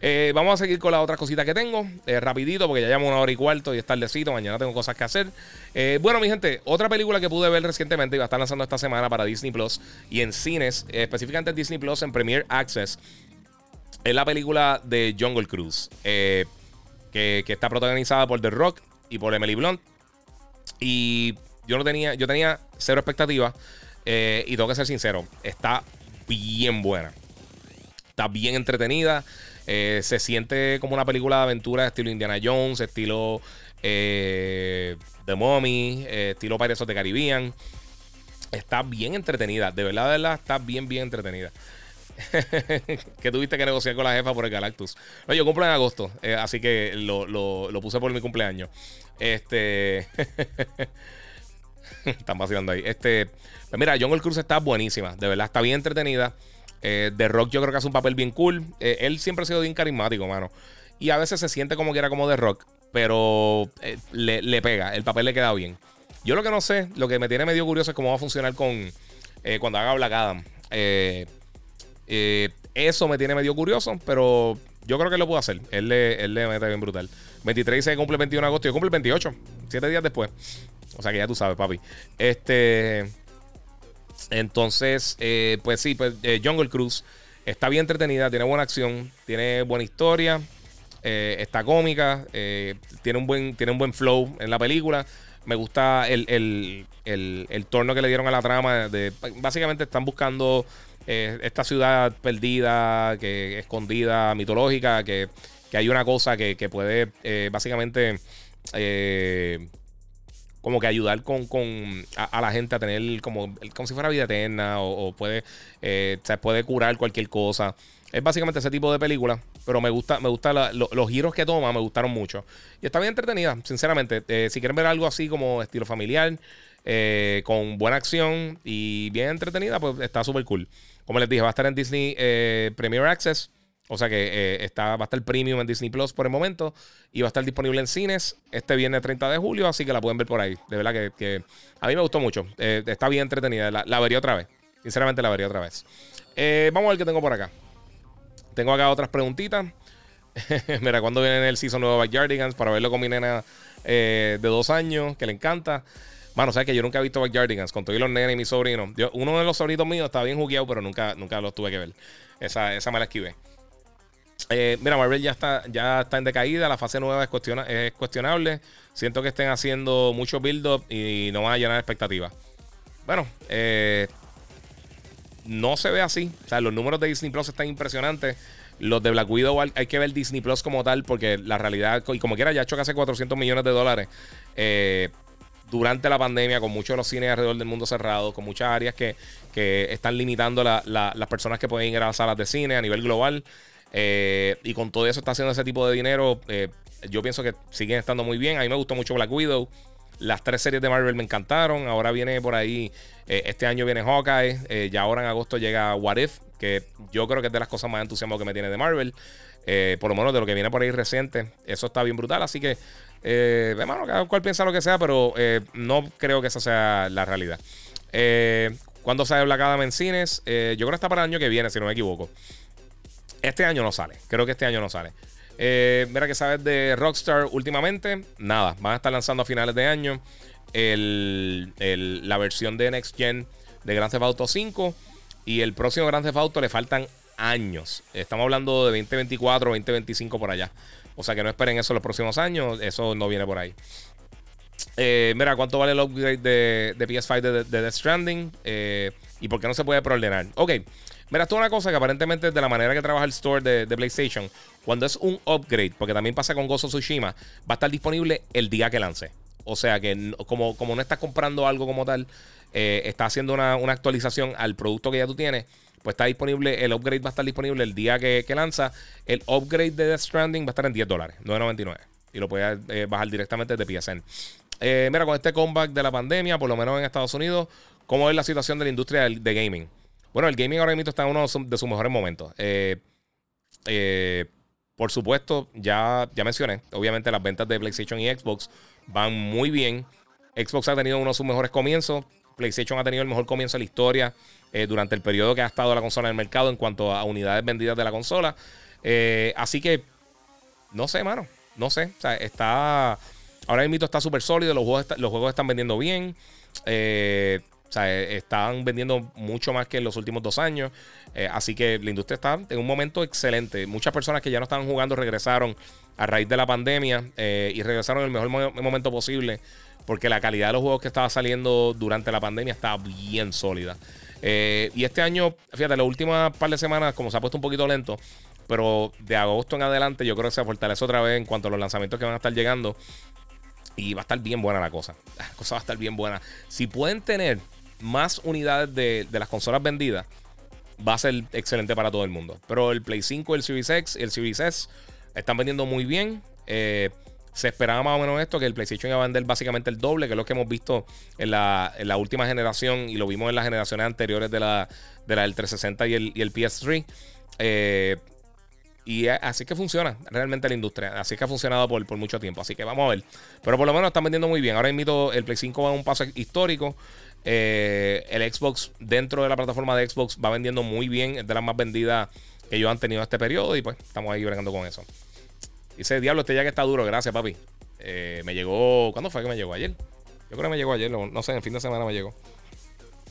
Eh, vamos a seguir con la otra cosita que tengo, eh, rapidito, porque ya llamo una hora y cuarto y es tardecito, mañana tengo cosas que hacer. Eh, bueno, mi gente, otra película que pude ver recientemente y va a estar lanzando esta semana para Disney Plus y en cines, específicamente en Disney Plus, en Premier Access, es la película de Jungle Cruise, que, que, está protagonizada por The Rock y por Emily Blunt. Y yo no tenía, yo tenía cero expectativas. y tengo que ser sincero, está bien buena. Está bien entretenida. Eh, se siente como una película de aventura estilo Indiana Jones, estilo eh, The Mummy, eh, estilo Pirates of the Caribbean. Está bien entretenida. De verdad, de verdad, está bien, bien entretenida. <laughs> que tuviste que negociar con la jefa por el Galactus. No, yo cumplo en agosto, así que lo, lo, puse por mi cumpleaños. Este. <laughs> Están vacilando ahí. Este. Pues mira, Jungle Cruise está buenísima. De verdad, está bien entretenida. Eh, The Rock yo creo que hace un papel bien cool. Eh, él siempre ha sido bien carismático, mano. Y a veces se siente como que era como The Rock, pero eh, le, pega, el papel le queda bien. Yo lo que no sé, lo que me tiene medio curioso es cómo va a funcionar con cuando haga Black Adam. eso me tiene medio curioso, pero yo creo que lo puedo hacer. Él le, él le mete bien brutal. 23 se cumple el 21 de agosto, yo cumple el 28, 7 días después. O sea que ya tú sabes, papi. Este. Entonces, eh, pues sí, pues eh, Jungle Cruise está bien entretenida, tiene buena acción, tiene buena historia, eh, está cómica, tiene, un buen, tiene un buen flow en la película. Me gusta el, el, el, torno que le dieron a la trama. De, básicamente están buscando esta ciudad perdida, que escondida, mitológica, que, que hay una cosa que, que puede básicamente como que ayudar con, a, la gente a tener como, como si fuera vida eterna o, puede, eh, se puede curar cualquier cosa. Es básicamente ese tipo de película, pero me gusta, me gusta los giros que toma, me gustaron mucho. Y está bien entretenida, sinceramente. Eh, si quieren ver algo así como estilo familiar, eh, con buena acción y bien entretenida, pues está súper cool. Como les dije, va a estar en Disney Premier Access. O sea que eh, está, va a estar premium en Disney Plus por el momento y va a estar disponible en cines este viernes 30 de julio, así que la pueden ver por ahí. De verdad que, a mí me gustó mucho. Eh, está bien entretenida. La, vería otra vez. Sinceramente la vería otra vez. Eh, vamos a ver qué tengo por acá. Tengo acá otras preguntitas. <laughs> Mira, ¿cuándo viene el season nuevo de Backyardigans? Para verlo con mi nena de dos años, que le encanta. Bueno, sabes que yo nunca he visto Backyardigans con todos los nenes y mis sobrinos. uno de los sobrinos míos estaba bien jugueado, pero nunca, nunca los tuve que ver. Esa, esa me la esquivé. Eh, mira, Marvel ya está, ya está en decaída. La fase nueva es, es cuestionable. Siento que estén haciendo mucho build-up y no van a llenar expectativas. Bueno, eh, no se ve así. O sea, los números de Disney Plus están impresionantes. Los de Black Widow hay que ver Disney Plus como tal, porque la realidad, y como quiera, ya ha hecho casi 400 millones de dólares eh, durante la pandemia, con muchos de los cines alrededor del mundo cerrados, con muchas áreas que, están limitando las personas que pueden ir a las salas de cine a nivel global. Eh, y con todo eso está haciendo ese tipo de dinero. Eh, yo pienso que siguen estando muy bien. A mí me gustó mucho Black Widow. Las tres series de Marvel me encantaron. Ahora viene por ahí. Eh, este año viene Hawkeye. ya ahora en agosto llega What If. Que yo creo que es de las cosas más entusiasmadas que me tiene de Marvel. por lo menos de lo que viene por ahí reciente. Eso está bien brutal. Así que, hermano, cada cual piensa lo que sea. Pero no creo que esa sea la realidad. ¿Cuándo sale Black Adam en cines? yo creo que está para el año que viene, si no me equivoco. Este año no sale. Creo que este año no sale. Eh, mira que sabes de Rockstar últimamente. Nada, van a estar lanzando a finales de año la versión de Next Gen de Grand Theft Auto 5. Y el próximo Grand Theft Auto le faltan años. Estamos hablando de 2024, 2025 por allá. O sea que no esperen eso los próximos años. Eso no viene por ahí. Eh, mira, ¿cuánto vale el upgrade de, PS5 de, Death Stranding? Eh, ¿Y por qué no se puede preordenar? Ok, mira, esto es una cosa que aparentemente de la manera que trabaja el store de, de, PlayStation, cuando es un upgrade, porque también pasa con Gozo Tsushima, va a estar disponible el día que lance. O sea que como, como no estás comprando algo como tal, eh, está haciendo una, actualización al producto que ya tú tienes, pues está disponible, el upgrade va a estar disponible el día que, lanza. El upgrade de Death Stranding va a estar en 10 dólares, 9.99. Y lo puedes eh, bajar directamente desde PSN. Eh, mira, con este comeback de la pandemia, por lo menos en Estados Unidos, ¿cómo es la situación de la industria de, gaming? Bueno, el gaming ahora mismo está en uno de sus mejores momentos. por supuesto, ya, ya mencioné, obviamente las ventas de PlayStation y Xbox van muy bien. Xbox ha tenido uno de sus mejores comienzos. PlayStation ha tenido el mejor comienzo de la historia eh, durante el periodo que ha estado la consola en el mercado en cuanto a unidades vendidas de la consola. Eh, así que, no sé, mano. No sé. O sea, está. Ahora mismo está súper sólido. Los juegos, los juegos están vendiendo bien. Eh, o sea, están vendiendo mucho más que en los últimos dos años. así que la industria está en un momento excelente. Muchas personas que ya no estaban jugando regresaron a raíz de la pandemia y regresaron en el mejor momento posible porque la calidad de los juegos que estaba saliendo durante la pandemia estaba bien sólida. Eh, y este año, fíjate, las últimas par de semanas, como se ha puesto un poquito lento, pero de agosto en adelante yo creo que se fortalece otra vez en cuanto a los lanzamientos que van a estar llegando. Y va a estar bien buena la cosa. <laughs> La cosa va a estar bien buena. Si pueden tener más unidades de, las consolas vendidas, va a ser excelente para todo el mundo. Pero el Play 5, el Series X y el Series S están vendiendo muy bien. Eh, se esperaba más o menos esto, que el PlayStation iba a vender básicamente el doble, que es lo que hemos visto en la, última generación y lo vimos en las generaciones anteriores de la, de la del 360 y el, y el PS3. Eh, y así que funciona realmente la industria. Así que ha funcionado por, por, mucho tiempo. Así que vamos a ver. Pero por lo menos están vendiendo muy bien. Ahora invito el Play 5 va a un paso histórico. Eh, el Xbox dentro de la plataforma de Xbox va vendiendo muy bien. Es de las más vendidas que ellos han tenido en este periodo. Y pues estamos ahí bregando con eso. Dice, diablo, este ya que está duro. Gracias, papi. Eh, me llegó. ¿Cuándo fue que me llegó? Ayer. Yo creo que me llegó ayer. No sé, en fin de semana me llegó.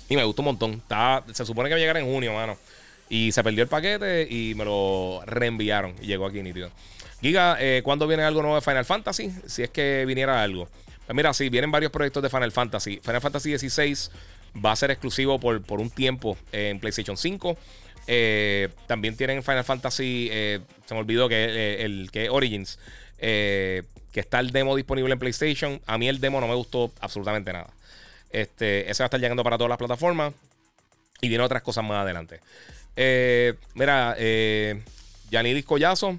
Y me gustó un montón. se supone que va a llegar en junio, mano. Y se perdió el paquete y me lo reenviaron. Y llegó aquí nítido. Giga, eh, ¿cuándo viene algo nuevo de Final Fantasy? Si es que viniera algo. Pues mira, sí, vienen varios proyectos de Final Fantasy. Final Fantasy XVI va a ser exclusivo por, por un tiempo en PlayStation 5. Eh, también tienen Final Fantasy, eh, se me olvidó que eh, el, que Origins, que está el demo disponible en PlayStation. A mí el demo no me gustó absolutamente nada. Este, ese va a estar llegando para todas las plataformas. Y viene otras cosas más adelante. mira, Yanidis Collazo.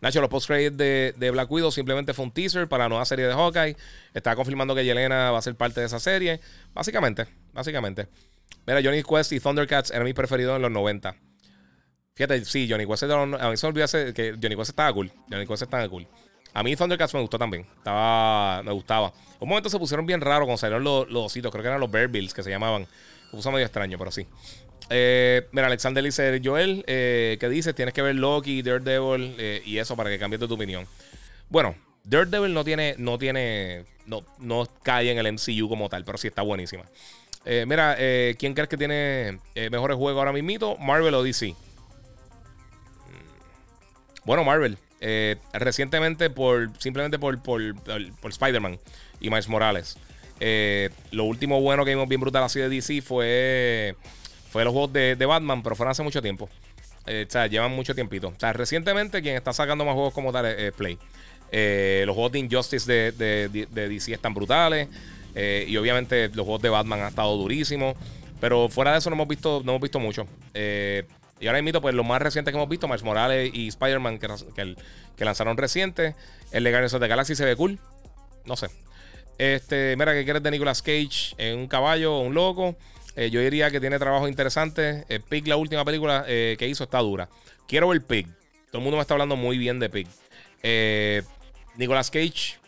Nacho, los post de, Black Widow simplemente fue un teaser para la nueva serie de Hawkeye. Está confirmando que Yelena va a ser parte de esa serie. Básicamente, básicamente. Mira, Johnny Quest y Thundercats eran mis preferidos en los 90. Fíjate, sí, Johnny Quest A mí se me olvidó que Johnny Quest estaba cool. Johnny Quest estaba cool. A mí Thundercats me gustó también. Estaba, me gustaba. Un momento se pusieron bien raros cuando salieron los, los ositos. Creo que eran los Bear Bills que se llamaban. Se puso medio extraño, pero sí. Eh, mira, Alexander dice, Joel, eh, ¿qué dices? Tienes que ver Loki, Daredevil eh, y eso para que cambies de tu opinión. Bueno, Daredevil no tiene, no tiene, no, no cae en el MCU como tal, pero sí está buenísima. Eh, mira, ¿quién crees que tiene mejores juegos ahora mismo? ¿Marvel o DC? Mm. Bueno, Marvel. recientemente, por simplemente por, por, Spider-Man y Miles Morales. lo último bueno que vimos bien brutal así de DC fue, fue los juegos de, Batman, pero fueron hace mucho tiempo. o sea, llevan mucho tiempito. O sea, recientemente quien está sacando más juegos como tal es, Play. los juegos de Injustice de, de DC están brutales. Eh, y obviamente los juegos de Batman han estado durísimos. Pero fuera de eso no hemos visto, no hemos visto mucho. Eh, y ahora mismo, pues lo más reciente que hemos visto, Miles Morales y Spider-Man, que, que, lanzaron reciente. El de Guardians of the Galaxy se ve cool. No sé. Este, mira, ¿qué quieres de Nicolas Cage? ¿En un caballo o un loco? Eh, yo diría que tiene trabajo interesante. Pig, la última película que hizo, está dura. Quiero ver Pig. Todo el mundo me está hablando muy bien de Pig. Nicolas Cage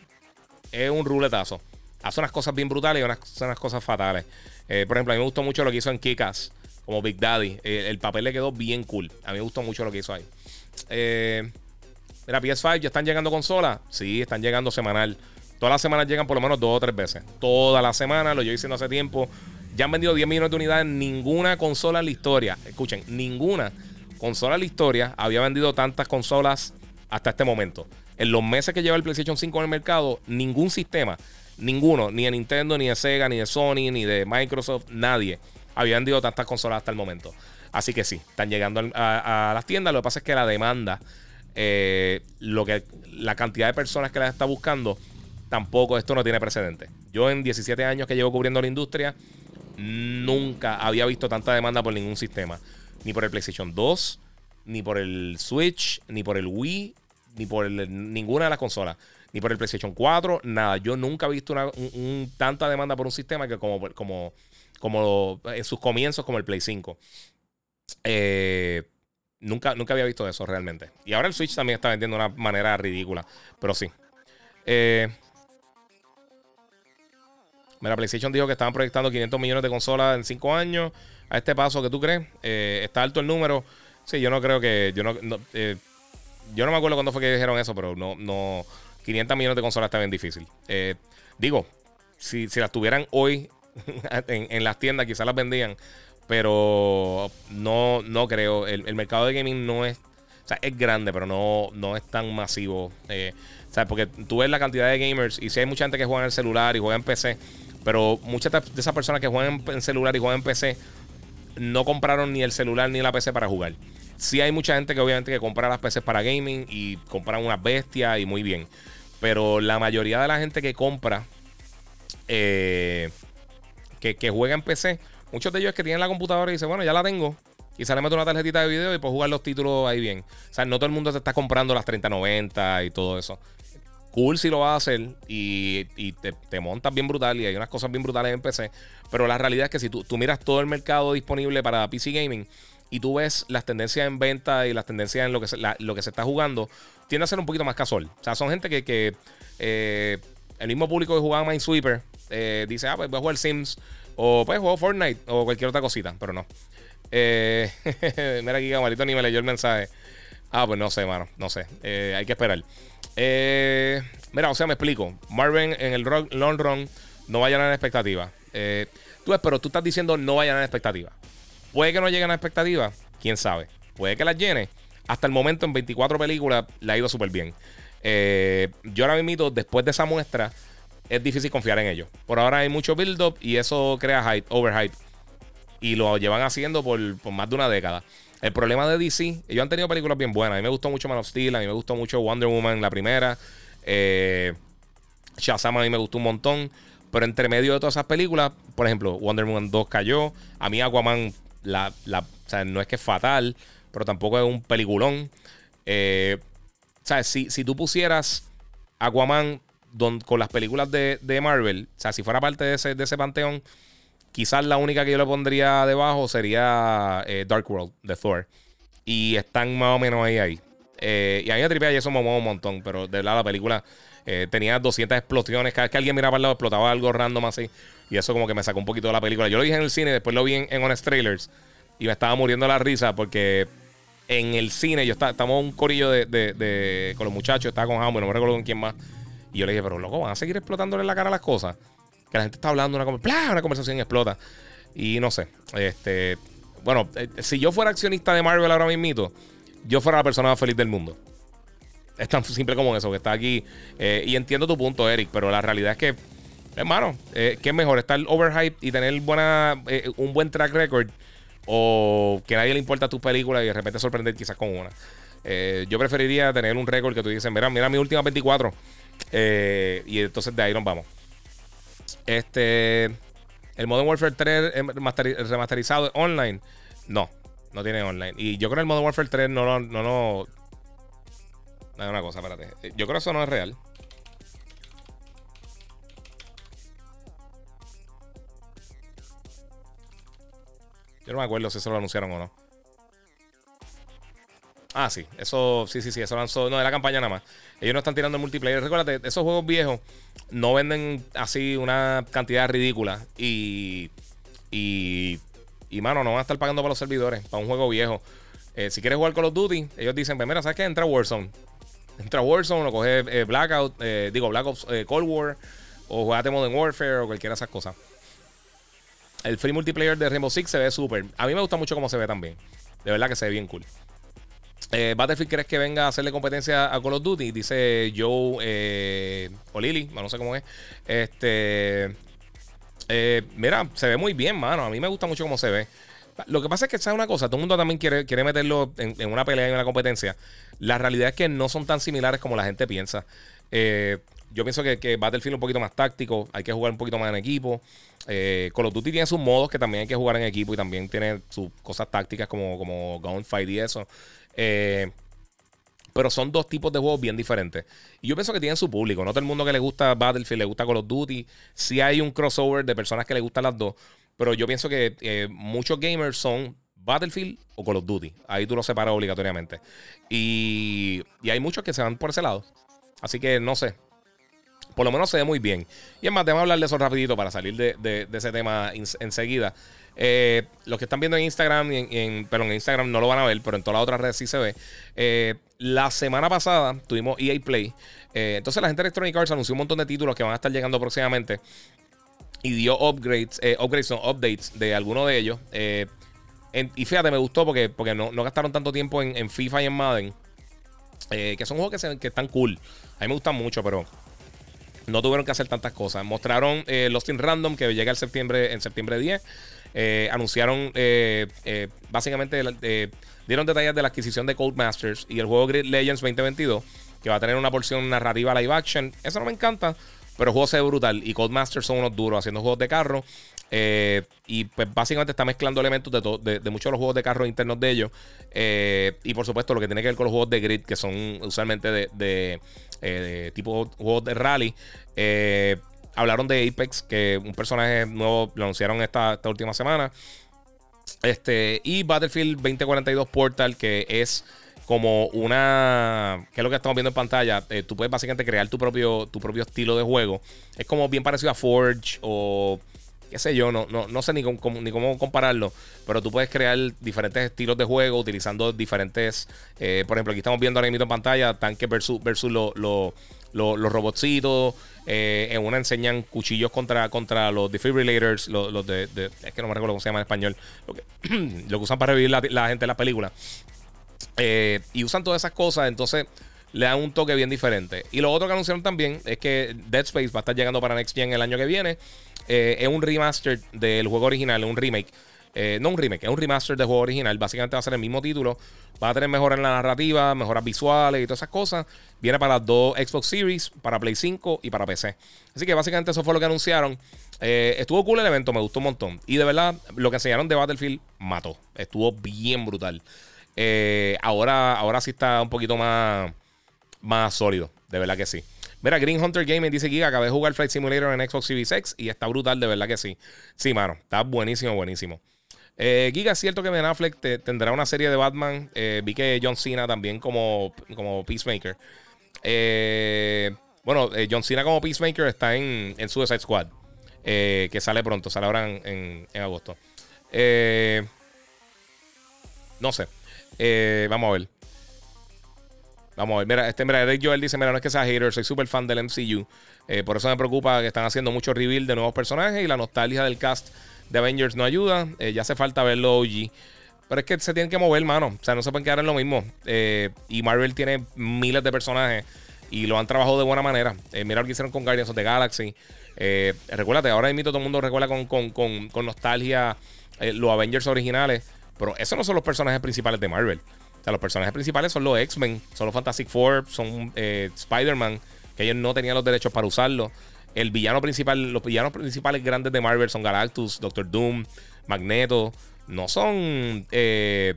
es un ruletazo hace unas cosas bien brutales y unas, cosas fatales. Eh, por ejemplo, a mí me gustó mucho lo que hizo en Kikas, como Big Daddy. Eh, el papel le quedó bien cool. A mí me gustó mucho lo que hizo ahí. Eh, mira, PS5, ¿ya están llegando consolas? Sí, están llegando semanal. Todas las semanas llegan por lo menos dos o tres veces. Toda la semana, lo yo diciendo hace tiempo. Ya han vendido 10 millones de unidades. Ninguna consola en la historia, escuchen, ninguna consola en la historia había vendido tantas consolas hasta este momento. En los meses que lleva el PlayStation 5 en el mercado, ningún sistema Ninguno, ni de Nintendo, ni de Sega, ni de Sony, ni de Microsoft, nadie había vendido tantas consolas hasta el momento. Así que sí, están llegando a, las tiendas. Lo que pasa es que la demanda, eh, lo que, la cantidad de personas que las está buscando, tampoco esto no tiene precedente. Yo en 17 años que llevo cubriendo la industria, nunca había visto tanta demanda por ningún sistema. Ni por el PlayStation 2, ni por el Switch, ni por el Wii, ni por ninguna de las consolas. Ni por el PlayStation 4, nada. Yo nunca he visto una, tanta demanda por un sistema que como, en sus comienzos, como el Play 5. Eh, nunca, nunca había visto eso realmente. Y ahora el Switch también está vendiendo de una manera ridícula. Pero sí. Eh, Mira, PlayStation dijo que estaban proyectando 500 millones de consolas en 5 años. A este paso, ¿qué tú crees? Eh, ¿Está alto el número? Sí, yo no creo que. Yo no, eh, yo no me acuerdo cuándo fue que dijeron eso, pero no. no 500 millones de consolas está bien difícil. Eh, digo, si, si, las tuvieran hoy <laughs> en, las tiendas, quizás las vendían. Pero no, no creo. El, mercado de gaming no es. O sea, es grande, pero no, no es tan masivo. o sea, porque tú ves la cantidad de gamers y si hay mucha gente que juega en el celular y juega en PC pero muchas de esas personas que juegan en celular y juegan en PC no compraron ni el celular ni la PC para jugar. Sí hay mucha gente que obviamente que compra las PCs para gaming y compran unas bestias y muy bien. Pero la mayoría de la gente que compra, eh, que, juega en PC, muchos de ellos es que tienen la computadora y dicen, bueno, ya la tengo. Y sale mete una tarjetita de video y puedo jugar los títulos ahí bien. O sea, no todo el mundo se está comprando las 3090 y todo eso cool si lo vas a hacer y, te, montas bien brutal y hay unas cosas bien brutales en PC. Pero la realidad es que si tú, miras todo el mercado disponible para PC Gaming y tú ves las tendencias en venta y las tendencias en lo que se, lo que se está jugando, tiende a ser un poquito más casual. O sea, son gente que, eh, el mismo público que jugaba Minesweeper eh, dice, ah, pues voy a jugar Sims o pues juego Fortnite o cualquier otra cosita, pero no. Eh, <laughs> mira aquí, Camarito ni me leyó el mensaje. Ah, pues no sé, mano, no sé. Eh, hay que esperar. Eh, mira, o sea, me explico. Marvin en el long run no va a llenar la expectativa. Eh, tú, pero tú estás diciendo no va a llenar la expectativa. Puede que no lleguen a la expectativa, quién sabe. Puede que las llene. Hasta el momento, en 24 películas, le ha ido súper bien. Eh, yo ahora mismo, después de esa muestra, es difícil confiar en ellos. Por ahora hay mucho build-up y eso crea hype, overhype. Y lo llevan haciendo por más de una década. El problema de DC, ellos han tenido películas bien buenas. A mí me gustó mucho Man of Steel, a mí me gustó mucho Wonder Woman, la primera. Eh, Shazam a mí me gustó un montón. Pero entre medio de todas esas películas, por ejemplo, Wonder Woman 2 cayó. A mí Aquaman, la, la, o sea, no es que es fatal, pero tampoco es un peliculón. Eh, o sea, si, si tú pusieras Aquaman con las películas de, de, Marvel, o sea, si fuera parte de ese, de ese panteón, Quizás la única que yo le pondría debajo sería eh, Dark World de Thor. Y están más o menos ahí ahí. Eh, y a mí me tripea me mueve un montón. Pero de verdad la película eh, tenía 200 explosiones. Cada vez que alguien miraba al lado explotaba algo random así. Y eso como que me sacó un poquito de la película. Yo lo dije en el cine, después lo vi en, Honest Trailers. Y me estaba muriendo la risa porque en el cine yo estaba, estamos un corillo de, con los muchachos. Estaba con Hammer, no me recuerdo con quién más. Y yo le dije, pero loco, van a seguir explotándole la cara las cosas que la gente está hablando, una, una conversación explota. Y no sé, este, bueno, eh, si yo fuera accionista de Marvel ahora mismo, yo fuera la persona más feliz del mundo. Es tan simple como eso, que está aquí. Eh, y entiendo tu punto, Eric, pero la realidad es que, hermano, eh, ¿qué mejor? ¿Estar overhype y tener buena, un buen track record? ¿O que a nadie le importa tu película y de repente sorprender quizás con una? yo preferiría tener un récord que tú dices, mira, mira mi última 24. y entonces de ahí nos vamos. Este. El Modern Warfare 3 remasterizado online. No, no tiene online. Y yo creo que el Modern Warfare 3 no lo. No, no, no, una cosa, espérate. Yo creo que eso no es real. Yo no me acuerdo si eso lo anunciaron o no. Ah, sí, eso, sí, sí, sí, eso lanzó, no, de la campaña nada más. Ellos no están tirando el multiplayer. Recuérdate, esos juegos viejos no venden así una cantidad ridícula. Y, y, mano, no van a estar pagando para los servidores, para un juego viejo. Eh, si quieres jugar Call of Duty, ellos dicen, pues mira, ¿sabes qué? Entra Warzone. Entra Warzone o coge eh, Blackout, eh, digo, Black Ops Cold War, o jugate Modern Warfare o cualquiera de esas cosas. El free multiplayer de Rainbow Six se ve súper. A mí me gusta mucho cómo se ve también. De verdad que se ve bien cool. Eh, Battlefield, ¿crees que venga a hacerle competencia a Call of Duty? Dice Joe eh, o Lily, no sé cómo es. Este. Eh, mira, se ve muy bien, mano. A mí me gusta mucho cómo se ve. Lo que pasa es que, ¿sabes una cosa? Todo el mundo también quiere, quiere meterlo en, una pelea, en una competencia. La realidad es que no son tan similares como la gente piensa. yo pienso que, que, Battlefield es un poquito más táctico. Hay que jugar un poquito más en equipo. Call of Duty tiene sus modos que también hay que jugar en equipo y también tiene sus cosas tácticas como, como Gunfight y eso. Eh, pero son dos tipos de juegos bien diferentes. Y yo pienso que tienen su público. No todo el mundo que le gusta Battlefield le gusta Call of Duty. Sí hay un crossover de personas que le gustan las dos. Pero yo pienso que eh, muchos gamers son Battlefield o Call of Duty. Ahí tú lo separas obligatoriamente. Y, hay muchos que se van por ese lado. Así que no sé. Por lo menos se ve muy bien. Y es más, déjame hablar de eso rapidito para salir de, ese tema enseguida. Eh, los que están viendo en Instagram, en, pero en Instagram no lo van a ver, pero en todas las otras redes sí se ve. Eh, la semana pasada tuvimos EA Play. Eh, entonces la gente de Electronic Arts anunció un montón de títulos que van a estar llegando próximamente. Y dio upgrades, upgrades, no, updates de algunos de ellos. y fíjate, me gustó porque, porque no, gastaron tanto tiempo en, FIFA y en Madden. que son juegos que, están cool. A mí me gustan mucho, pero no tuvieron que hacer tantas cosas. Mostraron Lost in Random que llega el septiembre, en septiembre 10. Eh, anunciaron, eh, eh, básicamente, dieron detalles de la adquisición de Codemasters y el juego Grid Legends 2022, que va a tener una porción narrativa live action. Eso no me encanta, pero el juego se ve brutal. Y Codemasters son unos duros haciendo juegos de carro. y pues básicamente está mezclando elementos de, de, muchos de los juegos de carro internos de ellos. y por supuesto lo que tiene que ver con los juegos de grid, que son usualmente de, de tipo juegos de rally. Hablaron de Apex, que un personaje nuevo lo anunciaron esta, última semana. Este, y Battlefield 2042 Portal, que es como una. que es lo que estamos viendo en pantalla? Eh, tú puedes básicamente crear tu propio, tu propio estilo de juego. Es como bien parecido a Forge o. qué sé yo, no, no, sé ni cómo, ni cómo compararlo. Pero tú puedes crear diferentes estilos de juego utilizando diferentes. Eh, por ejemplo, aquí estamos viendo ahora mismo en pantalla tanques versus, versus los los robotcitos. Eh, en una enseñan cuchillos contra, contra los defibrillators, los, de, Es que no me recuerdo cómo se llama en español. Lo que, <clears throat> lo usan para revivir la, gente en la película. Eh, y usan todas esas cosas, entonces le dan un toque bien diferente. Y lo otro que anunciaron también es que Dead Space va a estar llegando para Next Gen el año que viene. Eh, es un remaster del juego original, un remake. Eh, no un remake, es un remaster del juego original. Básicamente va a ser el mismo título. Va a tener mejoras en la narrativa, mejoras visuales y todas esas cosas. Viene para las dos Xbox Series, para Play 5 y para PC. Así que básicamente eso fue lo que anunciaron. Eh, estuvo cool el evento, me gustó un montón. Y de verdad, lo que enseñaron de Battlefield mató. Estuvo bien brutal. Eh, ahora, ahora sí está un poquito más, más sólido. De verdad que sí. Mira, Green Hunter Gaming dice que acabé de jugar Flight Simulator en Xbox Series X y está brutal, de verdad que sí. Sí, mano, está buenísimo, buenísimo. Eh, Giga, es cierto que Ben Affleck tendrá una serie de Batman. Eh, vi que John Cena también como, como Peacemaker. Eh, bueno, John Cena como Peacemaker está en, en Suicide Squad. que sale pronto, sale ahora en, en, agosto. no sé. vamos a ver. Vamos a ver. Mira, este, mira, Eric Joel dice: Mira, no es que sea hater, soy súper fan del MCU. por eso me preocupa que están haciendo mucho reveal de nuevos personajes y la nostalgia del cast de Avengers no ayuda. Eh, ya hace falta verlo OG. Pero es que se tienen que mover, mano. O sea, no se pueden quedar en lo mismo. Eh, y Marvel tiene miles de personajes y lo han trabajado de buena manera. Eh, mira lo que hicieron con Guardians of the Galaxy. recuérdate, ahora mismo todo el mundo recuerda con, nostalgia los Avengers originales. Pero esos no son los personajes principales de Marvel. O sea, los personajes principales son los X-Men, son los Fantastic Four, son Spider-Man, que ellos no tenían los derechos para usarlo. El villano principal, los villanos principales grandes de Marvel son Galactus, Doctor Doom, Magneto. No son eh,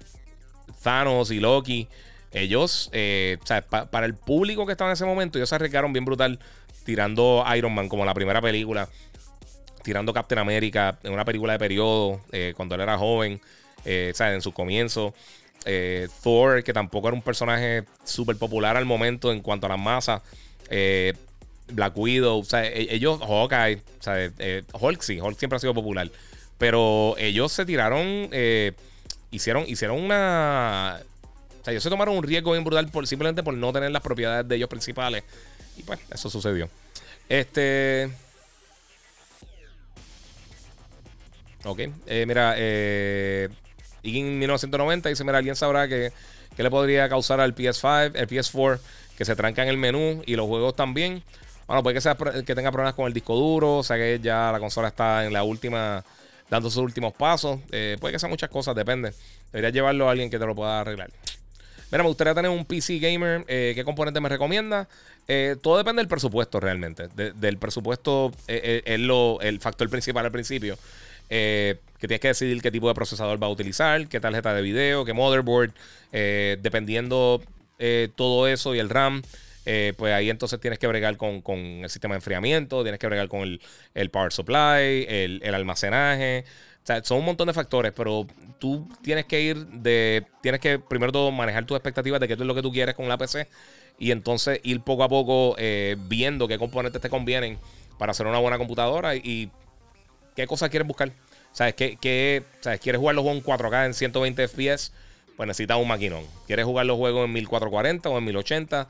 Thanos y Loki. Ellos, eh, o sea, para el público que estaba en ese momento, ellos se arriesgaron bien brutal tirando Iron Man como la primera película, tirando Captain America en una película de periodo, eh, cuando él era joven, o sea, en su comienzo. Thor, que tampoco era un personaje súper popular al momento en cuanto a las masas. Black Widow, o sea, e-, ellos, Hawkeye, o sea, eh, Hulk sí, Hulk siempre ha sido popular. Pero ellos se tiraron, eh, hicieron, hicieron una. O sea, ellos se tomaron un riesgo bien brutal por, simplemente por no tener las propiedades de ellos principales. Y pues, eso sucedió. Este. Ok, eh, mira, eh, en 1990 dice: Mira, alguien sabrá que ¿Qué le podría causar al PS5, el PS4? Que se tranca en el menú y los juegos también. Bueno, puede que, sea, que tenga problemas con el disco duro, o sea que ya la consola está en la última, dando sus últimos pasos. Eh, puede que sea muchas cosas, depende. Debería llevarlo a alguien que te lo pueda arreglar. Mira, me gustaría tener un PC gamer. Eh, ¿Qué componente me recomienda? Eh, todo depende del presupuesto realmente. del presupuesto es lo, el factor principal al principio. que tienes que decidir qué tipo de procesador va a utilizar, qué tarjeta de video, qué motherboard. dependiendo todo eso y el RAM. Eh, pues ahí entonces tienes que bregar con, el sistema de enfriamiento, tienes que bregar con el, power supply, el, almacenaje. O sea, son un montón de factores, pero tú tienes que ir de. Tienes que primero todo manejar tus expectativas de qué es lo que tú quieres con la PC y entonces ir poco a poco eh, viendo qué componentes te convienen para hacer una buena computadora y, qué cosas quieres buscar. ¿Sabes? ¿Qué, qué, ¿Sabes? ¿Quieres jugar los juegos en 4K en 120 FPS? Pues necesitas un maquinón. ¿Quieres jugar los juegos en 1440 o en 1080?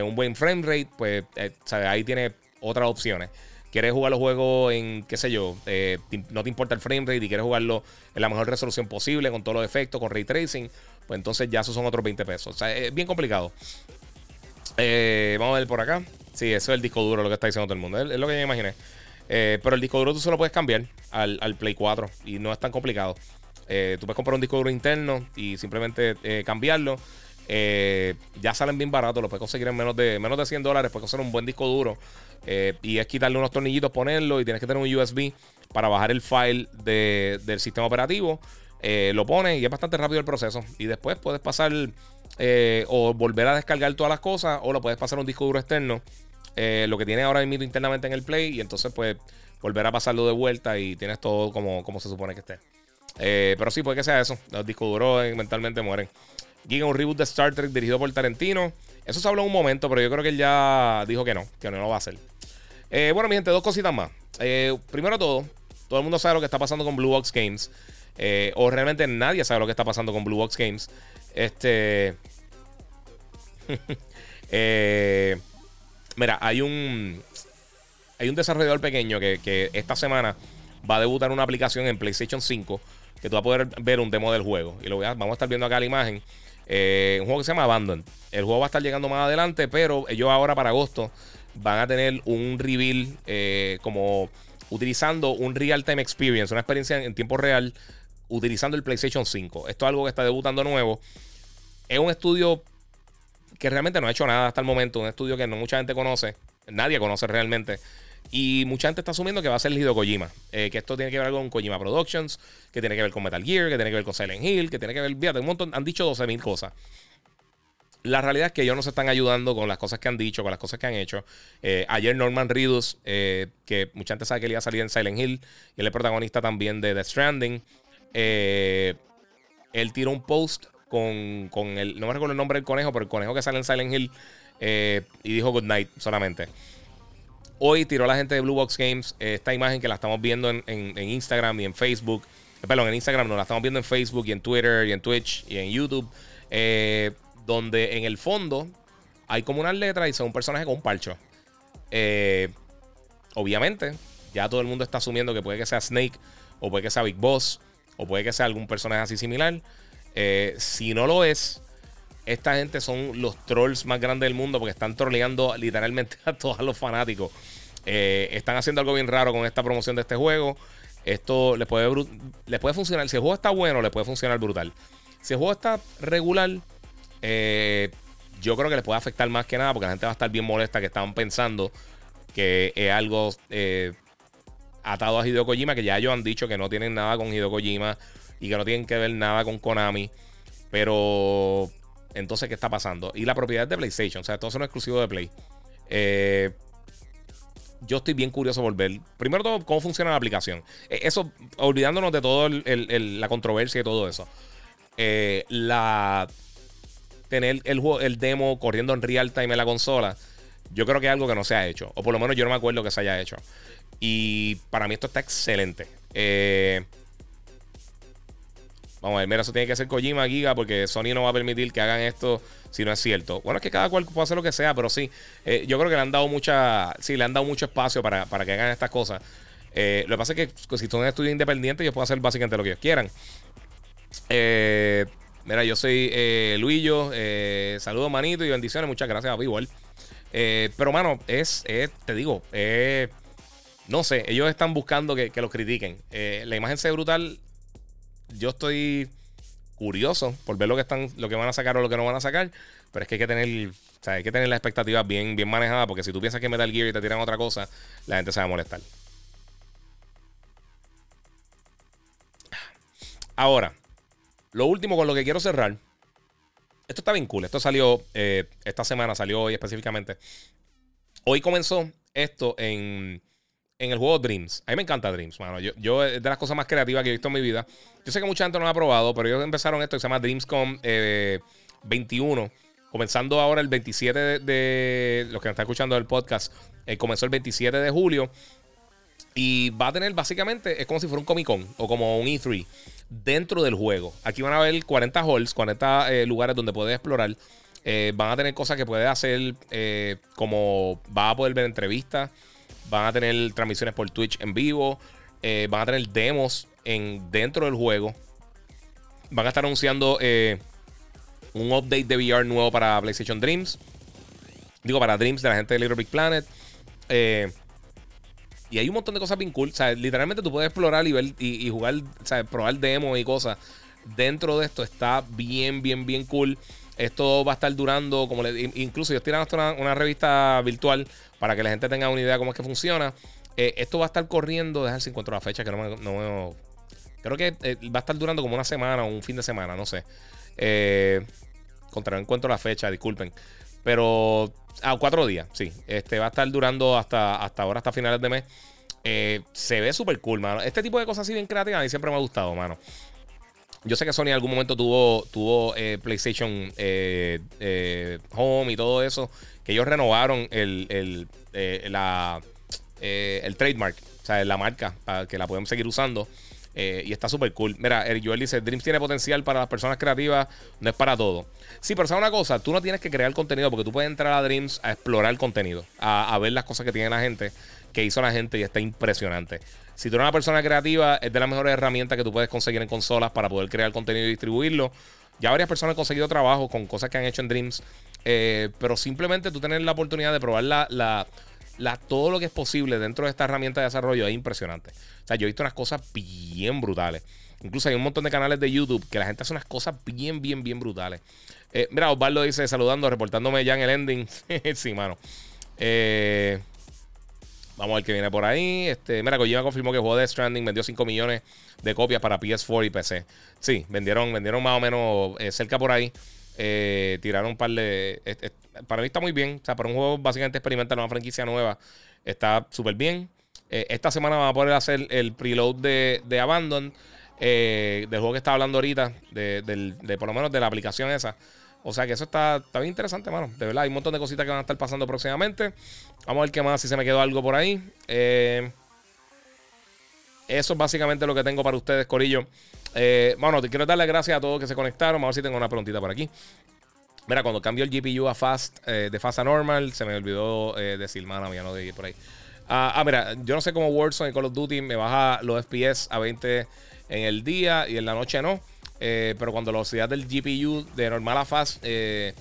Un buen frame rate, pues eh, ahí tiene otras opciones. Quieres jugar los juegos en, qué sé yo, eh, no te importa el frame rate y quieres jugarlo en la mejor resolución posible, con todos los efectos, con ray tracing, pues entonces ya esos son otros 20 pesos. O sea, es bien complicado. Eh, vamos a ver por acá. Sí, eso es el disco duro, lo que está diciendo todo el mundo. Es, lo que yo imaginé. pero el disco duro tú se lo puedes cambiar al, al Play 4 y no es tan complicado. tú puedes comprar un disco duro interno y simplemente cambiarlo. Eh, ya salen bien baratos, lo puedes conseguir en menos de, menos de 100 dólares. Puedes conseguir un buen disco duro. Eh, y es quitarle unos tornillitos, ponerlo y tienes que tener un USB para bajar el file del sistema operativo. Eh, lo pones y es bastante rápido el proceso. Y después puedes pasar o volver a descargar todas las cosas o lo puedes pasar a un disco duro externo. lo que tiene ahora mismo internamente en el Play y entonces pues volver a pasarlo de vuelta y tienes todo como, como se supone que esté. pero sí, puede que sea eso. Los discos duros mentalmente mueren. Giga un reboot de Star Trek dirigido por Tarantino. Eso se habló un momento, pero yo creo que él ya dijo que no, que no lo va a hacer. Eh, bueno, mi gente, dos cositas más. Eh, primero todo, todo el mundo sabe lo que está pasando con Blue Box Games. Eh, o realmente nadie sabe lo que está pasando con Blue Box Games. Este. <laughs> mira, hay un. Hay un desarrollador pequeño que, esta semana va a debutar una aplicación en PlayStation 5 que tú vas a poder ver un demo del juego. Y lo voy vamos a estar viendo acá la imagen. Eh, un juego que se llama Abandon. El juego va a estar llegando más adelante, pero ellos ahora para agosto van a tener un reveal eh, como utilizando un real-time experience, una experiencia en tiempo real utilizando el PlayStation 5. Esto es algo que está debutando nuevo. Es un estudio que realmente no ha hecho nada hasta el momento, un estudio que no mucha gente conoce, nadie conoce realmente. Y mucha gente está asumiendo que va a ser Hideo Kojima. Eh, que esto tiene que ver con Kojima Productions, que tiene que ver con Metal Gear, que tiene que ver con Silent Hill, que tiene que ver. Fíjate, un montón. Han dicho 12.000 cosas. La realidad es que ellos no se están ayudando con las cosas que han dicho, con las cosas que han hecho. Eh, ayer Norman Reedus, eh, que mucha gente sabe que él iba a salir en Silent Hill, y él es protagonista también de The Stranding. él tiró un post con, con, el, no me recuerdo el nombre del conejo, pero el conejo que sale en Silent Hill, y dijo Good Night solamente. Hoy tiró la gente de Blue Box Games esta imagen que la estamos viendo en, Instagram y en Facebook. Eh, perdón, en Instagram no, la estamos viendo en Facebook y en Twitter y en Twitch y en YouTube. Eh, donde en el fondo hay como unas letras y son un personaje con un parcho. Eh, obviamente, ya todo el mundo está asumiendo que puede que sea Snake, o puede que sea Big Boss, o puede que sea algún personaje así similar. si no lo es, esta gente son los trolls más grandes del mundo porque están troleando literalmente <laughs> a todos los fanáticos. Eh, están haciendo algo bien raro con esta promoción de este juego. Esto les puede, puede funcionar. Si el juego está bueno, le puede funcionar brutal. Si el juego está regular, eh, yo creo que les puede afectar más que nada porque la gente va a estar bien molesta que estaban pensando que es algo eh, atado a Hideo Kojima, que ya ellos han dicho que no tienen nada con Hideo Kojima y que no tienen que ver nada con Konami. Pero entonces, ¿qué está pasando? Y la propiedad de PlayStation, o sea, todo eso no es exclusivo de Play. Eh, yo estoy bien curioso por ver, primero todo, cómo funciona la aplicación. Eh, eso, olvidándonos de toda la controversia y todo eso. Eh, la tener el, el demo corriendo en real time en la consola, yo creo que es algo que no se ha hecho. O por lo menos yo no me acuerdo que se haya hecho. Y para mí esto está excelente. Eh, Vamos a ver, mira, eso tiene que ser Kojima Giga porque Sony no va a permitir que hagan esto si no es cierto. Bueno, es que cada cual puede hacer lo que sea, pero sí, eh, yo creo que le han dado mucha, sí, le han dado mucho espacio para, que hagan estas cosas. Eh, lo que pasa es que si son estudios independientes, ellos pueden hacer básicamente lo que ellos quieran. Eh, Mira, yo soy Luillo. Saludos, manito, y bendiciones. Muchas gracias, igual. Eh, pero, mano, es, te digo, no sé, ellos están buscando que, que los critiquen. la imagen se ve brutal. Yo estoy curioso por ver lo que están, lo que van a sacar o lo que no van a sacar. Pero es que hay que tener, o sea, hay que tener bien, bien. Porque si tú piensas que Metal Gear y te tiran otra cosa, la gente se va a molestar. Ahora, lo último con lo que quiero cerrar. Esto está bien cool. Esto salió eh, esta semana, salió hoy específicamente. Hoy comenzó esto en, en el juego Dreams. A mí me encanta Dreams, mano. Yo, yo es de las cosas más creativas que he visto en mi vida. Yo sé que mucha gente no lo ha probado, pero ellos empezaron esto que se llama Dreamscom 21. Eh, comenzando ahora el 27 de, los que me están escuchando del podcast, eh, comenzó el 27 de julio. Y va a tener básicamente, es como si fuera un Comic Con o como un E3 dentro del juego. Aquí van a ver 40 halls, 40 eh, lugares donde puedes explorar. Eh, van a tener cosas que puedes hacer eh, como va a poder ver entrevistas. Van a tener transmisiones por Twitch en vivo. van a tener demos en, dentro del juego. Van a estar anunciando un update de VR nuevo para PlayStation Dreams. Digo, para Dreams de la gente de Little Big Planet. Eh, y hay un montón de cosas bien cool. O sea, literalmente tú puedes explorar y ver y, jugar, o sea, probar demos y cosas. Dentro de esto está bien, bien, bien cool. Esto va a estar durando, como le, incluso ellos tiran hasta una, revista virtual para que la gente tenga una idea de cómo es que funciona. Eh, esto va a estar corriendo, dejar si encuentro la fecha, que no me. Creo que eh, va a estar durando como una semana o un fin de semana, no sé. Eh, contra no encuentro la fecha, disculpen. Pero a cuatro días, sí. Este va a estar durando hasta, hasta ahora, hasta finales de mes. Se ve súper cool, mano. Este tipo de cosas así bien creativas a mí siempre me ha gustado, mano. Yo sé que Sony en algún momento tuvo, tuvo PlayStation Home y todo eso. Que ellos renovaron el, el, la, el trademark, o sea, la marca, para que la podemos seguir usando. Eh, y está súper cool. Mira, el Joel dice: Dreams tiene potencial para las personas creativas, no es para todo. Sí, pero ¿sabes una cosa? Tú no tienes que crear contenido porque tú puedes entrar a Dreams a explorar contenido, a, ver las cosas que tiene la gente, que hizo la gente y está impresionante. Si tú eres una persona creativa, es de las mejores herramientas que tú puedes conseguir en consolas para poder crear contenido y distribuirlo. Ya varias personas han conseguido trabajo con cosas que han hecho en Dreams, eh, pero simplemente tú tener la oportunidad de probar la todo lo que es posible dentro de esta herramienta de desarrollo es impresionante. O sea, yo he visto unas cosas bien brutales. Incluso hay un montón de canales de YouTube que la gente hace unas cosas bien, bien, bien brutales. Eh, mira, Osvaldo dice saludando, reportándome ya en el ending. <laughs> sí, mano. Eh, vamos a ver qué viene por ahí. Este, mira, Kojima confirmó que el juego de Stranding vendió 5 millones de copias para PS4 y PC. Sí, vendieron, vendieron más o menos eh, cerca por ahí. Tiraron un par de. para mí está muy bien. O sea, para un juego básicamente experimental, una franquicia nueva, está súper bien. Eh, esta semana vamos a poder hacer el preload de, de Abandon. Eh, del juego que estaba hablando ahorita. De, por lo menos de la aplicación esa. O sea que eso está, está bien interesante, mano. De verdad, hay un montón de cositas que van a estar pasando próximamente. Vamos a ver qué más, si se me quedó algo por ahí. Eh, eso es básicamente lo que tengo para ustedes, Corillo. bueno, te quiero dar las gracias a todos que se conectaron. Vamos a ver si tengo una preguntita por aquí. Mira, cuando cambio el GPU a Fast, de Fast a Normal, se me olvidó decir, mano, mía, no de ir por ahí. Ah, ah, mira, yo no sé cómo Warzone y Call of Duty me baja los FPS a 20 en el día y en la noche no. Eh, pero cuando la velocidad del GPU de normal a fast eh,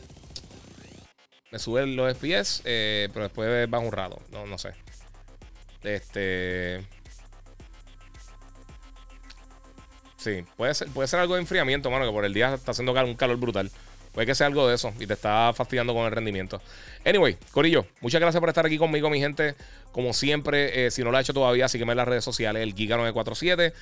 me sube los FPS, eh, pero después baja un rato. No, no sé. Este. Sí, puede ser, puede ser algo de enfriamiento, mano, que por el día está haciendo un calor brutal. Puede que sea algo de eso y te está fastidiando con el rendimiento. Anyway, Corillo, muchas gracias por estar aquí conmigo, mi gente. Como siempre, eh, si no lo ha hecho todavía, sígueme en las redes sociales, el Giga947.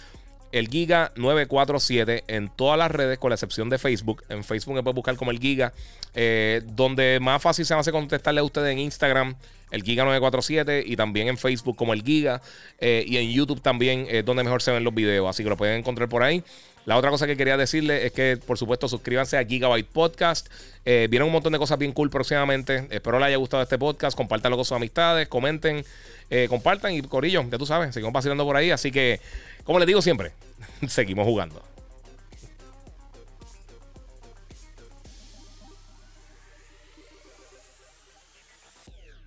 El Giga 947 en todas las redes, con la excepción de Facebook. En Facebook me puedes buscar como el Giga. Eh, donde más fácil se hace contestarle a ustedes en Instagram, el Giga 947. Y también en Facebook como el Giga. Eh, y en YouTube también es donde mejor se ven los videos. Así que lo pueden encontrar por ahí. La otra cosa que quería decirle es que, por supuesto, suscríbanse a Gigabyte Podcast. Eh, vienen un montón de cosas bien cool próximamente. Espero les haya gustado este podcast. Compártanlo con sus amistades, comenten, compartan y corillo, ya tú sabes, seguimos vacilando por ahí. Así que, como les digo siempre, <laughs> seguimos jugando.